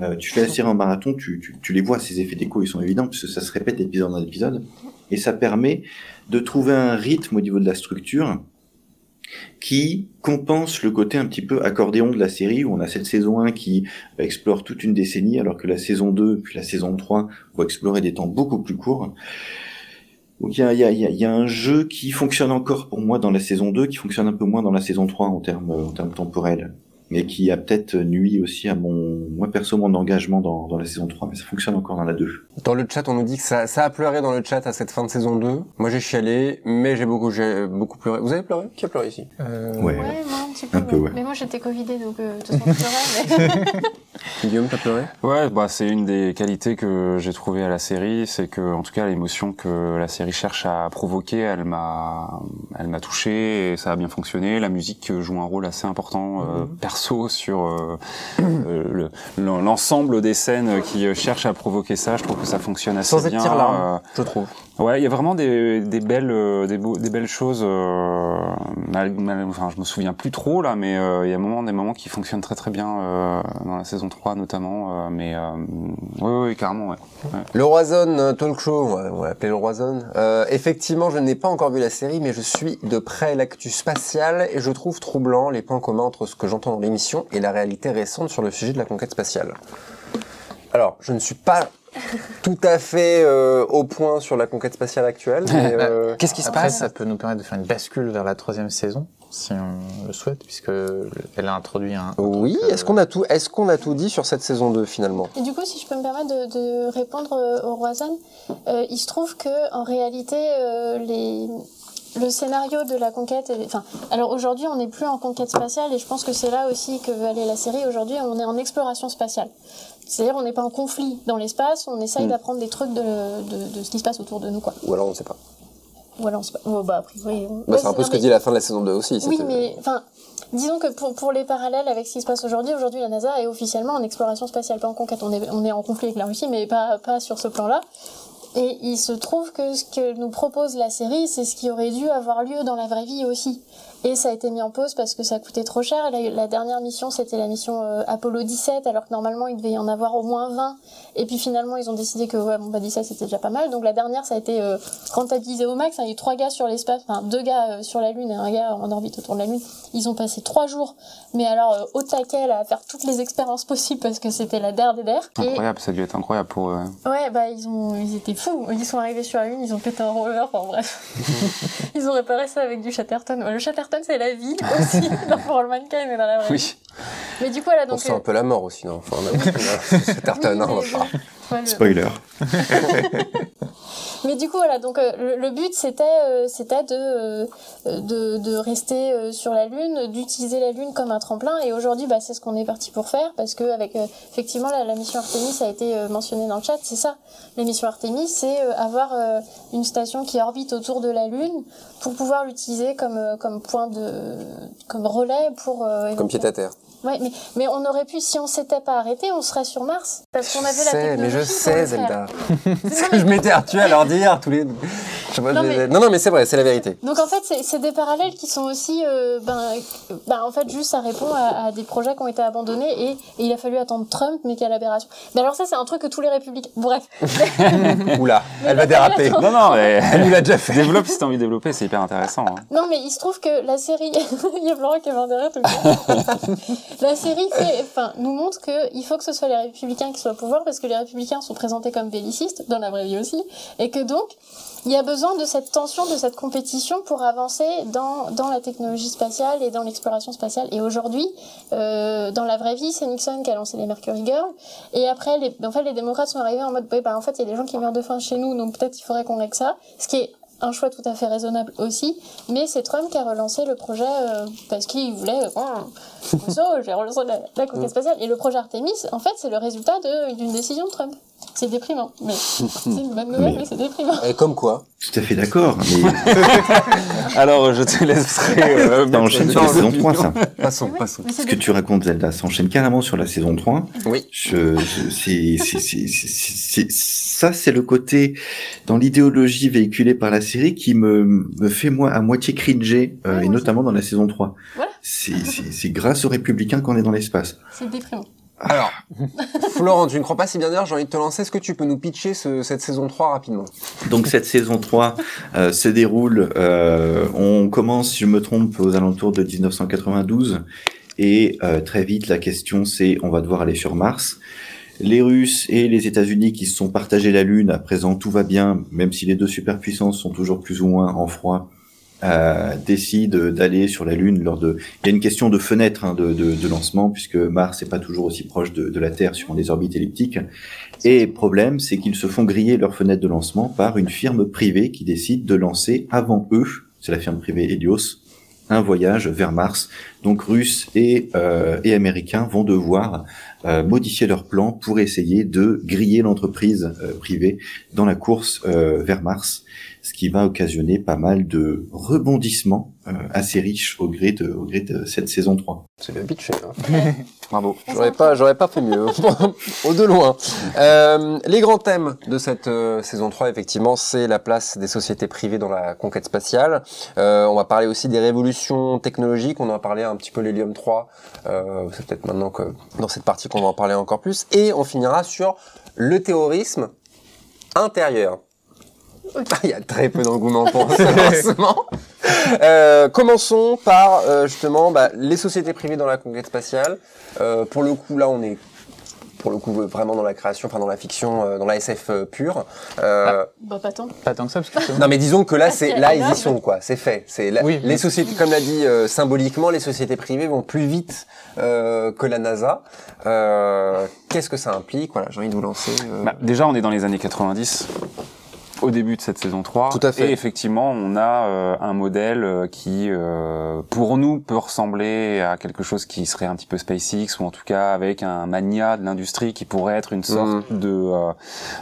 Speaker 6: Euh, tu fais la série en marathon, tu, tu, tu les vois, ces effets d'écho, ils sont évidents, puisque ça se répète épisode en épisode. Et ça permet de trouver un rythme au niveau de la structure qui compense le côté un petit peu accordéon de la série, où on a cette saison 1 qui explore toute une décennie, alors que la saison 2, puis la saison 3 vont explorer des temps beaucoup plus courts. Donc il y a, y, a, y a un jeu qui fonctionne encore pour moi dans la saison 2, qui fonctionne un peu moins dans la saison 3 en termes, en termes temporels, mais qui a peut-être nuit aussi à mon, moi perso, mon engagement dans, dans la saison 3, mais ça fonctionne encore dans la 2.
Speaker 3: Dans le chat, on nous dit que ça, ça a pleuré dans le chat à cette fin de saison 2. Moi, j'ai chialé, mais j'ai beaucoup, j'ai beaucoup pleuré. Vous avez pleuré? Qui a pleuré ici?
Speaker 5: Euh,
Speaker 6: Ouais.
Speaker 2: Ouais, moi un petit peu.
Speaker 6: Un peu, ouais.
Speaker 2: Mais moi j'étais Covidée donc euh, de toute façon je pleurais, mais...
Speaker 3: Guillaume, t'as pleuré?
Speaker 4: Ouais, bah c'est une des qualités que j'ai trouvées à la série, c'est que en tout cas l'émotion que la série cherche à provoquer, elle m'a, elle m'a touché et ça a bien fonctionné. La musique joue un rôle assez important euh, perso sur euh, euh, le- l'ensemble des scènes qui euh, cherchent à provoquer ça. Je trouve que ça fonctionne assez
Speaker 3: Sans être
Speaker 4: bien.
Speaker 3: tire-larme, je trouve.
Speaker 4: Ouais, il y a vraiment des, des belles, euh, des, beaux- des belles choses. euh, mal- enfin, je me souviens plus trop là, mais euh, il y a moment, des moments qui fonctionnent très très bien euh, dans la saison 3 notamment. mais oui, oui, carrément, ouais.
Speaker 3: Le Roison Talk Show, on va, l'appeler le Roison. Effectivement, je n'ai pas encore vu la série, mais je suis de près l'actu spatiale et je trouve troublant les points communs entre ce que j'entends dans l'émission et la réalité récente sur le sujet de la conquête spatiale. Alors, je ne suis pas tout à fait euh, au point sur la conquête spatiale actuelle, mais euh, qu'est-ce qui se
Speaker 5: Après,
Speaker 3: passe
Speaker 5: ça peut nous permettre de faire une bascule vers la troisième saison, si on le souhaite, puisque elle a introduit un.
Speaker 3: Oui,
Speaker 5: truc, euh,
Speaker 3: est-ce qu'on a tout, est-ce qu'on a tout dit sur cette saison 2 finalement?
Speaker 2: Et du coup, si je peux me permettre de, de répondre euh, au Roisanne, euh, il se trouve que en réalité, euh, les, le scénario de la conquête, est- enfin, alors aujourd'hui, on n'est plus en conquête spatiale, et je pense que c'est là aussi que veut aller la série. Aujourd'hui, on est en exploration spatiale. C'est-à-dire, on n'est pas en conflit dans l'espace, on essaye
Speaker 3: Mm.
Speaker 2: d'apprendre des trucs de, de, de ce qui se passe autour de nous, quoi.
Speaker 3: Ou alors on ne sait pas.
Speaker 2: Voilà, on se... oh, bah, a priori, on-
Speaker 3: Bah,
Speaker 2: Ouais,
Speaker 3: c'est un peu ce que dit la fin de la saison 2 aussi.
Speaker 2: oui, mais enfin, disons que pour, pour les parallèles avec ce qui se passe aujourd'hui, aujourd'hui la NASA est officiellement en exploration spatiale, pas en conquête. On est, on est en conflit avec la Russie, mais pas, pas sur ce plan-là. Et il se trouve que ce que nous propose la série, c'est ce qui aurait dû avoir lieu dans la vraie vie aussi. Et ça a été mis en pause parce que ça coûtait trop cher. La, la dernière mission, c'était la mission euh, Apollo 17, alors que normalement il devait y en avoir au moins 20. Et puis finalement, ils ont décidé que ouais, bon, bah 17 c'était déjà pas mal. Donc la dernière, ça a été euh, rentabilisé au max. hein. Il y a eu trois gars sur l'espace, enfin deux gars euh, sur la Lune et un gars en orbite autour de la Lune. Ils ont passé trois jours, mais alors euh, au taquet là, à faire toutes les expériences possibles parce que c'était la der des der. Et
Speaker 4: Incroyable, ça a dû être incroyable pour ouais.
Speaker 2: Ouais, bah ils ont, ils étaient fous. Ils sont arrivés sur la lune, ils ont pété un roller. Enfin bref, ils ont réparé ça avec du Chatterton. Ouais, Le Chatterton, c'est la vie aussi dans For All Mankind et dans la vraie vie.
Speaker 4: Oui.
Speaker 2: Mais du coup, voilà donc.
Speaker 3: c'est un
Speaker 2: euh,
Speaker 3: peu la mort aussi, non Enfin, on a- c'est certain,
Speaker 2: oui,
Speaker 3: non,
Speaker 6: Spoiler.
Speaker 2: Mais du coup, voilà, donc euh, le, le but c'était euh, c'était de, euh, de de rester euh, sur la lune, d'utiliser la lune comme un tremplin. Et aujourd'hui, bah, c'est ce qu'on est parti pour faire parce que avec euh, effectivement la, la mission Artemis a été euh, mentionnée dans le chat. C'est ça, la mission Artemis, c'est euh, avoir euh, une station qui orbite autour de la lune pour pouvoir l'utiliser comme euh, comme point de comme relais pour euh,
Speaker 3: Comme pied à terre.
Speaker 2: Ouais, mais, mais on aurait pu, si on s'était pas arrêté, on serait sur Mars. Parce qu'on avait la
Speaker 3: sais,
Speaker 2: technologie.
Speaker 3: mais je sais. Zelda. Parce que je m'étais Arthur à leur dire tous les. Je sais pas,
Speaker 2: Non,
Speaker 3: je les ai-
Speaker 2: mais-
Speaker 3: non, non, mais c'est vrai, c'est la vérité.
Speaker 2: Donc en fait, c'est des parallèles qui sont aussi, euh, ben, ben, en fait, juste ça répond à, à des projets qui ont été abandonnés et, et il a fallu attendre Trump, mais quelle aberration. Mais alors ça, c'est un truc que tous les républicains. Bref.
Speaker 3: Oula,
Speaker 2: Mais
Speaker 3: elle va déraper.
Speaker 4: Non, non, mais
Speaker 3: Elle nous l'a déjà fait.
Speaker 4: développe si t'as envie de développer, c'est hyper intéressant. hein.
Speaker 2: Non, mais il se trouve que la série, il y a Florent qui est derrière tout le temps. La série fait, nous montre que il faut que ce soit les républicains qui soient au pouvoir parce que les républicains sont présentés comme bellicistes dans la vraie vie aussi, et que donc il y a besoin de cette tension, de cette compétition pour avancer dans dans la technologie spatiale et dans l'exploration spatiale. Et aujourd'hui, euh, dans la vraie vie, c'est Nixon qui a lancé les Mercury Girls, et après, les, les démocrates sont arrivés en mode, bah, en fait, il y a des gens qui meurent de faim chez nous, donc peut-être il faudrait qu'on règle ça, ce qui est un choix tout à fait raisonnable aussi, mais c'est Trump qui a relancé le projet euh, parce qu'il voulait, oh, so, j'ai relancé la, la conquête spatiale. Et le projet Artemis, en fait, c'est le résultat de- d'une décision de Trump. C'est déprimant, mais c'est une bonne nouvelle,
Speaker 6: Mais-
Speaker 2: mais c'est déprimant.
Speaker 3: Et comme quoi
Speaker 6: Tout à fait d'accord, mais
Speaker 4: Alors, je te laisserai. euh,
Speaker 6: ça enchaîne sur la saison
Speaker 4: l'opinion.
Speaker 6: 3, ça.
Speaker 3: Passons,
Speaker 2: Ouais,
Speaker 3: passons.
Speaker 6: Ce que tu racontes, Zelda, ça enchaîne carrément sur la saison 3.
Speaker 3: Oui.
Speaker 6: Je, je- ça, c'est le côté dans l'idéologie véhiculée par la série qui me, me fait moi à moitié cringer, euh,
Speaker 2: Ouais,
Speaker 6: et notamment dans la saison 3.
Speaker 2: Voilà.
Speaker 6: C'est, c'est, grâce aux républicains qu'on est dans l'espace.
Speaker 2: C'est déprimant.
Speaker 3: Alors, Florent, tu ne crois pas si bien dire, j'ai envie de te lancer. Est-ce que tu peux nous pitcher ce- cette saison 3 rapidement?
Speaker 6: Donc cette saison 3 euh, se déroule, euh, on commence, si je me trompe, aux alentours de 1992, et euh, très vite la question c'est on va devoir aller sur Mars. Les Russes et les États-Unis qui se sont partagés la Lune, à présent tout va bien, même si les deux superpuissances sont toujours plus ou moins en froid, euh, décident d'aller sur la Lune lors de... Il y a une question de fenêtre hein, de, de, de lancement, puisque Mars n'est pas toujours aussi proche de, de la Terre sur des orbites elliptiques. Et problème, c'est qu'ils se font griller leur fenêtre de lancement par une firme privée qui décide de lancer avant eux, c'est la firme privée Helios, un voyage vers Mars. Donc Russes et, euh, et Américains vont devoir euh, modifier leur plan pour essayer de griller l'entreprise euh, privée dans la course euh, vers Mars, ce qui va occasionner pas mal de rebondissements euh, assez riches au gré de, au gré de cette saison 3.
Speaker 3: C'est bien pitché. Hein.
Speaker 4: Bravo.
Speaker 3: J'aurais pas, j'aurais pas fait mieux. Au de loin. Euh, les grands thèmes de cette euh, saison 3, effectivement, c'est la place des sociétés privées dans la conquête spatiale. Euh, on va parler aussi des révolutions technologiques. On en a parlé un petit peu l'hélium 3. Euh, c'est peut-être maintenant que dans cette partie qu'on va en parler encore plus. Et on finira sur le terrorisme intérieur. Il y a très peu d'engouement pour ce lancement. Euh, commençons par euh, justement bah, les sociétés privées dans la conquête spatiale. Euh, pour le coup, là, on est pour le coup vraiment dans la création, enfin dans la fiction, euh, dans la SF euh, pure. Euh,
Speaker 2: Bah, pas tant.
Speaker 5: Pas tant que ça, parce que
Speaker 3: non, mais disons que là,
Speaker 2: Parce
Speaker 3: c'est là ils y sont quoi. C'est fait. C'est là-
Speaker 5: Oui,
Speaker 3: les sociétés, comme l'a dit euh, symboliquement, les sociétés privées vont plus vite euh, que la NASA. Euh, Qu'est-ce que ça implique? Voilà, j'ai envie de vous lancer. euh,
Speaker 4: Bah, déjà, on est dans les années 90. Au début de cette saison 3.
Speaker 3: Tout à fait.
Speaker 4: Et effectivement, on a euh, un modèle euh, qui, euh, pour nous, peut ressembler à quelque chose qui serait un petit peu SpaceX, ou en tout cas avec un mania de l'industrie qui pourrait être une sorte
Speaker 3: Mhm.
Speaker 4: de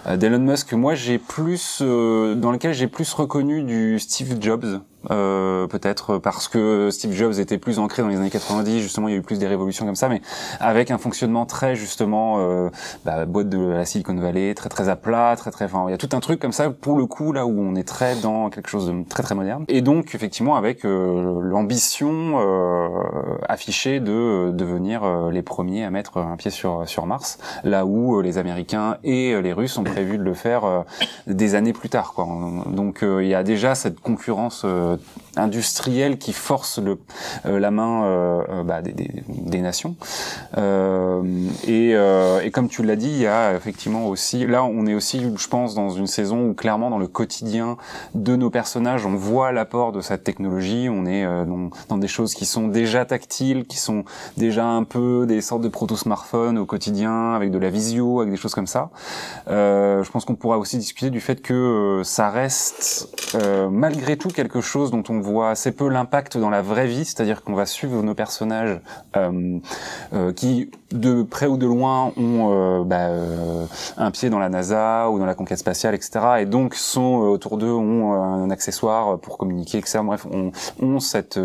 Speaker 4: euh, d'Elon Musk que moi j'ai plus, euh, dans lequel j'ai plus reconnu du Steve Jobs. Euh, peut-être parce que Steve Jobs était plus ancré dans les années 90 justement il y a eu plus des révolutions comme ça mais avec un fonctionnement très justement euh, bah, boîte de la Silicon Valley, très très à plat, très très, enfin, il y a tout un truc comme ça pour le coup là où on est très dans quelque chose de très très moderne. Et donc effectivement avec euh, l'ambition euh, affichée de euh, devenir euh, les premiers à mettre un pied sur sur Mars, là où les Américains et les Russes ont prévu de le faire des années plus tard. Quoi. Donc il y a déjà cette concurrence industrielle qui force euh, la main euh, euh, bah, des, nations. Euh, et, euh, comme tu l'as dit, il y a effectivement aussi, là on est aussi, je pense, dans une saison où clairement dans le quotidien de nos personnages, on voit l'apport de cette technologie. On est euh, dans, des choses qui sont déjà tactiles, qui sont déjà un peu des sortes de proto-smartphones au quotidien, avec de la visio, avec des choses comme ça. Euh, je pense qu'on pourra aussi discuter du fait que euh, ça reste euh, malgré tout quelque chose dont on voit assez peu l'impact dans la vraie vie, c'est-à-dire qu'on va suivre nos personnages euh, euh, qui, de près ou de loin, ont euh, bah, un pied dans la NASA ou dans la conquête spatiale, etc. Et donc sont autour d'eux ont un accessoire pour communiquer, etc. Bref, ont, ont cette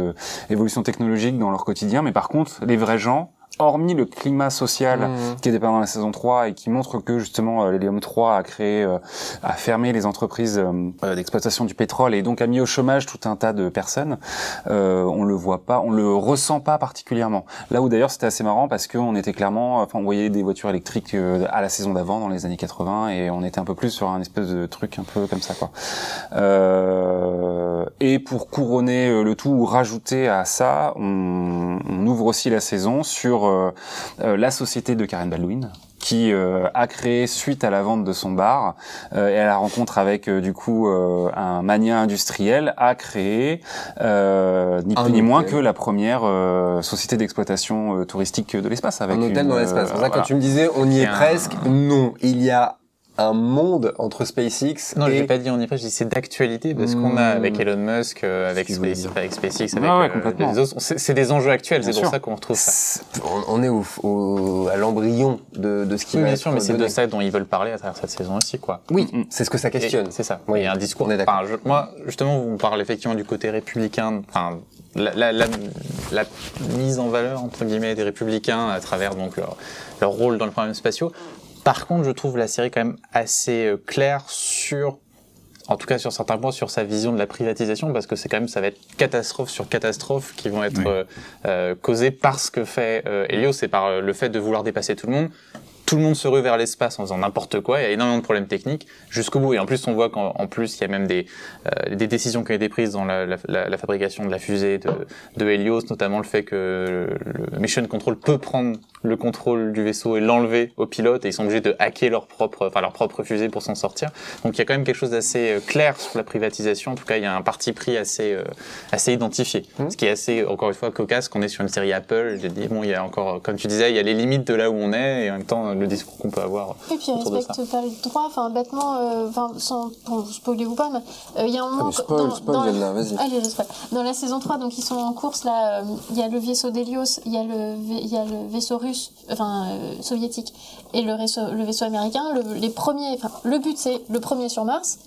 Speaker 4: évolution technologique dans leur quotidien. Mais par contre, les vrais gens hormis le climat social
Speaker 3: Mmh.
Speaker 4: qui est dépeint dans la saison 3 et qui montre que justement euh, l'Hélium 3 a créé, euh, a fermé les entreprises euh, d'exploitation du pétrole et donc a mis au chômage tout un tas de personnes, euh, on le voit pas, on le ressent pas particulièrement. Là où d'ailleurs c'était assez marrant parce qu'on était clairement, enfin on voyait des voitures électriques à la saison d'avant dans les années 80 et on était un peu plus sur un espèce de truc un peu comme ça quoi. Euh, et pour couronner le tout ou rajouter à ça, on, on ouvre aussi la saison sur euh, euh, la société de Karen Baldwin qui euh, a créé suite à la vente de son bar euh, et à la rencontre avec euh, du coup euh, un mania industriel a créé euh, ni plus ni moins que la première euh, société d'exploitation euh, touristique de l'espace avec
Speaker 3: Un hôtel
Speaker 4: une,
Speaker 3: dans l'espace. C'est pour ça que
Speaker 4: voilà.
Speaker 3: quand tu me disais on y est
Speaker 5: un-
Speaker 3: presque, non, il y a un monde entre SpaceX
Speaker 5: Non,
Speaker 3: et
Speaker 5: j'ai pas dit on y est pas, j'ai dit c'est d'actualité parce qu'on a
Speaker 3: Mmh.
Speaker 5: avec Elon Musk, euh, avec,
Speaker 3: Ce que je voulais
Speaker 5: Space,
Speaker 3: dire.
Speaker 5: avec SpaceX,
Speaker 4: Ouais,
Speaker 5: euh,
Speaker 4: complètement.
Speaker 5: les autres. C'est c'est des enjeux actuels, c'est pour ça qu'on retrouve ça.
Speaker 3: On, on est au, au- à l'embryon de, de ce qui
Speaker 5: Oui,
Speaker 3: va
Speaker 5: bien
Speaker 3: être
Speaker 5: sûr, mais c'est de ça dont ils veulent parler à travers cette saison aussi, quoi.
Speaker 3: Oui,
Speaker 4: Mm, mm.
Speaker 3: c'est ce que ça
Speaker 5: Et
Speaker 3: questionne.
Speaker 5: C'est ça.
Speaker 3: Oui.
Speaker 5: Il y a un discours.
Speaker 3: On est d'accord.
Speaker 5: Enfin, je- moi, justement, vous parlez effectivement du côté républicain, enfin, la, la, la, la mise en valeur entre guillemets des républicains à travers donc leur, leur rôle dans les problèmes spatiaux. Par contre, je trouve la série quand même assez euh, claire sur en tout cas sur certains points, sur sa vision de la privatisation, parce que c'est quand même, ça va être catastrophe sur catastrophe qui vont être
Speaker 4: Oui.
Speaker 5: euh, euh, causées par ce que fait euh, Helios, c'est par euh, le fait de vouloir dépasser tout le monde. Tout le monde se rue vers l'espace en faisant n'importe quoi. Il y a énormément de problèmes techniques jusqu'au bout. Et en plus, on voit qu'en en plus, il y a même des, euh, des décisions qui ont été prises dans la, la, la, la fabrication de la fusée de, de Helios, notamment le fait que le Mission Control peut prendre le contrôle du vaisseau et l'enlever au pilote et ils sont obligés de hacker leur propre, enfin leur propre fusée pour s'en sortir. Donc il y a quand même quelque chose d'assez euh, clair sur la privatisation. En tout cas, il y a un parti pris assez, euh, assez identifié.
Speaker 3: Mhm.
Speaker 5: Ce qui est assez, encore une fois, cocasse qu'on est sur une série Apple. J'ai dit, bon, il y a encore, comme tu disais, il y a les limites de là où on est et en même temps le discours qu'on peut avoir.
Speaker 2: Et puis ils respectent pas le droit, enfin bêtement, euh, enfin sans bon, spoiler ou pas, mais euh, il y a un moment. que-
Speaker 3: spoil,
Speaker 2: dans-
Speaker 3: spoil,
Speaker 2: dans-
Speaker 3: Zelda, vas-y.
Speaker 2: Allez, je spoil. Dans la saison 3, donc ils sont en course là, euh, il y a le vaisseau d'Helios, il y a le vai- il y a le vaisseau russe, enfin euh, soviétique, et le vaisseau, le vaisseau américain. Le, les premiers, enfin le but c'est le premier sur Mars.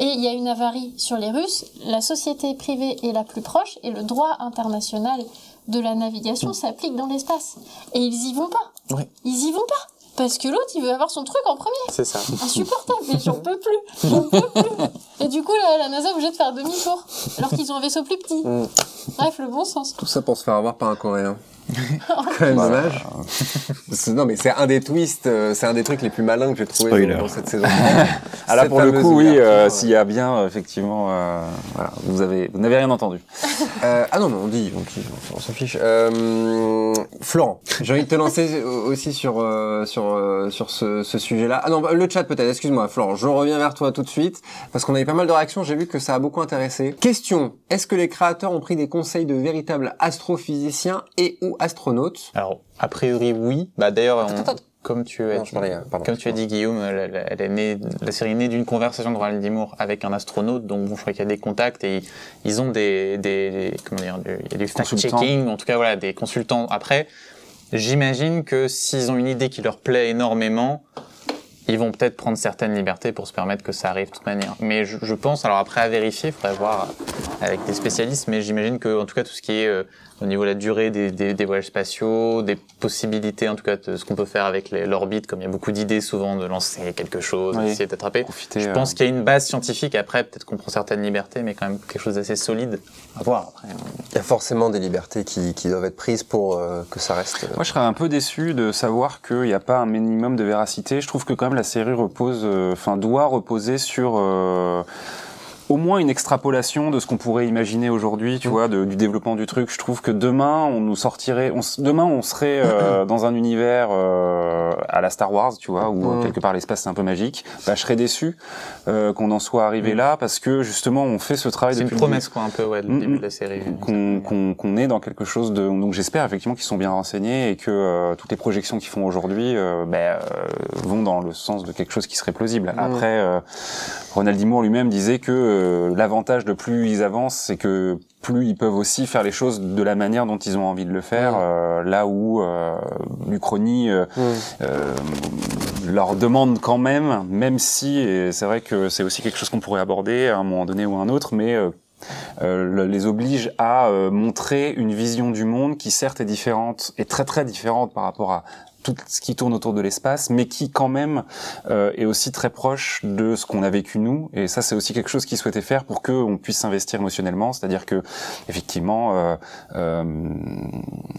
Speaker 2: Et il y a une avarie sur les Russes. La société privée est la plus proche et le droit international de la navigation s'applique dans l'espace. Et ils y vont pas.
Speaker 5: Oui.
Speaker 2: Ils y vont pas. Parce que l'autre, il veut avoir son truc en premier.
Speaker 5: C'est ça.
Speaker 2: Insupportable, mais j'en peux plus. J'en peux plus. Et du coup, la, la NASA est obligée de faire demi-tour. Alors qu'ils ont un vaisseau plus petit.
Speaker 3: Mm.
Speaker 2: Bref, le bon sens.
Speaker 3: Tout ça pour se faire avoir par un Coréen. Quand même dommage. C'est- non, mais c'est un des twists, euh, c'est un des trucs les plus malins que j'ai trouvé dans, dans cette saison.
Speaker 4: Ah là
Speaker 3: Cette
Speaker 4: pour le coup oui, euh, s'il y a bien euh, effectivement, euh, voilà, vous avez, vous n'avez rien entendu.
Speaker 3: Euh, ah non, non, on dit, on, dit, on s'en fiche. Euh, Florent, j'ai envie de te lancer aussi sur euh, sur euh, sur ce, ce sujet-là. Ah non, bah, le chat peut-être. Excuse-moi, Florent. Je reviens vers toi tout de suite parce qu'on a eu pas mal de réactions. J'ai vu que ça a beaucoup intéressé. Question Est-ce que les créateurs ont pris des conseils de véritables astrophysiciens et ou astronautes
Speaker 5: Alors, a priori, oui. Bah, d'ailleurs, on-
Speaker 3: Attends, attends.
Speaker 5: comme tu as
Speaker 3: Non, je parlais, euh, pardon.
Speaker 5: Comme tu as dit, Guillaume, la, la- elle est née, la série est née d'une conversation de Ronald D. Moore avec un astronaute, donc bon, je crois qu'il y a des contacts et ils, ils ont des, des, des- comment dire, du- il y a du fact-checking, en tout cas voilà, des consultants. Après, j'imagine que s'ils ont une idée qui leur plaît énormément, ils vont peut-être prendre certaines libertés pour se permettre que ça arrive de toute manière. Mais je, je pense, alors après à vérifier, il faudrait voir avec des spécialistes, mais j'imagine que en tout cas tout ce qui est euh, au niveau de la durée des, des, des voyages spatiaux, des possibilités en tout cas de ce qu'on peut faire avec l'orbite, comme il y a beaucoup d'idées souvent de lancer quelque chose,
Speaker 4: Oui.
Speaker 5: d'essayer d'attraper.
Speaker 4: Profiter.
Speaker 5: Je
Speaker 4: euh,
Speaker 5: pense qu'il y a une base scientifique. Après, peut-être qu'on prend certaines libertés, mais quand même quelque chose d'assez solide. À voir après.
Speaker 3: Il y a forcément des libertés qui, qui doivent être prises pour euh, que ça reste. euh,
Speaker 4: Moi, je serais un peu déçu de savoir qu'il n'y a pas un minimum de véracité. Je trouve que quand même la série repose, euh, enfin, doit reposer sur euh, au moins une extrapolation de ce qu'on pourrait imaginer aujourd'hui, tu
Speaker 3: Mm.
Speaker 4: vois, de- du développement du truc. Je trouve que demain, on nous sortirait, on, demain, on serait euh, dans un univers euh, à la Star Wars, tu vois, où
Speaker 3: Mm.
Speaker 4: quelque part l'espace c'est un peu magique. Bah, je serais déçu euh, qu'on en soit arrivé là parce que justement, on fait ce travail
Speaker 5: C'est une promesse, quoi, un peu, ouais, le
Speaker 4: Mm,
Speaker 5: début
Speaker 4: mm.
Speaker 5: de la série.
Speaker 4: qu'on qu'on qu'on est dans quelque chose de donc j'espère effectivement qu'ils sont bien renseignés et que euh, toutes les projections qu'ils font aujourd'hui euh, ben, euh, vont dans le sens de quelque chose qui serait plausible. Après, euh, Ronald D. Moore lui-même disait que euh, l'avantage de plus ils avancent, c'est que plus ils peuvent aussi faire les choses de la manière dont ils ont envie de le faire, euh, là où euh, l'Uchronie euh,
Speaker 3: Mm.
Speaker 4: leur demande quand même, même si, et c'est vrai que c'est aussi quelque chose qu'on pourrait aborder à un moment donné ou à un autre, mais euh, le- les oblige à euh, montrer une vision du monde qui certes est différente, est très très différente par rapport à tout ce qui tourne autour de l'espace, mais qui quand même euh, est aussi très proche de ce qu'on a vécu nous. Et ça, c'est aussi quelque chose qu'ils souhaitaient faire pour que on puisse s'investir émotionnellement. C'est-à-dire que, effectivement, euh, euh,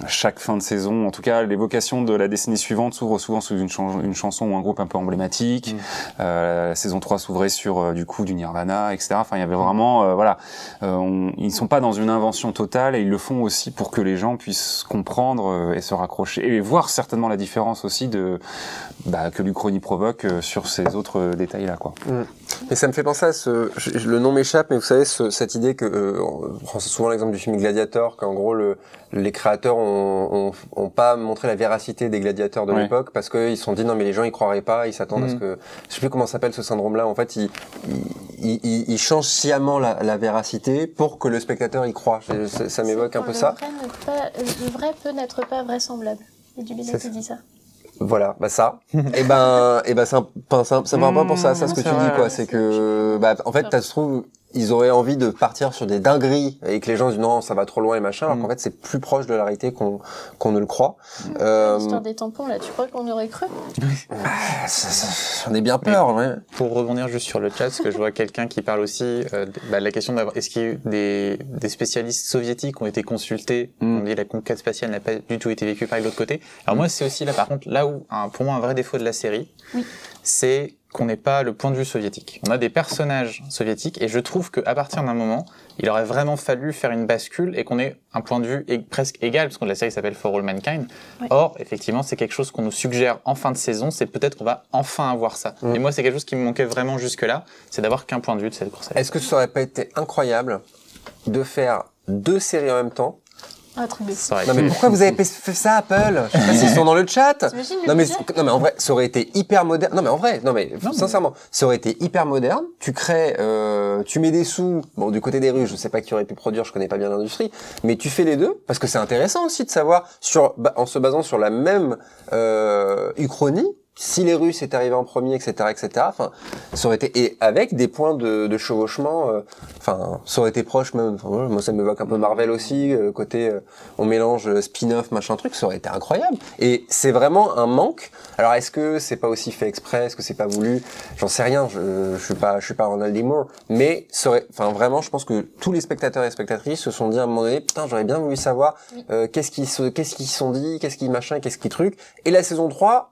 Speaker 4: chaque fin de saison, en tout cas, l'évocation de la décennie suivante s'ouvre souvent sous une, chan- une chanson ou un groupe un peu emblématique.
Speaker 5: Mm.
Speaker 4: Euh, la saison 3 s'ouvrait sur euh, du coup du Nirvana, etc. Enfin, il y avait vraiment, euh, voilà, euh, on- ils sont pas dans une invention totale et ils le font aussi pour que les gens puissent comprendre et se raccrocher et voir certainement la différence aussi de bah, que l'Uchronie provoque euh, sur ces autres euh, détails-là, quoi.
Speaker 3: Mais ça me fait penser à ce, je- le nom m'échappe, mais vous savez ce- cette idée que, euh, on prend souvent l'exemple du film Gladiator, qu'en gros le, les créateurs ont, ont, ont pas montré la véracité des gladiateurs de
Speaker 4: Ouais.
Speaker 3: l'époque parce qu'ils se sont dit non mais les gens ils croiraient pas, ils s'attendent à ce
Speaker 5: Mhm.
Speaker 3: que, je sais plus comment s'appelle ce syndrome-là. En fait, ils, ils, ils, ils changent sciemment la, la véracité pour que le spectateur y croit. Ça, ça m'évoque un peu
Speaker 2: le
Speaker 3: ça.
Speaker 2: Vrai pas- le vrai peut n'être pas vraisemblable. A du
Speaker 3: C'est
Speaker 2: qui dit ça.
Speaker 3: Voilà, bah ça. et ben, et ben, c'est un- enfin, ça, ça me rappelle pour ça, ça ce que
Speaker 4: Mmh,
Speaker 3: tu dis quoi, c'est que, bah, en fait, ça se trouve, ils auraient envie de partir sur des dingueries et que les gens disent non, ça va trop loin et machin, alors
Speaker 5: Mm.
Speaker 3: qu'en fait, c'est plus proche de la réalité qu'on qu'on ne le croit. Euh,
Speaker 2: L'histoire des tampons, là, tu crois qu'on aurait cru?
Speaker 3: Ça- ça- J'en ai bien peur, ouais.
Speaker 5: Pour rebondir juste sur le chat, parce que je vois quelqu'un qui parle aussi euh, de bah, de la question d'avoir est-ce qu'il y a eu des, des spécialistes soviétiques qui ont été consultés
Speaker 4: Mm.
Speaker 5: On dit la conquête spatiale n'a pas du tout été vécue par l'autre côté. Alors moi, c'est aussi là, par contre, là où un- pour moi un vrai défaut de la série,
Speaker 2: Oui.
Speaker 5: c'est qu'on n'ait pas le point de vue soviétique. On a des personnages soviétiques et je trouve qu'à partir d'un moment, il aurait vraiment fallu faire une bascule et qu'on ait un point de vue é- presque égal, parce que la série s'appelle For All Mankind.
Speaker 2: Ouais.
Speaker 5: Or, effectivement, c'est quelque chose qu'on nous suggère en fin de saison, c'est peut-être qu'on va enfin avoir ça.
Speaker 3: Mm.
Speaker 5: Et moi, c'est quelque chose qui me manquait vraiment jusque-là, c'est d'avoir qu'un point de vue de cette course.
Speaker 3: Est-ce que ça aurait pas été incroyable de faire deux séries en même temps
Speaker 2: Un truc de fou.
Speaker 5: Ça aurait
Speaker 3: Non mais pourquoi vous avez fait ça, Apple? Je sais pas s'ils sont dans le chat. Non mais,
Speaker 2: budget
Speaker 3: non mais en vrai, ça aurait été hyper moderne. Non mais en vrai, non mais
Speaker 5: Non, mais-
Speaker 3: sincèrement, ça aurait été hyper moderne. Tu crées, euh, tu mets des sous. Bon, du côté des rues, je sais pas qui aurait pu produire, je connais pas bien l'industrie, mais tu fais les deux parce que c'est intéressant aussi de savoir sur, en se basant sur la même euh, uchronie. Si les Russes étaient arrivés en premier, etc., etc. Enfin, ça aurait été et avec des points de, de chevauchement. euh, Enfin, ça aurait été proche même. Enfin, moi, ça m'évoque un peu Marvel aussi, euh, côté euh, on mélange euh, spin-off, machin truc. Ça aurait été incroyable. Et c'est vraiment un manque. Alors, est-ce que c'est pas aussi fait exprès? Est-ce que c'est pas voulu? J'en sais rien. Je, je suis pas, je suis pas Ronald D. Moore. Mais ça aurait, enfin, vraiment, je pense que tous les spectateurs et spectatrices se sont dit à un moment donné, putain, j'aurais bien voulu savoir euh, qu'est-ce qu'ils qu'est-ce qu'ils sont dit, qu'est-ce qu'ils machin, qu'est-ce qu'ils truc. Et la saison 3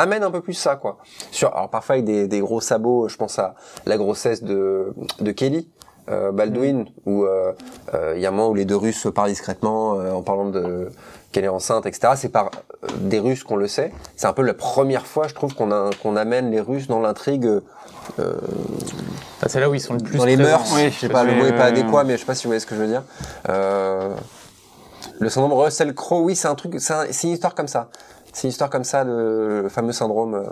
Speaker 3: amène un peu plus ça quoi. Sur alors parfois avec des, des gros sabots, je pense à la grossesse de de Kelly euh, Baldwin où euh, euh, il y a un moment où les deux Russes se parlent discrètement euh, en parlant de qu'elle est enceinte etc. C'est par euh, des Russes qu'on le sait. C'est un peu la première fois je trouve qu'on a qu'on amène les Russes dans l'intrigue euh,
Speaker 5: Enfin, c'est là où ils sont le plus
Speaker 3: dans les
Speaker 5: présents.
Speaker 3: mœurs.
Speaker 4: Oui,
Speaker 3: je sais pas le mot est pas
Speaker 4: euh,
Speaker 3: adéquat mais je sais pas si vous voyez ce que je veux dire. Euh, le syndrome Russell Crowe oui c'est un truc c'est un- c'est une histoire comme ça. C'est une histoire comme ça le, le fameux syndrome. euh,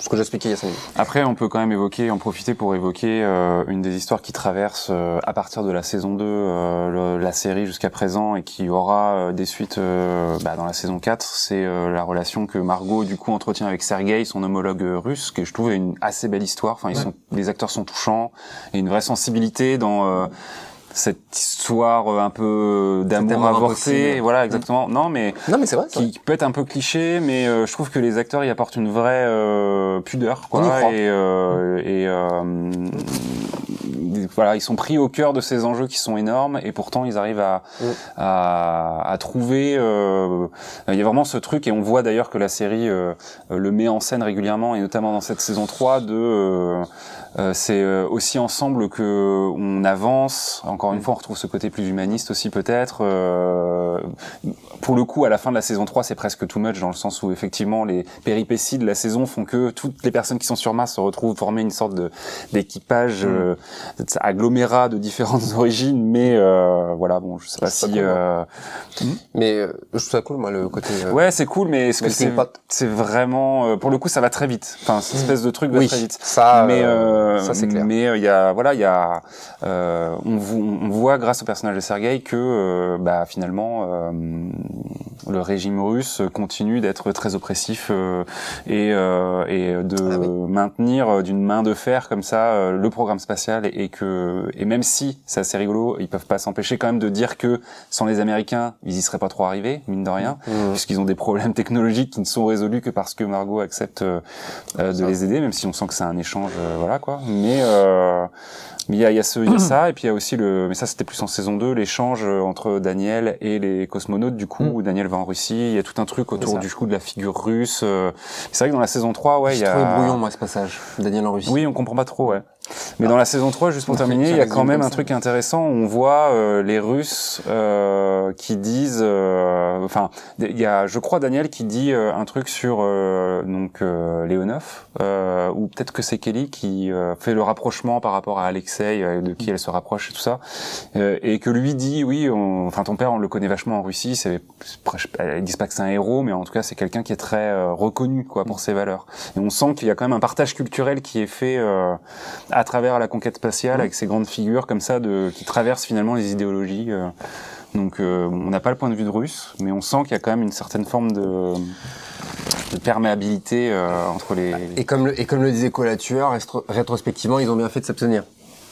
Speaker 3: ce que j'expliquais il y a 5 minutes.
Speaker 4: Après, on peut quand même évoquer, en profiter pour évoquer euh, une des histoires qui traverse euh, à partir de la saison 2 euh, le- la série jusqu'à présent et qui aura euh, des suites euh, bah, dans la saison 4. C'est euh, la relation que Margot du coup entretient avec Sergei, son homologue russe, que je trouve est une assez belle histoire. Enfin, ils sont, les acteurs sont touchants et une vraie sensibilité dans euh, cette histoire euh, un peu d'amour
Speaker 3: amour
Speaker 4: avorté. Voilà, exactement. Non, mais
Speaker 3: Non mais c'est vrai.
Speaker 4: qui peut être un peu cliché, mais euh, je trouve que les acteurs y apportent une vraie euh, pudeur, quoi.
Speaker 3: On y croit.
Speaker 4: Et, euh, et euh, voilà, ils sont pris au cœur de ces enjeux qui sont énormes et pourtant ils arrivent à,
Speaker 3: Mm.
Speaker 4: à, à trouver. euh, il y a vraiment ce truc et on voit d'ailleurs que la série euh, le met en scène régulièrement et notamment dans cette saison 3 de euh, c'est euh, aussi ensemble que on avance. Encore une fois, on retrouve ce côté plus humaniste aussi peut-être. Euh, pour le coup, à la fin de la saison 3, c'est presque too much dans le sens où effectivement les péripéties de la saison font que toutes les personnes qui sont sur Mars se retrouvent former une sorte d'équipage euh, agglomérat de différentes origines. Mais euh, voilà, bon, je sais pas si.
Speaker 3: pas cool,
Speaker 4: euh,
Speaker 3: Mais euh, je trouve ça cool, moi, le côté.
Speaker 4: Ouais, c'est cool, mais est-ce que
Speaker 3: melting
Speaker 4: c'est c'est vraiment pour le coup ça va très vite. Enfin, cette espèce de truc va
Speaker 3: Oui,
Speaker 4: très vite.
Speaker 3: ça,
Speaker 4: mais
Speaker 3: ça, c'est clair.
Speaker 4: Mais euh, il y a voilà, il y a euh, on, on voit grâce au personnage de Sergei que euh, bah finalement euh, le régime russe continue d'être très oppressif euh, et euh, et de
Speaker 3: Ah oui.
Speaker 4: maintenir euh, d'une main de fer comme ça euh, le programme spatial et, et que et même si c'est assez rigolo, ils peuvent pas s'empêcher quand même de dire que sans les Américains, ils y seraient pas trop arrivés, mine de rien
Speaker 3: Mm.
Speaker 4: puisqu'ils ont des problèmes technologiques qui ne sont résolus que parce que Margot accepte euh, euh, de les aider, même si on sent que c'est un échange, euh, voilà quoi. Mais euh, mais il y a, y a ce, y a ça, et puis il y a aussi le, mais ça c'était plus en saison 2, l'échange euh, entre Daniel et les cosmonautes du coup,
Speaker 3: Mm.
Speaker 4: où Daniel va en Russie, il y a tout un truc autour du coup de la figure russe. euh. C'est vrai que dans la saison 3, ouais, il y a.
Speaker 3: trouvé brouillon, moi, ce passage. Daniel en Russie.
Speaker 4: Oui, on comprend pas trop, ouais. Mais dans la saison 3, juste pour terminer, il y a quand même un truc intéressant. On voit euh, les Russes euh, qui disent, euh, enfin, il y a, je crois, Daniel qui dit euh, un truc sur euh, donc euh, Léonov, euh, ou peut-être que c'est Kelly qui euh, fait le rapprochement par rapport à Alexei, de qui elle se rapproche et tout ça, Euh, et que lui dit, oui, enfin ton père, on le connaît vachement en Russie. C'est, ils disent pas que c'est un héros, mais en tout cas, c'est quelqu'un qui est très euh, reconnu, quoi, pour ses valeurs. Et on sent qu'il y a quand même un partage culturel qui est fait euh, à travers la conquête spatiale avec ces grandes figures comme ça de qui traversent finalement les idéologies. euh. donc euh, on n'a pas le point de vue de russe, mais on sent qu'il y a quand même une certaine forme de, de perméabilité euh, entre les.
Speaker 3: Et comme le, et comme le disait Colatueur, rétrospectivement, ils ont bien fait de s'abstenir.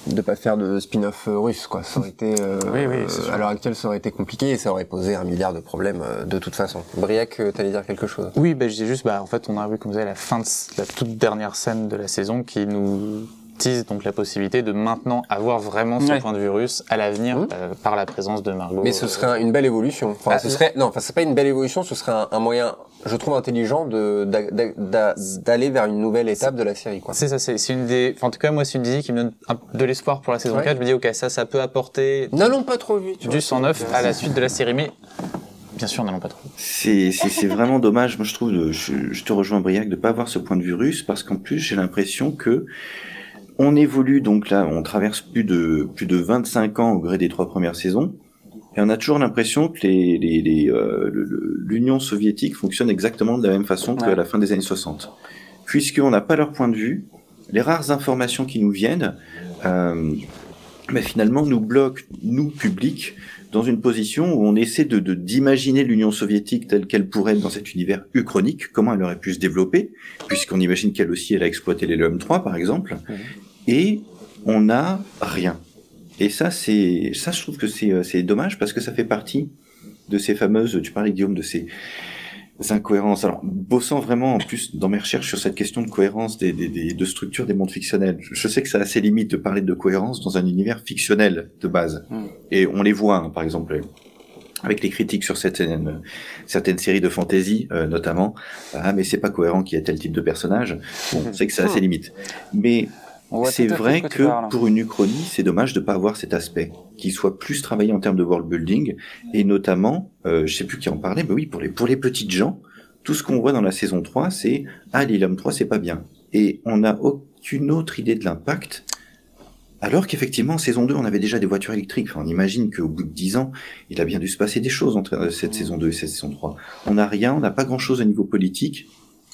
Speaker 3: De pas faire de spin-off euh, russe, quoi. Ça aurait été, euh,
Speaker 4: Oui, oui,
Speaker 3: euh, à l'heure actuelle, ça aurait été compliqué et ça aurait posé un milliard de problèmes euh, de toute façon. Briac, euh, t'allais dire quelque chose?
Speaker 5: Oui, bah, je disais juste, bah, en fait, on a vu, comme vous savez, la fin de la toute dernière scène de la saison qui nous tease donc la possibilité de maintenant avoir vraiment ce
Speaker 4: Ouais.
Speaker 5: point de vue russe à l'avenir
Speaker 3: Mhm.
Speaker 5: euh, par la présence de Margot.
Speaker 3: Mais ce
Speaker 5: euh,
Speaker 3: serait un- une belle évolution. Enfin,
Speaker 5: Bah,
Speaker 3: ce serait, non, enfin, c'est pas une belle évolution, ce serait un, un moyen, je trouve intelligent de, d'a- d'a- d'a- d'aller vers une nouvelle étape de la série, quoi.
Speaker 5: C'est ça, c'est c'est une des. Enfin, en tout cas, moi, c'est une idée qui me donne un- de l'espoir pour la saison
Speaker 3: Ouais.
Speaker 5: 4. Je me dis, ok, ça, ça peut apporter
Speaker 3: N'allons pas trop vite.
Speaker 5: du
Speaker 3: vois.
Speaker 5: 109 à la suite de la série, mais bien sûr, n'allons pas trop.
Speaker 6: C'est c'est- c'est vraiment dommage, moi je trouve, de- je, je te rejoins Briac, de pas avoir ce point de vue russe, parce qu'en plus j'ai l'impression que on évolue, donc là on traverse plus de, plus de 25 ans au gré des trois premières saisons, et on a toujours l'impression que les, les, les, euh, l'Union soviétique fonctionne exactement de la même façon qu'à
Speaker 4: Ouais.
Speaker 6: la fin des années 60. Puisqu'on n'a pas leur point de vue, les rares informations qui nous viennent, euh, mais finalement nous bloquent, nous, publics, dans une position où on essaie de de- d'imaginer l'Union soviétique telle qu'elle pourrait être dans cet univers uchronique, comment elle aurait pu se développer, puisqu'on imagine qu'elle aussi elle a exploité les LOM-3 par exemple, et on n'a rien. Et ça c'est ça je trouve que c'est euh, c'est dommage parce que ça fait partie de ces fameuses, tu parlais Guillaume de ces incohérences. Alors, bossant vraiment en plus dans mes recherches sur cette question de cohérence des, des, des- de structure des mondes fictionnels, je sais que ça a assez limite de parler de cohérence dans un univers fictionnel de base.
Speaker 4: Mm.
Speaker 6: Et on les voit, hein, par exemple, avec les critiques sur certaines, certaines séries de fantasy, euh, notamment. Ah, mais c'est pas cohérent qu'il y ait tel type de personnage. Bon, on sait que c'est assez limite. Mais
Speaker 4: On voit
Speaker 6: c'est vrai que pour une uchronie, c'est dommage de pas avoir cet aspect, qui soit plus travaillé en termes de world building, et notamment, euh, je sais plus qui en parlait, mais oui, pour les, pour les petites gens, tout ce qu'on voit dans la saison 3, c'est, ah, l'Ilum 3, c'est pas bien. Et on n'a aucune autre idée de l'impact, alors qu'effectivement, en saison 2, on avait déjà des voitures électriques. Enfin, on imagine qu'au bout de 10 ans, il a bien dû se passer des choses entre euh, cette saison 2 et cette saison 3. On n'a rien, on n'a pas grand chose au niveau politique,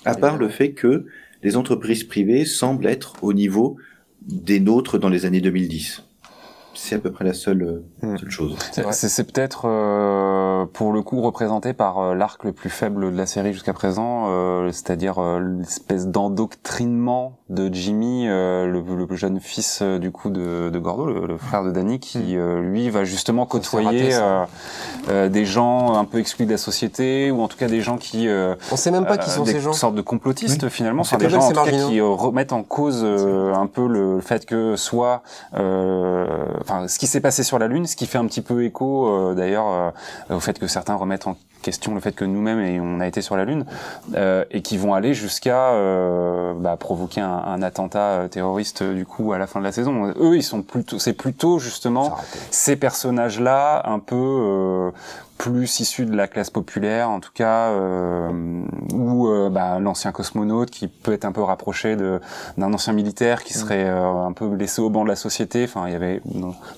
Speaker 6: à part le fait que les entreprises privées semblent être au niveau des nôtres dans les années 2010. C'est à peu près la seule, euh,
Speaker 3: Mm.
Speaker 6: seule chose.
Speaker 3: C'est
Speaker 4: peut-être euh, pour le coup représenté par euh, l'arc le plus faible de la série jusqu'à présent, euh, c'est-à-dire euh, l'espèce d'endoctrinement de Jimmy, euh, le, le jeune fils du coup de, de Gordo, le, le frère de Danny, qui euh, lui va justement
Speaker 3: raté,
Speaker 4: côtoyer euh, euh, des gens un peu exclus de la société ou en tout cas des gens qui euh,
Speaker 3: On sait même pas qui sont
Speaker 4: des
Speaker 3: ces gens.
Speaker 4: sortes de complotistes finalement, enfin, des gens en tout cas qui euh, remettent en cause euh, un peu le fait que soit, euh, enfin, ce qui s'est passé sur la Lune, ce qui fait un petit peu écho euh, d'ailleurs euh, au fait que certains remettent en question le fait que nous-mêmes on a été sur la Lune euh, et qui vont aller jusqu'à euh, bah, provoquer un, un attentat euh, terroriste du coup à la fin de la saison. Eux, ils sont plutôt, c'est plutôt justement ces personnages-là, un peu euh, plus issus de la classe populaire, en tout cas, euh, ou euh, bah, l'ancien cosmonaute qui peut être un peu rapproché de d'un ancien militaire qui serait euh, un peu laissé au banc de la société. Enfin, il y avait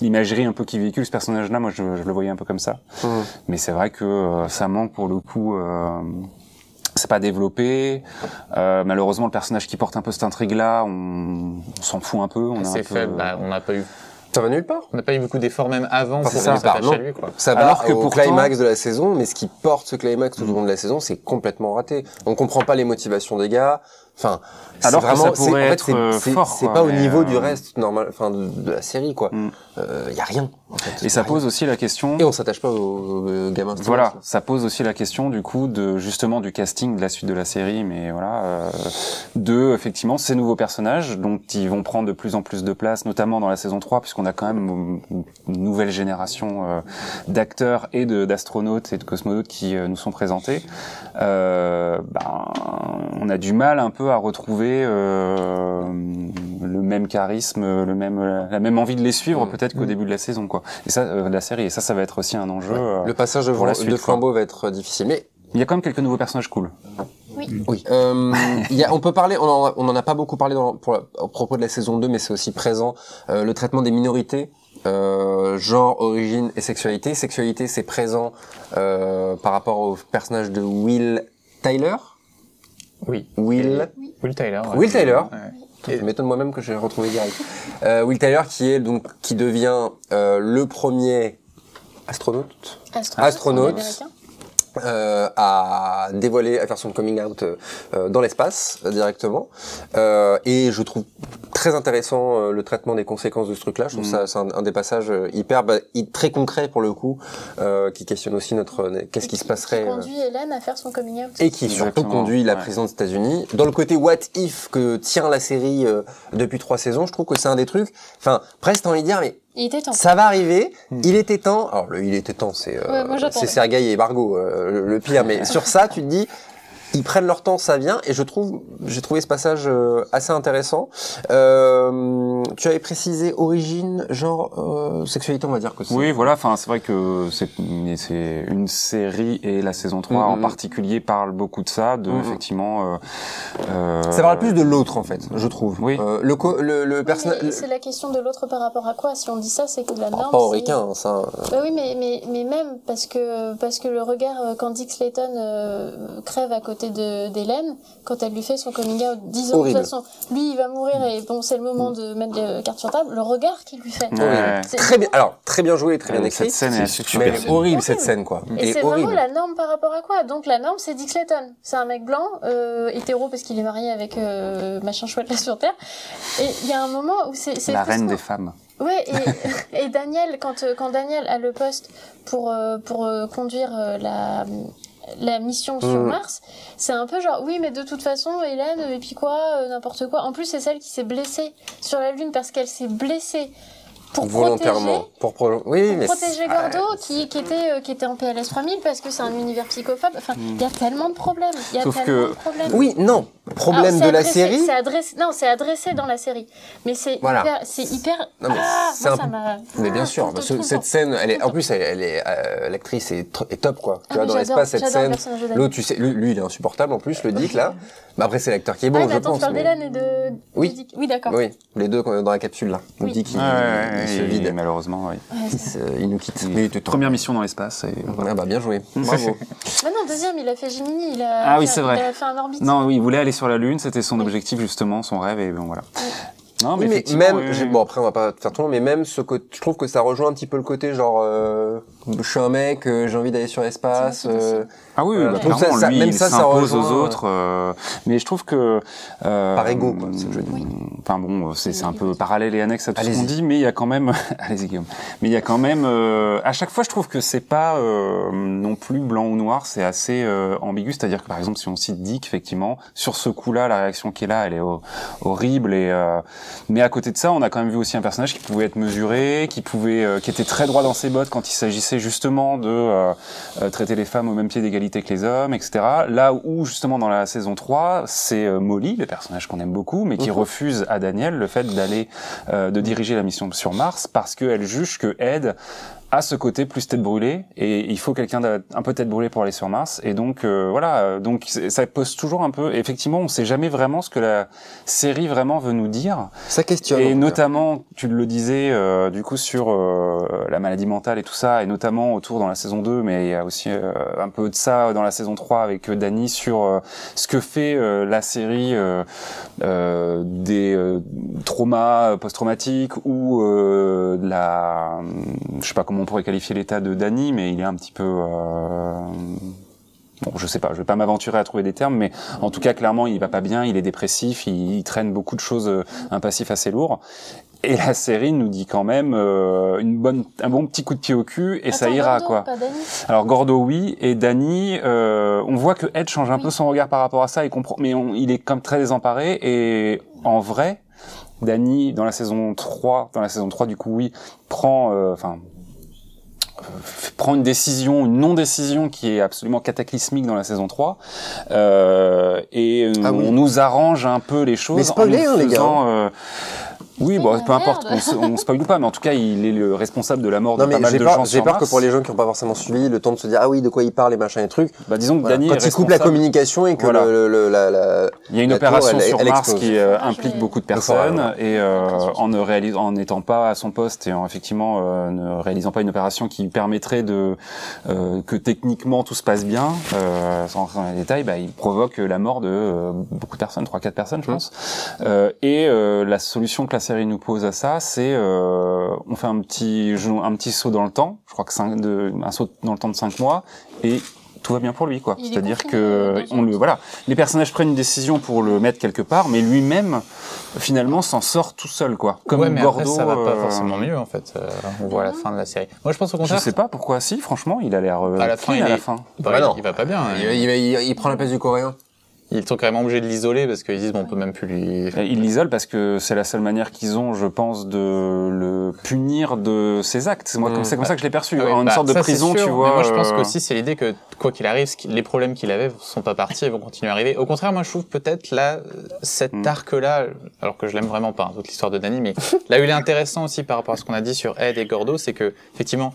Speaker 4: l'imagerie un peu qui véhicule ce personnage-là. Moi, je, je le voyais un peu comme ça.
Speaker 3: Mhm.
Speaker 4: Mais c'est vrai que euh, ça manque pour le coup. Euh, c'est pas développé. Euh, malheureusement, le personnage qui porte un peu cette intrigue-là, on, on s'en fout un peu. On
Speaker 5: C'est
Speaker 4: peu-
Speaker 5: faible. Bah, on n'a pas eu,
Speaker 3: Ça va nulle part.
Speaker 5: on n'a pas eu beaucoup d'efforts même avant
Speaker 3: Enfin,
Speaker 5: pour
Speaker 3: c'est ça, non.
Speaker 5: à lui, quoi.
Speaker 3: Ça va
Speaker 4: Alors que
Speaker 3: au
Speaker 4: pourtant-
Speaker 3: climax de la saison, mais ce qui porte ce climax tout au long de la saison, c'est complètement raté. On comprend pas les motivations des gars. Enfin,
Speaker 4: Alors que
Speaker 3: vraiment,
Speaker 4: ça
Speaker 3: c'est-
Speaker 4: pourrait
Speaker 3: en fait,
Speaker 4: être,
Speaker 3: c'est-
Speaker 4: euh,
Speaker 3: c'est
Speaker 4: fort,
Speaker 3: c'est pas au niveau
Speaker 4: euh,
Speaker 3: du reste normal, enfin de, de la série quoi. Il
Speaker 4: Mm.
Speaker 3: y a rien. En fait.
Speaker 4: Et ça
Speaker 3: rien.
Speaker 4: pose aussi la question.
Speaker 3: Et on s'attache pas aux, aux gamins.
Speaker 4: Voilà, ça pose aussi la question du coup de justement du casting de la suite de la série, mais voilà, euh, de effectivement ces nouveaux personnages, donc ils vont prendre de plus en plus de place, notamment dans la saison 3, puisqu'on a quand même une nouvelle génération euh, d'acteurs et d'astronautes et de cosmonautes qui euh, nous sont présentés. Euh, ben, on a du mal un peu à retrouver euh, le même charisme, le même la même envie de les suivre
Speaker 3: Mm.
Speaker 4: peut-être qu'au début de la saison quoi. Et ça, euh, de la série, et ça, ça va être aussi un enjeu. euh,
Speaker 3: Le passage de,
Speaker 4: pour la suite,
Speaker 3: de
Speaker 4: quoi.
Speaker 3: flambeau va être difficile, mais
Speaker 4: il y a quand même quelques nouveaux personnages cool.
Speaker 3: Oui. Euh, il y a, on peut parler, on en, on en a pas beaucoup parlé dans, pour, la- à propos de la saison 2, mais c'est aussi présent, euh, le traitement des minorités, euh, genre, origine et sexualité. Sexualité, c'est présent euh, par rapport au personnage de Will Tyler.
Speaker 5: Oui.
Speaker 3: Will,
Speaker 5: Will Tyler. ouais.
Speaker 3: Will Tyler.
Speaker 5: Ouais.
Speaker 3: je m'étonne moi-même que j'ai retrouvé direct. Euh, Will Tyler qui est donc qui devient euh, le premier astronaute
Speaker 2: Astronaute.
Speaker 3: Astronaute. Euh, à dévoiler, à faire son coming out euh, dans l'espace euh, directement. Euh, et je trouve très intéressant euh, le traitement des conséquences de ce truc-là. Je trouve
Speaker 4: Mhm.
Speaker 3: ça c'est un, un des passages euh, hyper bah, très concret pour le coup, euh, qui questionne aussi notre euh, qu'est-ce qui se passerait.
Speaker 2: Qui
Speaker 3: euh,
Speaker 2: conduit Hélène à faire son coming out.
Speaker 3: et qui surtout
Speaker 4: Exactement,
Speaker 3: conduit la
Speaker 4: ouais.
Speaker 3: présidence des États-Unis. Dans le côté what if que tient la série euh, depuis trois saisons, je trouve que c'est un des trucs. Enfin, presque envie de dire, mais
Speaker 2: Il était temps.
Speaker 3: ça va arriver. Il était temps. Alors le il était temps, c'est euh,
Speaker 2: Ouais,
Speaker 3: c'est Sergei et Margot euh, le, le pire. Mais sur ça, tu te dis. Ils prennent leur temps, ça vient, et je trouve, j'ai trouvé ce passage euh, assez intéressant. Euh, tu avais précisé origine, genre euh, sexualité, on va dire que c'est.
Speaker 4: Oui, voilà. Enfin, c'est vrai que c'est une série et la saison 3 en
Speaker 3: Mhm.
Speaker 4: particulier parle beaucoup de ça, de
Speaker 3: Mhm.
Speaker 4: effectivement. Euh, euh,
Speaker 3: Ça parle plus de l'autre en fait, je trouve.
Speaker 4: Oui.
Speaker 3: Euh, le le, le
Speaker 2: Oui,
Speaker 3: personnage.
Speaker 2: mais c'est la question de l'autre par rapport à quoi? Si on dit ça, c'est que la norme.
Speaker 3: pas au
Speaker 2: c'est-
Speaker 3: requin, hein, ça.
Speaker 2: Bah oui, mais, mais, mais même parce que, parce que le regard, quand Dick Slayton euh, crève à côté d'Hélène, quand elle lui fait son coming out, de toute façon, lui il va mourir et bon, c'est le moment de mettre les cartes sur table, le regard qu'il lui fait.
Speaker 4: Ouais.
Speaker 3: Très bien. Alors, très bien joué, très bien
Speaker 4: Euh,
Speaker 3: écrit.
Speaker 4: cette scène est
Speaker 3: Mais
Speaker 4: super.
Speaker 3: est horrible
Speaker 2: Horrible.
Speaker 3: cette scène quoi.
Speaker 2: Et
Speaker 3: est
Speaker 2: c'est vraiment la norme par rapport à quoi? Donc la norme, c'est Dick Slayton. C'est un mec blanc, euh, hétéro parce qu'il est marié avec euh, machin chouette là sur Terre. Et il y a un moment où c'est...
Speaker 4: la reine des femmes.
Speaker 2: Ouais, et, et Daniel, quand, quand Daniel a le poste pour, euh, pour euh, conduire la, la mission sur
Speaker 3: Mm.
Speaker 2: Mars, c'est un peu genre, oui, mais de toute façon, Hélène, et puis quoi, euh, n'importe quoi. En plus, c'est celle qui s'est blessée sur la Lune parce qu'elle s'est blessée pour
Speaker 3: Volontairement.
Speaker 2: protéger,
Speaker 3: Pour Oui,
Speaker 2: pour
Speaker 3: mais
Speaker 2: protéger Gordo, qui, qui, était, euh, qui était en PLS 3000 parce que c'est un univers psychophobe. Enfin, il y a tellement de problèmes. Y a
Speaker 4: Sauf
Speaker 2: tellement
Speaker 4: que-
Speaker 2: de problèmes.
Speaker 3: Oui, non. Problème
Speaker 2: Alors,
Speaker 3: de la série.
Speaker 2: adressé, non, c'est adressé dans la série. Mais c'est
Speaker 3: Voilà.
Speaker 2: hyper, c'est hyper,
Speaker 3: Non, mais
Speaker 2: ah, moi, ça m'a,
Speaker 3: Mais bien
Speaker 2: ah,
Speaker 3: sûr, parce que cette scène, elle est, en plus, elle, elle est, euh, l'actrice est, top, quoi. Tu
Speaker 2: Ah,
Speaker 3: vois, dans l'espace, cette scène. L'autre, tu sais, lui, lui, il est insupportable, en plus, le Dick, là. Mais après, c'est l'acteur qui est bon,
Speaker 2: ah,
Speaker 3: je
Speaker 2: attends,
Speaker 3: pense.
Speaker 2: tu parles
Speaker 3: mais-
Speaker 2: d'Hélène et de,
Speaker 3: Oui.
Speaker 2: Oui, d'accord.
Speaker 3: Oui, les deux dans la capsule, là. Le
Speaker 2: Oui.
Speaker 3: Dick, il,
Speaker 4: Ouais, ouais,
Speaker 3: il se vide.
Speaker 4: malheureusement, oui.
Speaker 2: Ouais,
Speaker 3: Il, nous quitte. Mais il.
Speaker 4: Première mission dans l'espace. et voilà.
Speaker 3: Ah bah, bien joué. Bravo.
Speaker 2: Bah non, deuxième, il a fait Gemini, il a,
Speaker 4: Ah oui,
Speaker 2: fait-
Speaker 4: c'est vrai.
Speaker 2: il a fait un orbite.
Speaker 4: Non, oui, il voulait aller sur la Lune, c'était son
Speaker 2: Oui.
Speaker 4: objectif justement, son rêve, et bon voilà. Non,
Speaker 3: Oui, mais même,
Speaker 4: oui,
Speaker 3: j'ai-
Speaker 4: oui.
Speaker 3: bon après on va pas faire tout le long, mais même ce côté, je trouve que ça rejoint un petit peu le côté genre, euh, je suis un mec, euh, j'ai envie d'aller sur l'espace. Euh,
Speaker 4: Ah oui,
Speaker 3: Voilà.
Speaker 4: bah,
Speaker 3: ça- ça-
Speaker 4: lui,
Speaker 3: même
Speaker 4: il
Speaker 3: ça, ça
Speaker 4: s'impose
Speaker 3: rejoint,
Speaker 4: aux autres. euh, mais je trouve que euh,
Speaker 3: Par ego, quoi, c'est ce que je veux dire.
Speaker 4: Enfin bon, c'est c'est un peu parallèle et annexe à tout ce
Speaker 3: Allez-y.
Speaker 4: qu'on dit, mais il y a quand même, allez-y Guillaume. Mais il y a quand même, euh, à chaque fois, je trouve que c'est pas euh, non plus blanc ou noir, c'est assez euh, ambigu. C'est-à-dire que par exemple, si on cite Dick, effectivement, sur ce coup-là, la réaction qui est là, elle est ho- horrible. Et euh, mais à côté de ça, on a quand même vu aussi un personnage qui pouvait être mesuré, qui pouvait, euh, qui était très droit dans ses bottes quand il s'agissait justement de euh, euh, traiter les femmes au même pied d'égalité que les hommes, etc. Là où justement dans la saison 3, c'est euh, Molly, le personnage qu'on aime beaucoup, mais qui
Speaker 3: Mhm.
Speaker 4: refuse à Daniel le fait d'aller, euh, de diriger la mission sur Mars parce qu'elle juge que Ed a ce côté plus tête brûlée et il faut quelqu'un d'un un peu tête brûlée pour aller sur Mars et donc euh, voilà euh, donc ça pose toujours un peu effectivement on sait jamais vraiment ce que la série vraiment veut nous dire
Speaker 3: Ça questionne.
Speaker 4: et notamment, tu le disais, euh, du coup, sur euh, la maladie mentale et tout ça, et notamment autour dans la saison 2, mais il y a aussi euh, un peu de ça dans la saison 3 avec euh, Dany sur ce que fait euh, la série euh, euh, des euh, traumas post-traumatiques ou euh, de la... Je sais pas comment on pourrait qualifier l'état de Dany, mais il est un petit peu... euh, Bon, je sais pas, je vais pas m'aventurer à trouver des termes, mais en tout cas, clairement, il va pas bien, il est dépressif, il, il traîne beaucoup de choses, euh, un passif assez lourd. Et la série nous dit quand même euh, une bonne, un bon petit coup de pied au cul et ça ira
Speaker 2: Gordo,
Speaker 4: quoi.
Speaker 2: Pas.
Speaker 4: Alors Gordo oui et Danny, euh, on voit que Ed change un peu son regard par rapport à ça, comprend, mais on- il est comme très désemparé et en vrai, Danny dans la saison 3, dans la saison 3 du coup oui, prend, enfin euh, prend une décision, une non-décision qui est absolument cataclysmique dans la saison 3 euh, et euh,
Speaker 3: Ah oui.
Speaker 4: on nous arrange un peu les choses en nous
Speaker 3: hein, les gars.
Speaker 4: Oui, bon,
Speaker 2: Oh,
Speaker 4: peu importe, on, se- on spoil ou pas, mais en tout cas, il est le responsable de la mort
Speaker 3: Non
Speaker 4: de
Speaker 3: mais
Speaker 4: pas mal
Speaker 3: j'ai
Speaker 4: de
Speaker 3: peur,
Speaker 4: gens
Speaker 3: j'ai peur que pour les gens qui n'ont pas forcément suivi, le temps de se dire ah oui de quoi il parle et machin et trucs.
Speaker 4: Bah, disons que
Speaker 3: Voilà.
Speaker 4: Danny
Speaker 3: Quand
Speaker 4: est
Speaker 3: il coupe la communication et que
Speaker 4: Voilà.
Speaker 3: le, le- la, la-
Speaker 4: Il y a une
Speaker 3: la tour,
Speaker 4: opération
Speaker 3: elle-
Speaker 4: sur
Speaker 3: elle
Speaker 4: Mars qui euh,
Speaker 2: Ah,
Speaker 4: implique beaucoup de personnes et euh, en ne réalisant, en n'étant pas à son poste et en effectivement euh, ne réalisant pas une opération qui permettrait de euh, que techniquement tout se passe bien, euh, sans rentrer dans les détails, bah, il provoque la mort de euh, beaucoup de personnes, trois quatre personnes, je
Speaker 3: Mmh.
Speaker 4: pense. Euh, et euh, la solution que la série nous pose à ça, c'est euh, on fait un petit jeu- un petit saut dans le temps. Je crois que cinq, de, un saut dans le temps de cinq mois et tout va bien pour lui quoi. C'est-à-dire que on le voilà, les personnages prennent une décision pour le mettre quelque part, mais lui-même finalement s'en sort tout seul quoi. Comme
Speaker 5: ouais, mais
Speaker 4: Gordo.
Speaker 5: après, ça va pas
Speaker 4: euh,
Speaker 5: forcément mieux en fait. euh, on voit à la fin de la série. Moi, je pense au
Speaker 4: Je
Speaker 5: contraire.
Speaker 4: sais pas pourquoi. Si, franchement, il a l'air euh,
Speaker 5: À la fin, il
Speaker 4: à la
Speaker 5: est-
Speaker 4: fin.
Speaker 5: Bah,
Speaker 3: Bah non.
Speaker 5: il va pas bien. hein.
Speaker 3: il, il- il- il prend la place du coréen.
Speaker 5: Ils sont carrément obligés de l'isoler parce qu'ils disent bon, on peut même plus lui.
Speaker 4: Et Il l'isole parce que c'est la seule manière qu'ils ont, je pense, de le punir de ses actes. C'est moi,
Speaker 3: Mm.
Speaker 4: c'est comme ça que je l'ai perçu.
Speaker 5: Ah oui,
Speaker 4: en une
Speaker 5: bah,
Speaker 4: sorte de
Speaker 5: ça,
Speaker 4: prison, tu
Speaker 5: mais
Speaker 4: vois.
Speaker 5: moi, je pense
Speaker 4: euh,
Speaker 5: qu'aussi, c'est l'idée que, quoi qu'il arrive, les problèmes qu'il avait sont pas partis et vont continuer à arriver. Au contraire, moi, je trouve peut-être là, cet
Speaker 4: Mm.
Speaker 5: arc-là, alors que je l'aime vraiment pas, hein, toute l'histoire de Danny, mais là où il est intéressant aussi par rapport à ce qu'on a dit sur Ed et Gordo, c'est que, effectivement,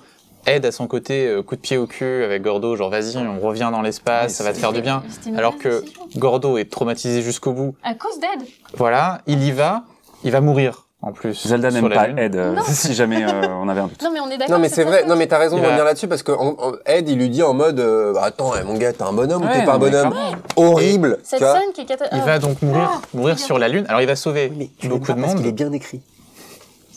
Speaker 5: Ed à son côté, euh, coup de pied au cul avec Gordo, genre vas-y, on revient dans l'espace, ça va te faire du bien. Alors que
Speaker 2: décision.
Speaker 5: Gordo est traumatisé jusqu'au bout.
Speaker 2: À cause d'Ed.
Speaker 5: Voilà, il y va, il va mourir en plus.
Speaker 4: Zelda n'aime pas. Ed, euh, si jamais euh, on avait un doute.
Speaker 2: Non, mais on est d'accord.
Speaker 3: Non mais c'est vrai, non mais t'as raison de
Speaker 5: Il va-
Speaker 3: revenir là-dessus parce que en- en- Ed il lui dit en mode euh, bah, attends eh, mon gars t'es un bonhomme ou t'es pas un bonhomme horrible
Speaker 2: Cette scène qui est cata-
Speaker 5: Il
Speaker 2: ah.
Speaker 5: va donc mourir,
Speaker 2: Ah,
Speaker 5: mourir sur la Lune. Alors il va sauver
Speaker 3: mais
Speaker 5: beaucoup de
Speaker 3: pas parce
Speaker 5: monde.
Speaker 3: qu'il est bien écrit.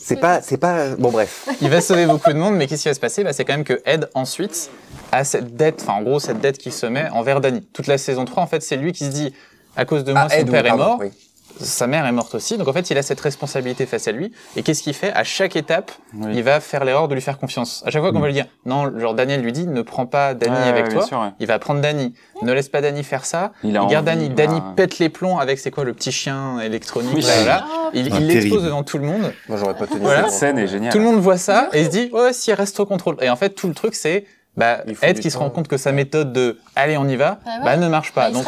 Speaker 3: C'est pas c'est pas bon bref.
Speaker 5: Il va sauver beaucoup de monde, mais qu'est-ce qui va se passer? Bah, C'est quand même que Ed, ensuite, a cette dette, enfin en gros, cette dette qui se met envers Danny. Toute la saison 3, en fait, c'est lui qui se dit, à cause de moi,
Speaker 3: Ah,
Speaker 5: son
Speaker 3: Ed, oui,
Speaker 5: père est mort,
Speaker 3: oui.
Speaker 5: Sa mère est morte aussi, donc en fait, il a cette responsabilité face à lui. Et qu'est-ce qu'il fait? À chaque étape,
Speaker 4: Oui.
Speaker 5: il va faire l'erreur de lui faire confiance. À chaque fois qu'on
Speaker 4: Mm.
Speaker 5: va lui dire, non, genre Daniel lui dit, ne prends pas Danny
Speaker 4: Ouais,
Speaker 5: avec
Speaker 4: ouais,
Speaker 5: toi,
Speaker 4: bien sûr, ouais.
Speaker 5: il va prendre Danny. Ne laisse pas Danny faire ça.
Speaker 4: Il a
Speaker 5: il garde. Danny
Speaker 4: voilà.
Speaker 5: pète les plombs avec, c'est quoi, le petit chien électronique
Speaker 4: Oui.
Speaker 5: là, là.
Speaker 2: Oh,
Speaker 5: Il
Speaker 6: Ah,
Speaker 5: il l'expose devant tout le monde.
Speaker 3: Moi j'aurais pas tenu.
Speaker 5: Voilà.
Speaker 4: Cette scène est géniale.
Speaker 5: Tout le monde voit ça et se dit ouais si elle reste au contrôle. Et en fait tout le truc c'est bah
Speaker 3: Il
Speaker 5: Ed qui se rend compte que sa méthode de allez on y va
Speaker 2: Bah ouais.
Speaker 5: bah ne marche pas.
Speaker 2: il
Speaker 5: Donc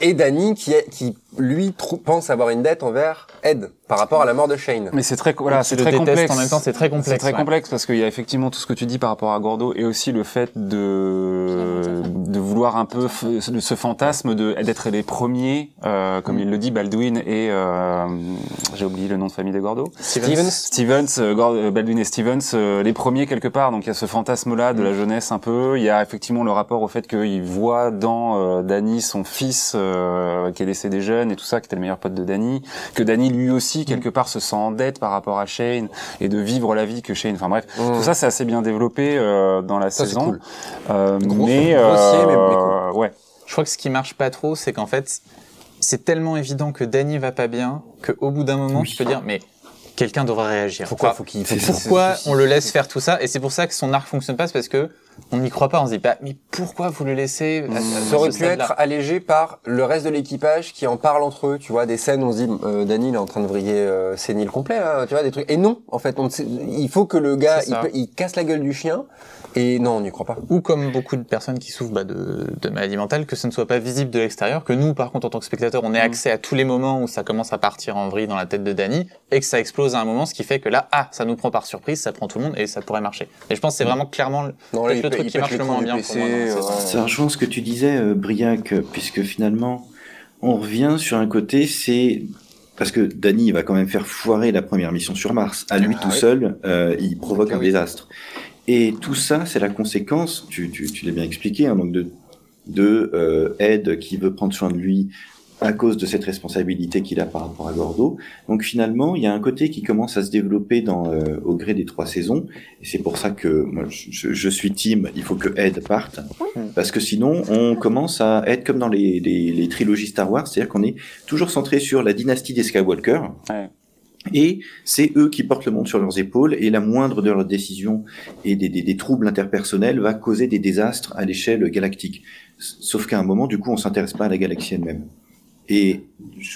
Speaker 3: Et Danny qui est qui lui pense avoir une dette envers Ed par rapport à la mort de Shane.
Speaker 4: Mais c'est très voilà, c'est très complexe.
Speaker 5: en même temps c'est très complexe.
Speaker 4: C'est très
Speaker 5: ouais.
Speaker 4: complexe parce qu'il y a effectivement tout ce que tu dis par rapport à Gordo et aussi le fait de, de vouloir un peu f- ce fantasme de d'être les premiers, euh, comme il le dit, Baldwin et euh, j'ai oublié le nom de famille de Gordo.
Speaker 3: Stevens.
Speaker 4: Stevens, euh, Gord- euh, Baldwin et Stevens, euh, les premiers quelque part. Donc il y a ce fantasme-là de la jeunesse un peu. Il y a effectivement le rapport au fait qu'il voit dans euh, Danny son fils euh, qui est décédé jeune et tout ça, qui était le meilleur pote de Danny. Que Danny lui aussi quelque part se sent en dette par rapport à Shane et de vivre la vie que Shane. Enfin bref, tout ça c'est assez bien développé euh, dans la
Speaker 3: Ça, c'est
Speaker 4: saison.
Speaker 3: cool.
Speaker 4: Euh,
Speaker 3: Gros-
Speaker 4: mais
Speaker 3: grossier, mais- mais
Speaker 4: euh, ouais.
Speaker 5: Je crois que ce qui marche pas trop, c'est qu'en fait, c'est tellement évident que Danny va pas bien qu'au bout d'un moment,
Speaker 6: Oui.
Speaker 5: tu peux dire, mais quelqu'un devrait réagir.
Speaker 3: Pourquoi
Speaker 5: Enfin,
Speaker 3: faut qu'il faut
Speaker 5: pourquoi on le laisse faire tout ça Et c'est pour ça que son arc fonctionne pas, c'est parce que on n'y croit pas. On se dit, bah, mais pourquoi vous le laissez à- à
Speaker 3: Ça aurait pu être allégé par le reste de l'équipage qui en parle entre eux, tu vois, des scènes où on se dit, euh, Danny il est en train de vriller euh, sénile complet, là, tu vois, des trucs. Et non, en fait, on ne sait- il faut que le gars, peut- il casse la gueule du chien, et non, on n'y croit pas.
Speaker 5: Ou comme beaucoup de personnes qui souffrent bah, de, de maladies mentales, que ce ne soit pas visible de l'extérieur, que nous, par contre, en tant que spectateurs, on ait accès à tous les moments où ça commence à partir en vrille dans la tête de Danny, et que ça explose à un moment, ce qui fait que là, ah, ça nous prend par surprise, ça prend tout le monde, et ça pourrait marcher. Et je pense que c'est vraiment clairement le-
Speaker 3: Non, là,
Speaker 5: truc qui marche le moins bien pour moi.
Speaker 6: Ça rejoint ce que tu disais, euh, Briac, puisque finalement, on revient sur un côté, c'est parce que Danny il va quand même faire foirer la première mission sur Mars. À lui
Speaker 3: Ah
Speaker 6: tout
Speaker 3: oui.
Speaker 6: seul, euh, il provoque
Speaker 3: Ah
Speaker 6: un
Speaker 3: oui.
Speaker 6: désastre. Et tout ça, c'est la conséquence, tu, tu, tu l'as bien expliqué, hein, donc de, de euh, Ed qui veut prendre soin de lui à cause de cette responsabilité qu'il a par rapport à Gordo. Donc finalement, il y a un côté qui commence à se développer dans, euh, au gré des trois saisons. Et c'est pour ça que moi, je, je- je suis team, il faut que Ed parte. Parce que sinon, on commence à être comme dans les, les, les trilogies Star Wars, c'est-à-dire qu'on est toujours centré sur la dynastie des Skywalker.
Speaker 4: Ouais.
Speaker 6: Et c'est eux qui portent le monde sur leurs épaules, et la moindre de leurs décisions et des, des, des troubles interpersonnels va causer des désastres à l'échelle galactique. Sauf qu'à un moment, du coup, on s'intéresse pas à la galaxie elle-même. Et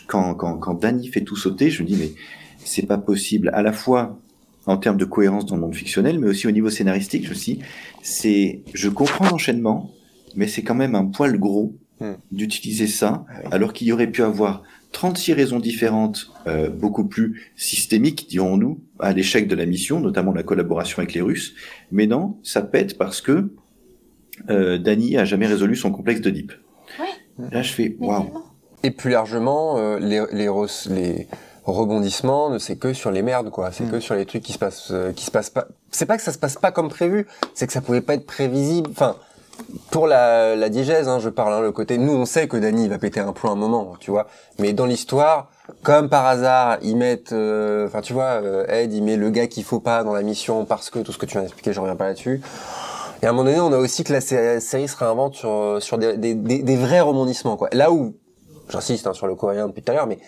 Speaker 6: quand, quand, quand Danny fait tout sauter, je me dis, mais c'est pas possible, à la fois en termes de cohérence dans le monde fictionnel, mais aussi au niveau scénaristique, je me suis c'est, je comprends l'enchaînement, mais c'est quand même un poil gros
Speaker 3: Hmm.
Speaker 6: d'utiliser ça,
Speaker 3: Ah
Speaker 6: alors qu'il y aurait pu avoir 36 raisons différentes, euh, beaucoup plus systémiques, dirons-nous, à l'échec de la mission, notamment la collaboration avec les Russes. Mais non, ça pète parce que euh, Danny a jamais résolu son complexe d'Oedipe.
Speaker 2: Ouais.
Speaker 6: Là, je fais waouh.
Speaker 3: Et plus largement, euh, les, les, les rebondissements, ne c'est que sur les merdes, quoi. C'est
Speaker 4: Mm.
Speaker 3: que sur les trucs qui se passent, euh, qui se passent pas. C'est pas que ça se passe pas comme prévu, c'est que ça pouvait pas être prévisible. Enfin, pour la, la hein, je parle, hein, le côté. Nous, on sait que Danny va péter un plomb un moment, tu vois. Mais dans l'histoire, comme par hasard, ils mettent, euh, enfin, tu vois, euh, Ed, il met le gars qu'il faut pas dans la mission parce que tout ce que tu viens d'expliquer, je reviens pas là-dessus. Et à un moment donné, on a aussi que la sé- série se réinvente sur, des vrais rebondissements, quoi. Là où, j'insiste hein, sur le coréen depuis tout à l'heure, mais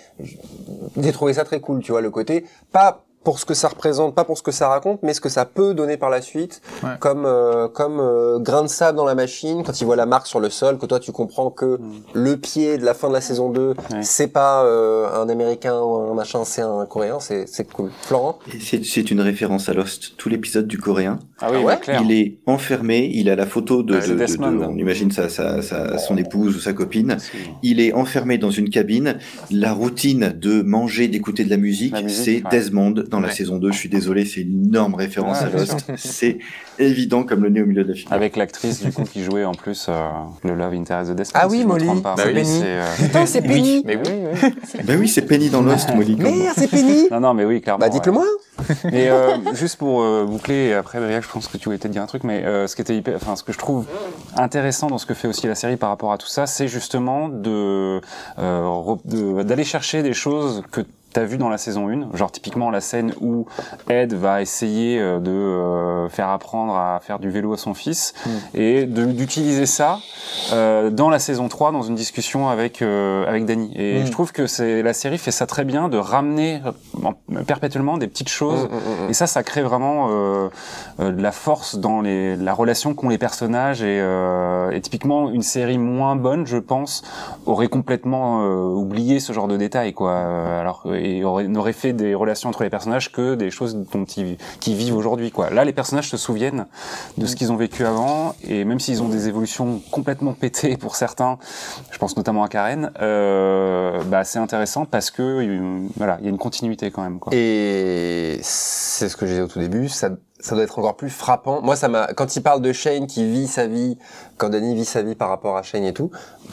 Speaker 3: j'ai trouvé ça très cool, tu vois, le côté, pas pour ce que ça représente, pas pour ce que ça raconte, mais ce que ça peut donner par la suite,
Speaker 5: Ouais.
Speaker 3: comme euh, comme euh, grain de sable dans la machine, quand il voit la marque sur le sol, que toi tu comprends que le pied de la fin de la saison 2,
Speaker 4: Ouais.
Speaker 3: c'est pas euh, un américain ou un machin, c'est un coréen, c'est c'est cool. Florent?
Speaker 6: Et c'est c'est une référence à Lost. Tout l'épisode du coréen,
Speaker 4: Ah oui,
Speaker 3: Ah ouais?
Speaker 4: bah, clair.
Speaker 6: il est enfermé, il a la photo de,
Speaker 4: Ouais,
Speaker 6: de- on imagine sa, sa, sa- son épouse ou sa copine. Il est enfermé dans une cabine. La routine de manger, d'écouter de la musique, c'est
Speaker 4: ouais.
Speaker 6: Desmond dans la saison 2. Je suis désolé, c'est une énorme référence à Lost. C'est évident comme le nez au milieu de la figure.
Speaker 4: Avec l'actrice du coup qui jouait en plus euh, le Love Interest de Desmond.
Speaker 3: Ah oui,
Speaker 4: si
Speaker 3: Molly.
Speaker 5: Bah oui.
Speaker 3: Penny.
Speaker 4: c'est, euh,
Speaker 3: Putain, c'est Penny
Speaker 5: Mais oui,
Speaker 6: Ben oui, c'est Penny dans Lost, Molly.
Speaker 3: Merde, c'est Penny
Speaker 4: Non, non, mais oui, clairement.
Speaker 3: Bah dites-le
Speaker 4: ouais.
Speaker 3: moi
Speaker 4: Mais euh, juste pour euh, boucler, et après Briac, je pense que tu voulais peut-être dire un truc, mais euh, ce qui était hyper, enfin ce que je trouve intéressant dans ce que fait aussi la série par rapport à tout ça, c'est justement de euh, re- de- d'aller chercher des choses que t'as vu dans la saison 1, genre typiquement la scène où Ed va essayer euh, de euh, faire apprendre à faire du vélo à son fils et de- d'utiliser ça euh, dans la saison 3 dans une discussion avec euh, avec Danny. Et
Speaker 5: Mm.
Speaker 4: je trouve que c'est la série fait ça très bien de ramener euh, en- perpétuellement des petites choses
Speaker 3: Mm, mm, mm.
Speaker 4: et ça, ça crée vraiment euh, euh, de la force dans les, la relation qu'ont les personnages. Et, euh, et typiquement, une série moins bonne, je pense, aurait complètement euh, oublié ce genre de détails, quoi. Alors, et aurait, n'aurait fait des relations entre les personnages que des choses dont ils, qui vivent aujourd'hui, quoi. Là, les personnages se souviennent de ce qu'ils ont vécu avant, et même s'ils ont des évolutions complètement pétées pour certains, je pense notamment à Karen, euh, bah, c'est intéressant parce que euh, voilà, il y a une continuité quand même, quoi.
Speaker 3: Et c'est ce que je disais au tout début, ça, ça doit être encore plus frappant. Moi, ça m'a, quand il parle de Shane qui vit sa vie, quand Danny vit sa vie par rapport à Shane et tout,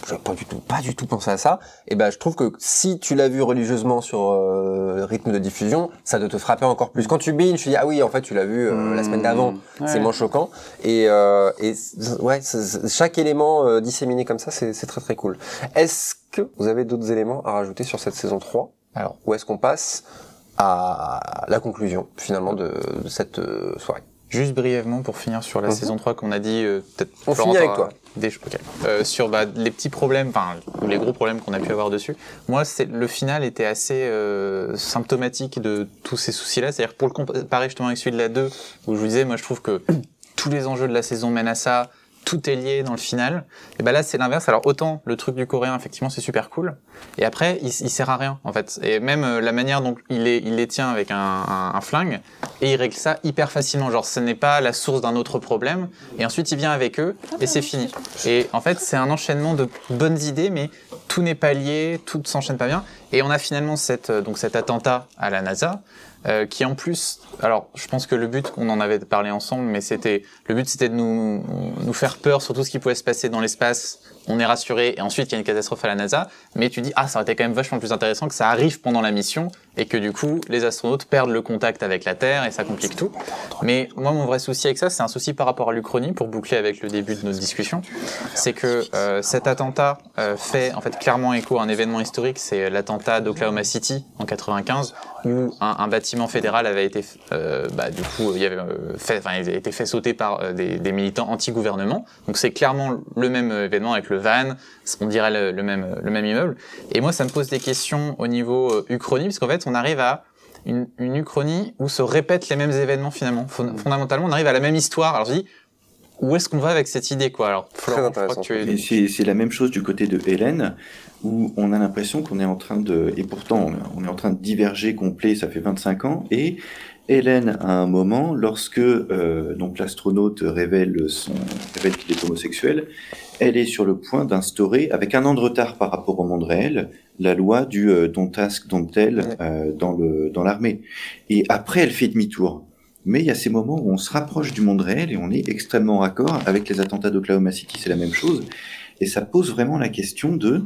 Speaker 3: j'ai pas du tout, pas du tout pensé à ça. Et ben, je trouve que si tu l'as vu religieusement sur euh, le rythme de diffusion, ça doit te frapper encore plus. Quand tu binge, tu dis ah oui, en fait, tu l'as vu euh, la semaine d'avant.
Speaker 4: Mmh. Ouais.
Speaker 3: C'est moins choquant. Et, euh, et ouais, chaque élément euh, disséminé comme ça, c'est très très cool. Est-ce que vous avez d'autres éléments à rajouter sur cette saison 3
Speaker 5: Alors.
Speaker 3: Ou est-ce qu'on passe? À la conclusion finalement de, de cette euh, soirée
Speaker 5: Juste brièvement pour finir sur la
Speaker 3: Mhm.
Speaker 5: saison 3 qu'on a dit, euh, peut-être.
Speaker 3: On
Speaker 5: Florent,
Speaker 3: finit avec toi.
Speaker 5: Des... Euh, sur bah, les petits problèmes, enfin ou les gros problèmes qu'on a pu avoir dessus. Moi, c'est le final était assez euh, symptomatique de tous ces soucis-là. C'est-à-dire pour le comparer justement avec celui de la 2, où je vous disais, moi, je trouve que tous les enjeux de la saison mènent à ça. Tout est lié dans le final. Et ben là, c'est l'inverse. Alors autant le truc du coréen, effectivement, c'est super cool. Et après, il, il sert à rien, en fait. Et même euh, la manière dont il les, il les tient avec un, un, un flingue, et il règle ça hyper facilement. Genre, ce n'est pas la source d'un autre problème. Et ensuite, il vient avec eux, et c'est fini. Et en fait, c'est un enchaînement de bonnes idées, mais tout n'est pas lié, tout ne s'enchaîne pas bien. Et on a finalement cette, euh, donc cet attentat à la NASA, euh, qui en plus, alors je pense que le but, on en avait parlé ensemble, mais c'était le but, c'était de nous nous faire peur sur tout ce qui pouvait se passer dans l'espace. On est rassuré, et ensuite il y a une catastrophe à la NASA, mais tu dis ah ça aurait été quand même vachement plus intéressant que ça arrive pendant la mission et que du coup les astronautes perdent le contact avec la Terre et ça complique tout. Mais moi mon vrai souci avec ça, c'est un souci par rapport à l'Uchronie pour boucler avec le début de notre discussion, c'est que euh, cet attentat euh, fait en fait clairement écho à un événement historique, c'est l'attentat d'Oklahoma City en 95 où un, un bâtiment fédéral avait été, euh, bah, du coup, il avait euh, fait, enfin, il avait été fait sauter par euh, des, des militants anti-gouvernement. Donc c'est clairement le même euh, événement avec le van, on dirait le, le même, le même immeuble. Et moi, ça me pose des questions au niveau Uchronie, parce qu'en fait, on arrive à une, une Uchronie où se répètent les mêmes événements finalement. Fon- Fondamentalement, on arrive à la même histoire. Alors je dis, où est-ce qu'on va avec cette idée, quoi Alors, Florent, je crois
Speaker 3: intéressant.
Speaker 5: que tu es-
Speaker 6: Et c'est c'est la même chose du côté de Hélène, où on a l'impression qu'on est en train de, et pourtant on est en train de diverger complet, ça fait 25 ans, et Hélène, à un moment, lorsque euh, donc l'astronaute révèle son révèle qu'il est homosexuel, elle est sur le point d'instaurer, avec un an de retard par rapport au monde réel, la loi du euh, don't ask, don't tell euh, dans le dans l'armée. Et après, elle fait demi-tour. Mais il y a ces moments où on se rapproche du monde réel et on est extrêmement raccord avec les attentats d'Oklahoma City, c'est la même chose. Et ça pose vraiment la question de,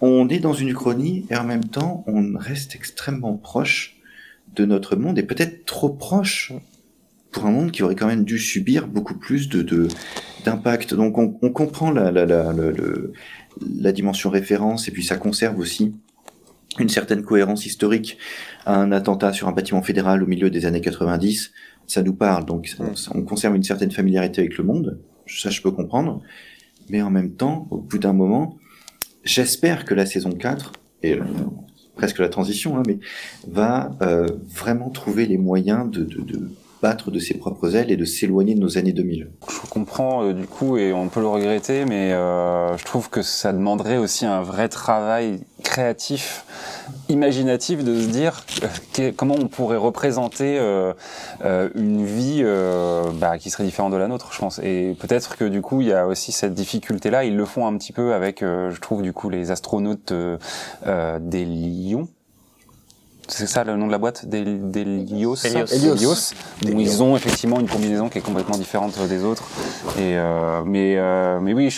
Speaker 6: on est dans une uchronie et en même temps, on reste extrêmement proche de notre monde et peut-être trop proche pour un monde qui aurait quand même dû subir beaucoup plus de d'impact. Donc on, on comprend la, la, la, la dimension référence et puis ça conserve aussi une certaine cohérence historique à un attentat sur un bâtiment fédéral au milieu des années 90. Ça nous parle, donc ça- on conserve une certaine familiarité avec le monde. Ça, je peux comprendre. Mais en même temps, au bout d'un moment, j'espère que la saison 4, et euh, presque la transition, hein, mais va euh, vraiment trouver les moyens de, de, de battre de ses propres ailes et de s'éloigner de nos années 2000.
Speaker 4: Je comprends euh, du coup et on peut le regretter, mais euh, je trouve que ça demanderait aussi un vrai travail créatif, imaginatif de se dire euh, comment on pourrait représenter euh, euh, une vie bah, qui serait différente de la nôtre, je pense. Et peut-être que du coup il y a aussi cette difficulté-là. Ils le font un petit peu avec, je trouve du coup les astronautes des Lions. C'est ça le nom de la boîte? Des, des Lios,
Speaker 5: Hélios.
Speaker 4: Hélios, où ils ont effectivement une combinaison qui est complètement différente des autres. Et euh, mais euh, mais oui,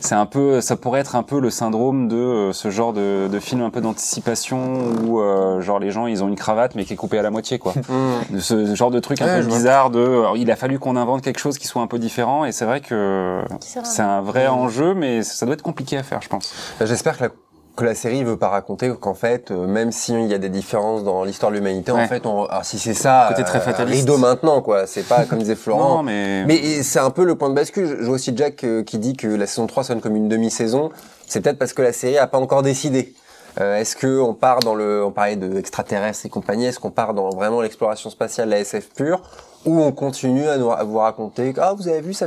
Speaker 4: c'est un peu, ça pourrait être un peu le syndrome de euh, ce genre de, de film un peu d'anticipation où euh, genre les gens ils ont une cravate mais qui est coupée à la moitié quoi. De ce, genre de truc un
Speaker 3: Ouais,
Speaker 4: peu bizarre de, alors, il a fallu qu'on invente quelque chose qui soit un peu différent. Et c'est vrai que c'est un vrai enjeu mais ça doit être compliqué à faire je pense.
Speaker 3: J'espère que la, que la série veut pas raconter qu'en fait, euh, même s'il y a des différences dans l'histoire de l'humanité, en fait, on, alors si c'est ça,
Speaker 4: Côté très fataliste.
Speaker 3: rideau maintenant, quoi. C'est pas comme disait Florent.
Speaker 4: Non mais,
Speaker 3: Mais c'est un peu le point de bascule. Je je vois aussi Jack euh, qui dit que la saison 3 sonne comme une demi-saison. C'est peut-être parce que la série a pas encore décidé. Euh, est-ce que on part dans le, on parlait de extraterrestres et compagnie, est-ce qu'on part dans vraiment l'exploration spatiale, la SF pure, ou on continue à, nous, à vous raconter ah vous avez vu ça,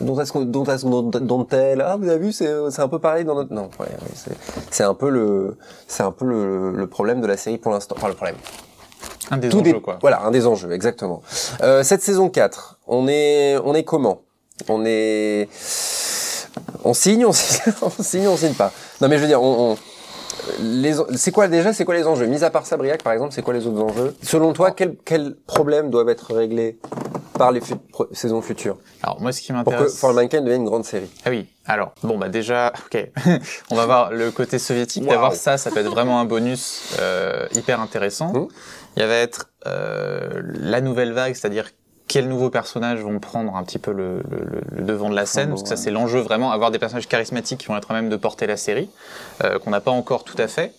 Speaker 3: dont est-ce dont est-ce qu'on- dont tel, ah vous avez vu c'est c'est un peu pareil dans notre, non, ouais, ouais, c'est c'est un peu le, c'est un peu le, le problème de la série pour l'instant, enfin le problème.
Speaker 5: un des
Speaker 3: Tout
Speaker 5: enjeux, quoi.
Speaker 3: Voilà, un des enjeux, exactement. Euh, cette saison 4, on est, on est comment? On est, on signe, on signe, on signe, on signe pas. Non mais je veux dire, on, on- c'est quoi déjà, c'est quoi les enjeux? Mis à part ça, Briac, par exemple, c'est quoi les autres enjeux? Selon toi, quels quels problèmes doivent être réglés par les saisons futures?
Speaker 5: Alors moi, ce qui
Speaker 3: pour que
Speaker 5: m'intéresse.
Speaker 3: For All Mankind devienne une grande série
Speaker 5: Ah oui. Alors bon bah déjà, ok. On va voir le côté soviétique. D'avoir ça, ça peut être vraiment un bonus euh, hyper intéressant.
Speaker 3: Mhm.
Speaker 5: Il va être euh, la nouvelle vague, c'est-à-dire quels nouveaux personnages vont prendre un petit peu le, le- le- devant de la scène, parce que ça c'est l'enjeu vraiment, avoir des personnages charismatiques qui vont être à même de porter la série, euh, qu'on n'a pas encore tout à fait.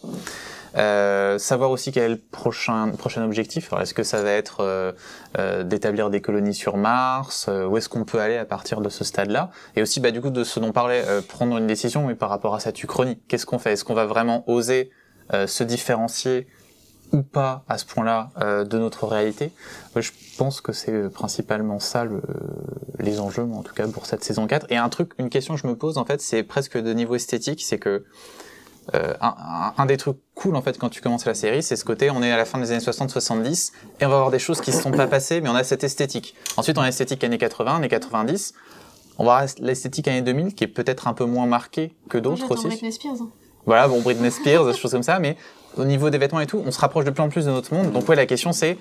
Speaker 5: Euh, savoir aussi quel est le prochain, prochain objectif. Alors, est-ce que ça va être euh, euh, d'établir des colonies sur Mars? Euh, Où est-ce qu'on peut aller à partir de ce stade-là? Et aussi, bah, du coup, de ce dont parlait, euh, prendre une décision, mais par rapport à cette uchronie. Qu'est-ce qu'on fait? Est-ce qu'on va vraiment oser euh, se différencier ou pas à ce point-là euh, de notre réalité Je pense que c'est euh, principalement ça le, les enjeux, en tout cas pour cette saison 4. Et un truc, une question que je me pose en fait, c'est presque de niveau esthétique, c'est que euh, un, un- des trucs cool en fait quand tu commences la série, c'est ce côté on est à la fin des années 60-70 et on va avoir des choses qui se sont pas passées, mais on a cette esthétique. Ensuite on a l'esthétique années 80, années 90. On va avoir l'esthétique années 2000 qui est peut-être un peu moins marquée que d'autres aussi.
Speaker 2: Britney Spears. hein.
Speaker 5: Voilà, bon, Britney Spears, des choses comme ça, mais au niveau des vêtements et tout, on se rapproche de plus en plus de notre monde. Donc ouais, la question c'est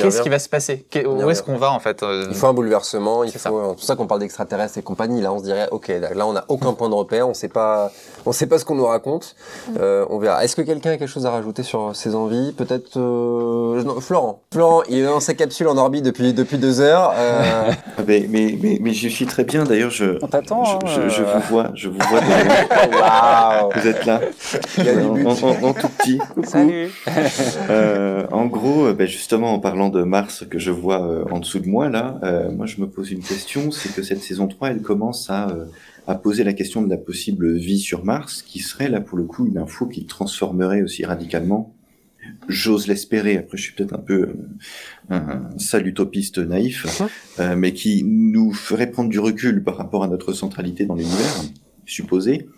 Speaker 5: qu'est-ce qui va se passer? Où est-ce qu'on va en fait euh,
Speaker 3: Il faut un bouleversement, il
Speaker 5: C'est
Speaker 3: faut. C'est pour ça qu'on parle d'extraterrestres et compagnie. Là, on se dirait, ok, là, on n'a aucun point de repère, on sait pas, on sait pas ce qu'on nous raconte. Euh, on verra. Est-ce que quelqu'un a quelque chose à rajouter sur ses envies? Peut-être euh... Florent. Florent, il est dans sa capsule en orbite depuis depuis deux heures.
Speaker 6: Mais, mais, mais, mais j'y suis très bien. D'ailleurs, je,
Speaker 4: On t'attend,
Speaker 6: je,
Speaker 4: hein,
Speaker 6: je, je vous vois, je vous vois.
Speaker 3: Waouh
Speaker 6: vous êtes là.
Speaker 3: Il y a
Speaker 6: en- en- en tout petit. Coucou.
Speaker 4: Salut
Speaker 6: Euh, en gros, euh, ben, justement, en parlant de Mars que je vois euh, en dessous de moi, là, euh, moi je me pose une question, c'est que cette saison 3, elle commence à, euh, à poser la question de la possible vie sur Mars, qui serait là pour le coup une info qui transformerait aussi radicalement. J'ose l'espérer, après je suis peut-être un peu euh, un sale utopiste naïf, euh, mais qui nous ferait prendre du recul par rapport à notre centralité dans l'univers, supposé.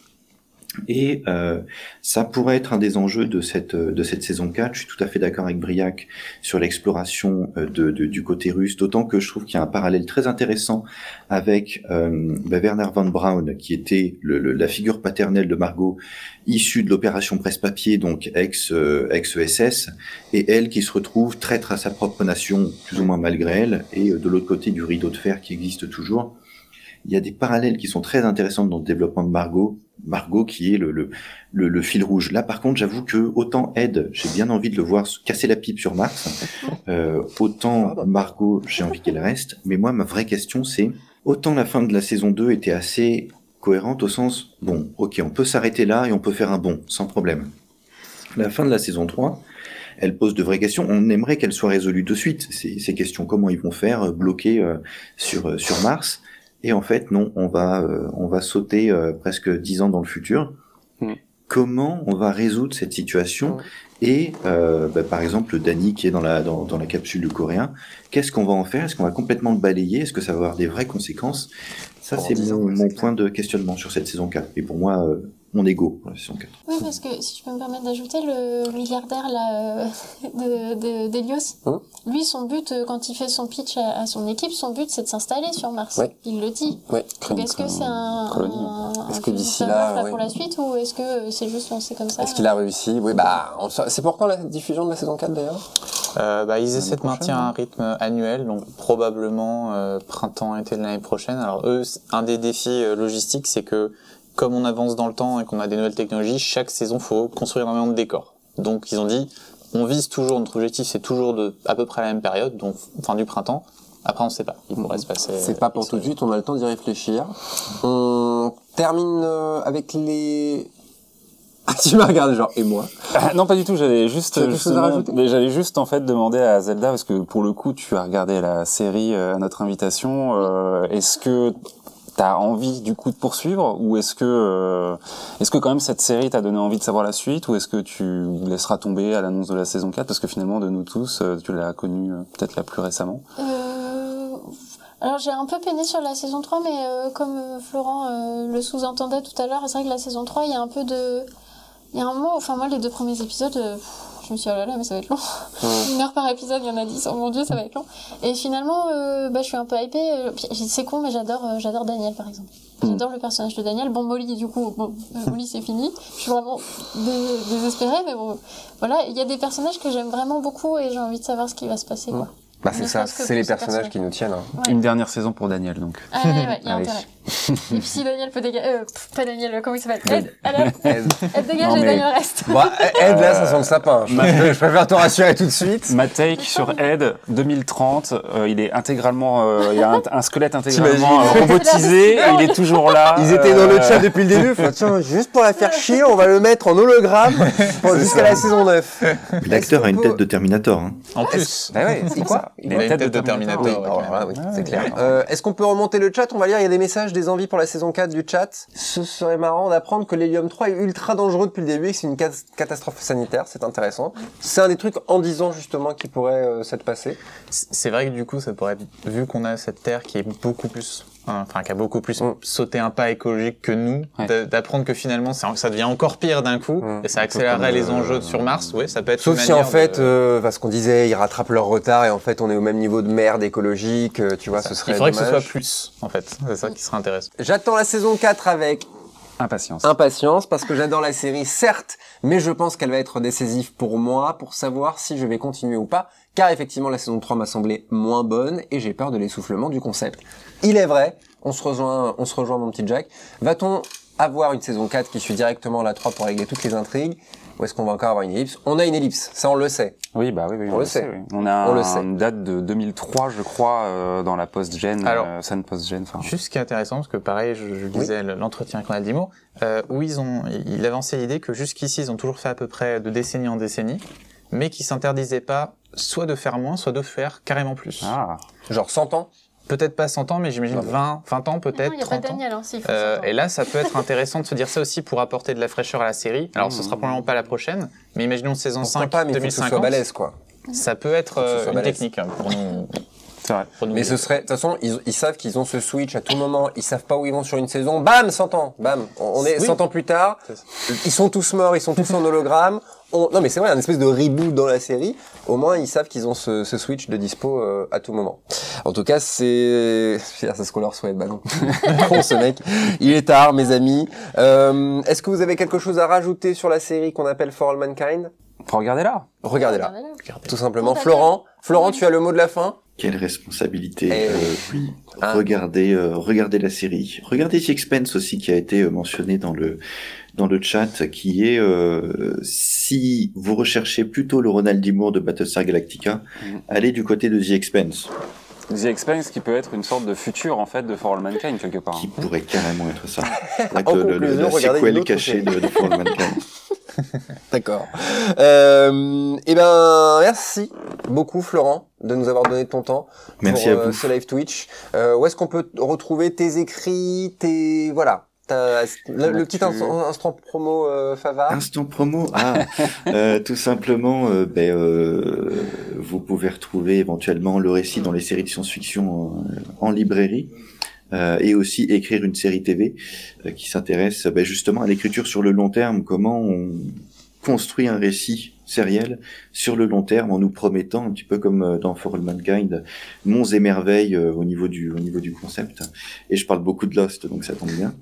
Speaker 6: Et euh, ça pourrait être un des enjeux de cette euh, de cette saison 4. Je suis tout à fait d'accord avec Briac sur l'exploration euh, de, de- du côté russe, d'autant que je trouve qu'il y a un parallèle très intéressant avec euh, bah, Werner von Braun, qui était le, le- la figure paternelle de Margot, issue de l'opération presse-papier, donc ex euh, ex ESS, et elle qui se retrouve traître à sa propre nation, plus ou moins malgré elle, et euh, de l'autre côté du rideau de fer qui existe toujours. Il y a des parallèles qui sont très intéressants dans le développement de Margot. Margot qui est le, le, le, le fil rouge. Là, par contre, j'avoue que autant Ed, j'ai bien envie de le voir se casser la pipe sur Mars, euh, autant Margot, j'ai envie qu'elle reste. Mais moi, ma vraie question, c'est autant la fin de la saison 2 était assez cohérente au sens, bon, ok, on peut s'arrêter là et on peut faire un bond, sans problème. La fin de la saison 3, elle pose de vraies questions. On aimerait qu'elle soit résolue de suite, ces, ces questions. Comment ils vont faire, euh, bloquer euh, sur, euh, sur Mars? Et en fait, non, on va, euh, on va sauter euh, presque dix ans dans le futur.
Speaker 4: Hmm.
Speaker 6: Comment on va résoudre cette situation Et euh, bah, par exemple, Danny qui est dans la, dans, dans la capsule du coréen, qu'est-ce qu'on va en faire? Est-ce qu'on va complètement le balayer? Est-ce que ça va avoir des vraies conséquences? Ça, c'est
Speaker 3: 10 ans,
Speaker 6: mon, mon point de questionnement sur cette saison 4. Et pour moi, euh, mon ego pour la saison 4.
Speaker 2: Oui, parce que si je peux me permettre d'ajouter, le milliardaire là, euh, de, de, d'Elios,
Speaker 3: Hein
Speaker 2: lui, son but, euh, quand il fait son pitch à, à son équipe, son but, c'est de s'installer sur Mars.
Speaker 3: Ouais.
Speaker 2: Il le dit.
Speaker 3: Ouais.
Speaker 2: Donc, est-ce que c'est un,
Speaker 4: colonie.
Speaker 2: un,
Speaker 3: Est-ce
Speaker 2: un
Speaker 3: que d'ici là,
Speaker 2: savoir,
Speaker 3: ouais.
Speaker 2: pour la suite ou est-ce que c'est juste lancé comme ça
Speaker 3: Est-ce qu'il a réussi? Oui, bah, c'est pour quand la diffusion de la saison 4 d'ailleurs?
Speaker 5: Euh, bah, ils essaient de maintenir un rythme annuel, donc probablement euh, printemps-été de l'année prochaine. Alors eux, un des défis euh, logistiques, c'est que comme on avance dans le temps et qu'on a des nouvelles technologies, chaque saison, faut construire énormément de décors. Donc ils ont dit, on vise toujours, notre objectif, c'est toujours de à peu près la même période, donc fin du printemps. Après, on sait pas. Il pourrait se passer.
Speaker 3: C'est pas pour
Speaker 5: X
Speaker 3: tout de suite, on a le temps d'y réfléchir. On termine euh, avec les... Ah, tu m'as regardé genre, et moi
Speaker 4: Ah, non, pas du tout. J'allais juste,
Speaker 3: Tu as quelque chose à
Speaker 4: justement-
Speaker 3: rajouter?
Speaker 4: mais j'allais juste en fait demander à Zelda parce que pour le coup, tu as regardé la série euh, à notre invitation. euh, est-ce que t'as envie du coup de poursuivre ou est-ce que, euh, est-ce que quand même cette série t'a donné envie de savoir la suite ou est-ce que tu laisseras tomber à l'annonce de la saison 4 parce que finalement de nous tous, euh, tu l'as connue euh, peut-être la plus récemment.
Speaker 2: Alors j'ai un peu peiné sur la saison 3, mais comme Florent le sous-entendait tout à l'heure, c'est vrai que la saison 3, il y a un peu de... Il y a un moment, enfin moi les deux premiers épisodes, je me suis dit oh là là mais ça va être long. Une heure par épisode, il y en a 10, oh mon dieu ça va être long. Et finalement, euh, bah, je suis un peu hypée, euh, c'est con mais j'adore euh, j'adore Daniel par exemple. J'adore le personnage de Daniel. Bon, Molly, du coup, bon, Molly, c'est fini. Je suis vraiment dé- désespérée, mais bon, voilà. Il y a des personnages que j'aime vraiment beaucoup et j'ai envie de savoir ce qui va se passer, quoi.
Speaker 3: Bah c'est ça, c'est les personnages qui nous tiennent. hein.
Speaker 2: Ouais.
Speaker 4: Une dernière saison pour Daniel, donc.
Speaker 2: Ah, ouais, y a
Speaker 4: Allez.
Speaker 2: intérêt. Et puis si Daniel peut dégager, euh, pas Daniel, euh, comment il s'appelle? Ed,
Speaker 3: Ed.
Speaker 2: Ed dégage
Speaker 4: Non,
Speaker 2: et Daniel reste.
Speaker 3: Bon, Ed, là, ça sent le sapin. Je, je préfère te rassurer tout de suite.
Speaker 4: Ma take sur Ed 2030, euh, il est intégralement, euh, il y a un, un squelette intégralement robotisé, et il est toujours là.
Speaker 3: Ils étaient dans le chat depuis le début. Tiens, juste pour la faire chier, on va le mettre en hologramme jusqu'à la saison 9.
Speaker 6: L'acteur a une tête de Terminator. Hein.
Speaker 5: En plus,
Speaker 3: Bah ouais, c'est quoi
Speaker 4: Il
Speaker 5: il a une tête de Terminator.
Speaker 3: C'est
Speaker 4: ouais,
Speaker 3: clair. Euh, Est-ce qu'on peut remonter le chat? On va lire, il y a des messages, des envies pour la saison 4 du chat. Ce serait marrant d'apprendre que l'hélium 3 est ultra dangereux depuis le début et que c'est une cat- catastrophe sanitaire, c'est intéressant. C'est un des trucs en 10 ans justement qui pourrait euh, s'être passé.
Speaker 5: C'est vrai que du coup, ça pourrait être, vu qu'on a cette terre qui est beaucoup plus, enfin, qui a beaucoup plus
Speaker 3: Mm.
Speaker 5: sauté un pas écologique que nous,
Speaker 4: Ouais.
Speaker 5: d'apprendre que finalement, ça, devient encore pire d'un coup,
Speaker 3: Mm.
Speaker 5: et ça accélérerait les enjeux
Speaker 3: euh,
Speaker 5: sur Mars, ouais, ça peut être
Speaker 3: Sauf
Speaker 5: une
Speaker 3: si en fait,
Speaker 5: de-
Speaker 3: euh, parce qu'on disait, ils rattrapent leur retard et en fait on est au même niveau de merde écologique, euh, tu vois, ce serait
Speaker 5: Il faudrait que ce soit plus, en fait. C'est ça qui serait intéressant.
Speaker 3: J'attends la saison 4 avec
Speaker 4: Impatience.
Speaker 3: impatience parce que j'adore la série, certes, mais je pense qu'elle va être décisive pour moi pour savoir si je vais continuer ou pas, car effectivement la saison 3 m'a semblé moins bonne et j'ai peur de l'essoufflement du concept. Il est vrai, on se rejoint, on se rejoint mon petit Jack. Va-t-on avoir une saison 4 qui suit directement la 3 pour régler toutes les intrigues ou est-ce qu'on va encore avoir une ellipse? On a une ellipse, ça on le sait.
Speaker 4: Oui, bah oui, oui,
Speaker 3: On le sait.
Speaker 4: oui. On a
Speaker 3: On le sait.
Speaker 4: une date de 2003, je crois, euh, dans la post-gen,
Speaker 5: Alors,
Speaker 4: euh, Sun post-gen. Enfin,
Speaker 5: Juste ce qui est intéressant, parce que pareil, je, je lisais l'entretien avec Ronald Dimo, euh, où ils ont, il avançait l'idée que jusqu'ici, ils ont toujours fait à peu près de décennie en décennie, mais qui s'interdisaient pas soit de faire moins, soit de faire carrément plus.
Speaker 4: Ah,
Speaker 3: Genre 100 ans
Speaker 5: Peut-être pas 100 ans, mais j'imagine
Speaker 3: Non, mais-
Speaker 5: 20, 20 ans
Speaker 2: Non,
Speaker 5: peut-être,
Speaker 2: il n'y a pas
Speaker 5: 30 ans.
Speaker 2: Daniel, hein, s'il faut
Speaker 5: Euh, et là, ça peut être intéressant de se dire ça aussi pour apporter de la fraîcheur à la série. Alors, ce sera probablement pas la prochaine, mais imaginons saison
Speaker 3: Pourquoi
Speaker 5: 5,
Speaker 3: pas, mais il faut que ce soit
Speaker 5: 2050.
Speaker 3: balèze quoi.
Speaker 5: Ça peut être euh,
Speaker 3: soit
Speaker 5: une
Speaker 3: balèze.
Speaker 5: technique hein, pour nous.
Speaker 4: vrai.
Speaker 5: pour nous
Speaker 3: Mais ce serait, de toute façon, ils, ils savent qu'ils ont ce switch à tout moment, ils savent pas où ils vont sur une saison, bam, 100 ans, bam, on on est
Speaker 5: Oui.
Speaker 3: 100 ans plus tard, ils sont tous morts, ils sont tous en hologramme, on- non mais c'est vrai, un espèce de reboot dans la série, au moins ils savent qu'ils ont ce, ce switch de dispo euh, à tout moment. En tout cas, c'est, c'est ce qu'on leur souhaite, bah non. Con ce mec. Il est tard, mes amis. Euh, est-ce que vous avez quelque chose à rajouter sur la série qu'on appelle For All Mankind?
Speaker 4: Faut regarder là.
Speaker 3: Regardez-là,
Speaker 2: Regardez-là.
Speaker 5: Regardez.
Speaker 3: tout simplement. Florent, Florent, tu as le mot de la fin?
Speaker 6: Quelle responsabilité.
Speaker 3: Eh
Speaker 6: Euh,
Speaker 3: oui.
Speaker 6: oui.
Speaker 3: Hein.
Speaker 6: Regardez, euh, regardez la série. Regardez The Expense aussi qui a été euh, mentionné dans le dans le chat, qui est euh, si vous recherchez plutôt le Ronald D. Moore de Battlestar Galactica,
Speaker 4: Mhm.
Speaker 6: allez du côté de The Expense,
Speaker 4: The Expanse qui peut être une sorte de futur en fait de For All Mankind quelque part.
Speaker 6: qui pourrait carrément être ça. Être
Speaker 3: En
Speaker 6: le, le, la sequel cachée de, de For All Mankind.
Speaker 3: D'accord. Euh, eh ben, merci beaucoup Florent de nous avoir donné ton temps
Speaker 6: Merci
Speaker 3: pour
Speaker 6: à
Speaker 3: euh,
Speaker 6: vous.
Speaker 3: ce live Twitch. Euh, où est-ce qu'on peut retrouver tes écrits, tes voilà, le, petit instant, instant promo euh, Favard.
Speaker 6: Instant promo, ah, euh, tout simplement, euh, ben, euh, vous pouvez retrouver éventuellement le récit dans les séries de science-fiction en librairie. et aussi écrire une série TV qui s'intéresse ben, justement à l'écriture sur le long terme, comment on construit un récit sériel sur le long terme en nous promettant un petit peu comme euh, dans For All Mankind monts et merveilles euh, au niveau du au niveau du concept et je parle beaucoup de Lost donc ça tombe bien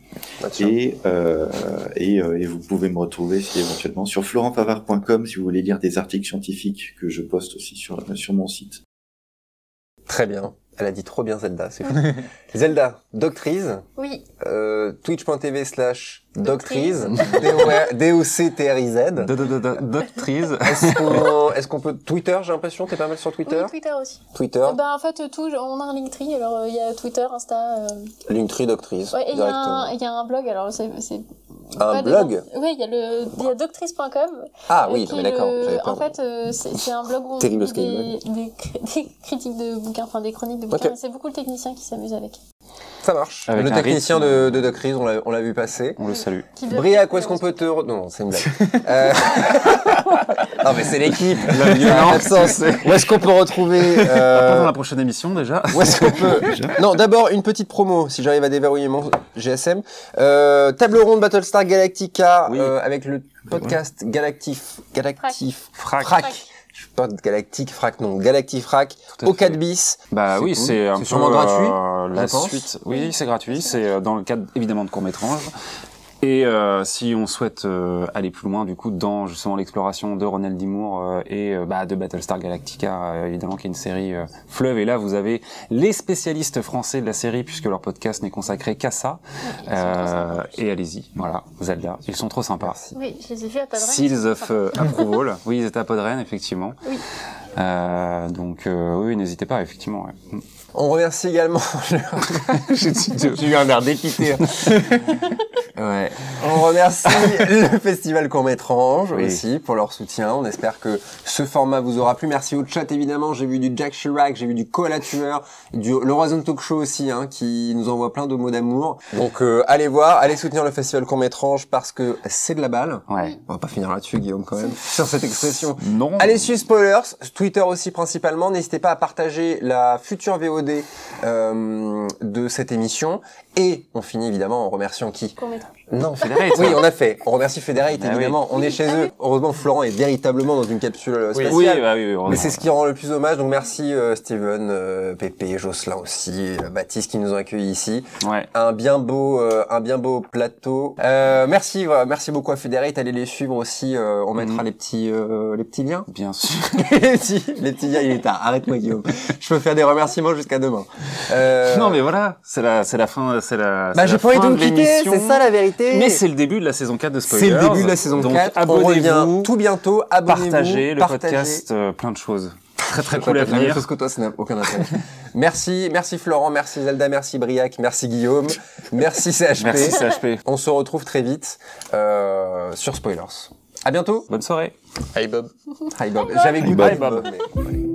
Speaker 6: et, euh, et, euh, et vous pouvez me retrouver si éventuellement sur florentfavard.com si vous voulez lire des articles scientifiques que je poste aussi sur, sur mon site.
Speaker 3: Très bien. Elle a dit trop bien Zelda, c'est fou. Zelda, Doctrice,
Speaker 2: Oui,
Speaker 3: euh, twitch.tv slash
Speaker 2: Doctrice.
Speaker 3: Doctrice, D-O-C-T-R-I-Z.
Speaker 4: Doctrice.
Speaker 3: Est-ce qu'on, est-ce qu'on peut, Twitter, j'ai l'impression, t'es pas mal sur Twitter?
Speaker 2: oui, Twitter aussi.
Speaker 3: Twitter,
Speaker 2: Euh, bah, en fait, tout, on a un Linktree, alors euh, il y a Twitter, Insta. Euh...
Speaker 3: Linktree Doctrice,
Speaker 2: Ouais, et il y, a un- il y a un blog, alors c'est. c'est
Speaker 3: Un
Speaker 2: pas
Speaker 3: blog?
Speaker 2: Oui, il y a le il y a doctrice.com.
Speaker 3: Ah
Speaker 2: euh,
Speaker 3: oui, mais d'accord,
Speaker 2: le-. En fait, euh, c'est un blog où on
Speaker 3: Terrible
Speaker 2: publie des, des, cri- des critiques de bouquins, enfin des chroniques de bouquins,
Speaker 3: Ok.
Speaker 2: mais c'est beaucoup le technicien qui s'amuse avec.
Speaker 3: Ça marche.
Speaker 4: Avec
Speaker 3: le technicien
Speaker 4: rythme.
Speaker 3: de, de Doctrice, on l'a, on l'a vu passer.
Speaker 4: On le salue.
Speaker 3: Briac, où est-ce qu'on peut te... re- Non, c'est une blague. Euh, non, mais c'est l'équipe.
Speaker 4: La violence.
Speaker 3: Absence. Où est-ce qu'on peut retrouver...
Speaker 4: Pas dans
Speaker 3: Euh...
Speaker 4: la prochaine émission déjà.
Speaker 3: Où est-ce qu'on peut... Non, d'abord, une petite promo, si j'arrive à déverrouiller mon GSM. Euh, table ronde Battlestar Galactica,
Speaker 4: Oui.
Speaker 3: euh, avec le podcast Galactif... Galactif...
Speaker 4: Frac.
Speaker 3: Frac. Galactic Frac, non, Galactic Frac
Speaker 4: Tout à
Speaker 3: au
Speaker 4: fait.
Speaker 3: 4 bis.
Speaker 4: Bah oui,
Speaker 3: cool.
Speaker 4: c'est un
Speaker 3: sûrement gratuit,
Speaker 4: euh, la
Speaker 3: je
Speaker 4: suite. Oui, c'est gratuit. C'est euh, dans le cadre évidemment de court-métrage. Et euh, si on souhaite euh, aller plus loin, du coup, dans justement l'exploration de Ronald D. Moore euh, et euh, bah, de Battlestar Galactica, euh, évidemment, qui est une série euh, fleuve. Et là, vous avez les spécialistes français de la série, puisque leur podcast n'est consacré qu'à ça. Euh, et allez-y, voilà, Zelda. Ils sont trop sympas.
Speaker 2: Oui, je les ai vus à Padre.
Speaker 4: Seals of Approval. oui, ils étaient à Podren, effectivement.
Speaker 2: Oui.
Speaker 4: Euh, donc euh, oui, n'hésitez pas, effectivement. ouais.
Speaker 3: On remercie également. J'ai j'ai eu un air dépité. ouais. On remercie le festival Court-Métrange
Speaker 4: Oui.
Speaker 3: aussi pour leur soutien. On espère que ce format vous aura plu. Merci au chat évidemment. J'ai vu du Jack Chirac, j'ai vu du Cola Tueur, du l'Horizon Talk Show aussi, hein, qui nous envoie plein de mots d'amour. Donc euh, allez voir, allez soutenir le festival Court-Métrange parce que c'est de la balle.
Speaker 4: Ouais.
Speaker 3: On va pas finir là-dessus, Guillaume, quand même, sur cette expression.
Speaker 4: Non.
Speaker 3: Allez suivre Spoilers, Twitter aussi principalement. N'hésitez pas à partager la future Euh, de cette émission. Et on finit évidemment en remerciant qui? Non,
Speaker 4: Federate.
Speaker 3: Oui, on a fait. On remercie Federate,
Speaker 4: Bah
Speaker 3: évidemment. On est chez eux. Heureusement, Florent est véritablement dans une capsule spatiale.
Speaker 4: Oui, bah oui.
Speaker 3: Mais c'est ce qui rend le plus hommage. Donc merci euh, Steven, euh, Pépé, Jocelyn aussi, euh, Baptiste qui nous ont accueillis ici.
Speaker 4: Ouais.
Speaker 3: Un bien beau, euh, un bien beau plateau. Euh, merci, voilà, merci beaucoup à Federate. Allez les suivre aussi. euh, on mettra
Speaker 4: Mhm.
Speaker 3: les petits, euh, les petits liens.
Speaker 4: Bien sûr.
Speaker 3: les petits, les petits liens. Il est tard. Arrête-moi Guillaume. Je peux faire des remerciements jusqu'à demain. Euh,
Speaker 4: Non, mais voilà, c'est la, c'est la fin, c'est la.
Speaker 3: bah
Speaker 4: c'est
Speaker 3: j'ai pas envie de vous quitter. C'est ça la vérité.
Speaker 4: Mais c'est le début de la saison 4 de
Speaker 3: C'est
Speaker 4: Spoilers.
Speaker 3: le début de la saison
Speaker 4: Donc,
Speaker 3: 4. On revient
Speaker 4: abonnez-vous,
Speaker 3: tout bientôt. Abonnez-vous.
Speaker 4: partagez le
Speaker 3: partagez.
Speaker 4: podcast, euh, plein de choses. Très très cool à
Speaker 3: répète la même
Speaker 4: venir.
Speaker 3: chose que toi, ça n'a aucun intérêt. merci, merci Florent, merci Zelda, merci Briac, merci Guillaume, merci CHP.
Speaker 4: Merci CHP.
Speaker 3: On se retrouve très vite euh, sur Spoilers. À bientôt.
Speaker 4: Bonne soirée.
Speaker 5: Hey Bob.
Speaker 3: Hi Bob. J'avais goûté
Speaker 4: Bob.
Speaker 3: Hi Bob. mais-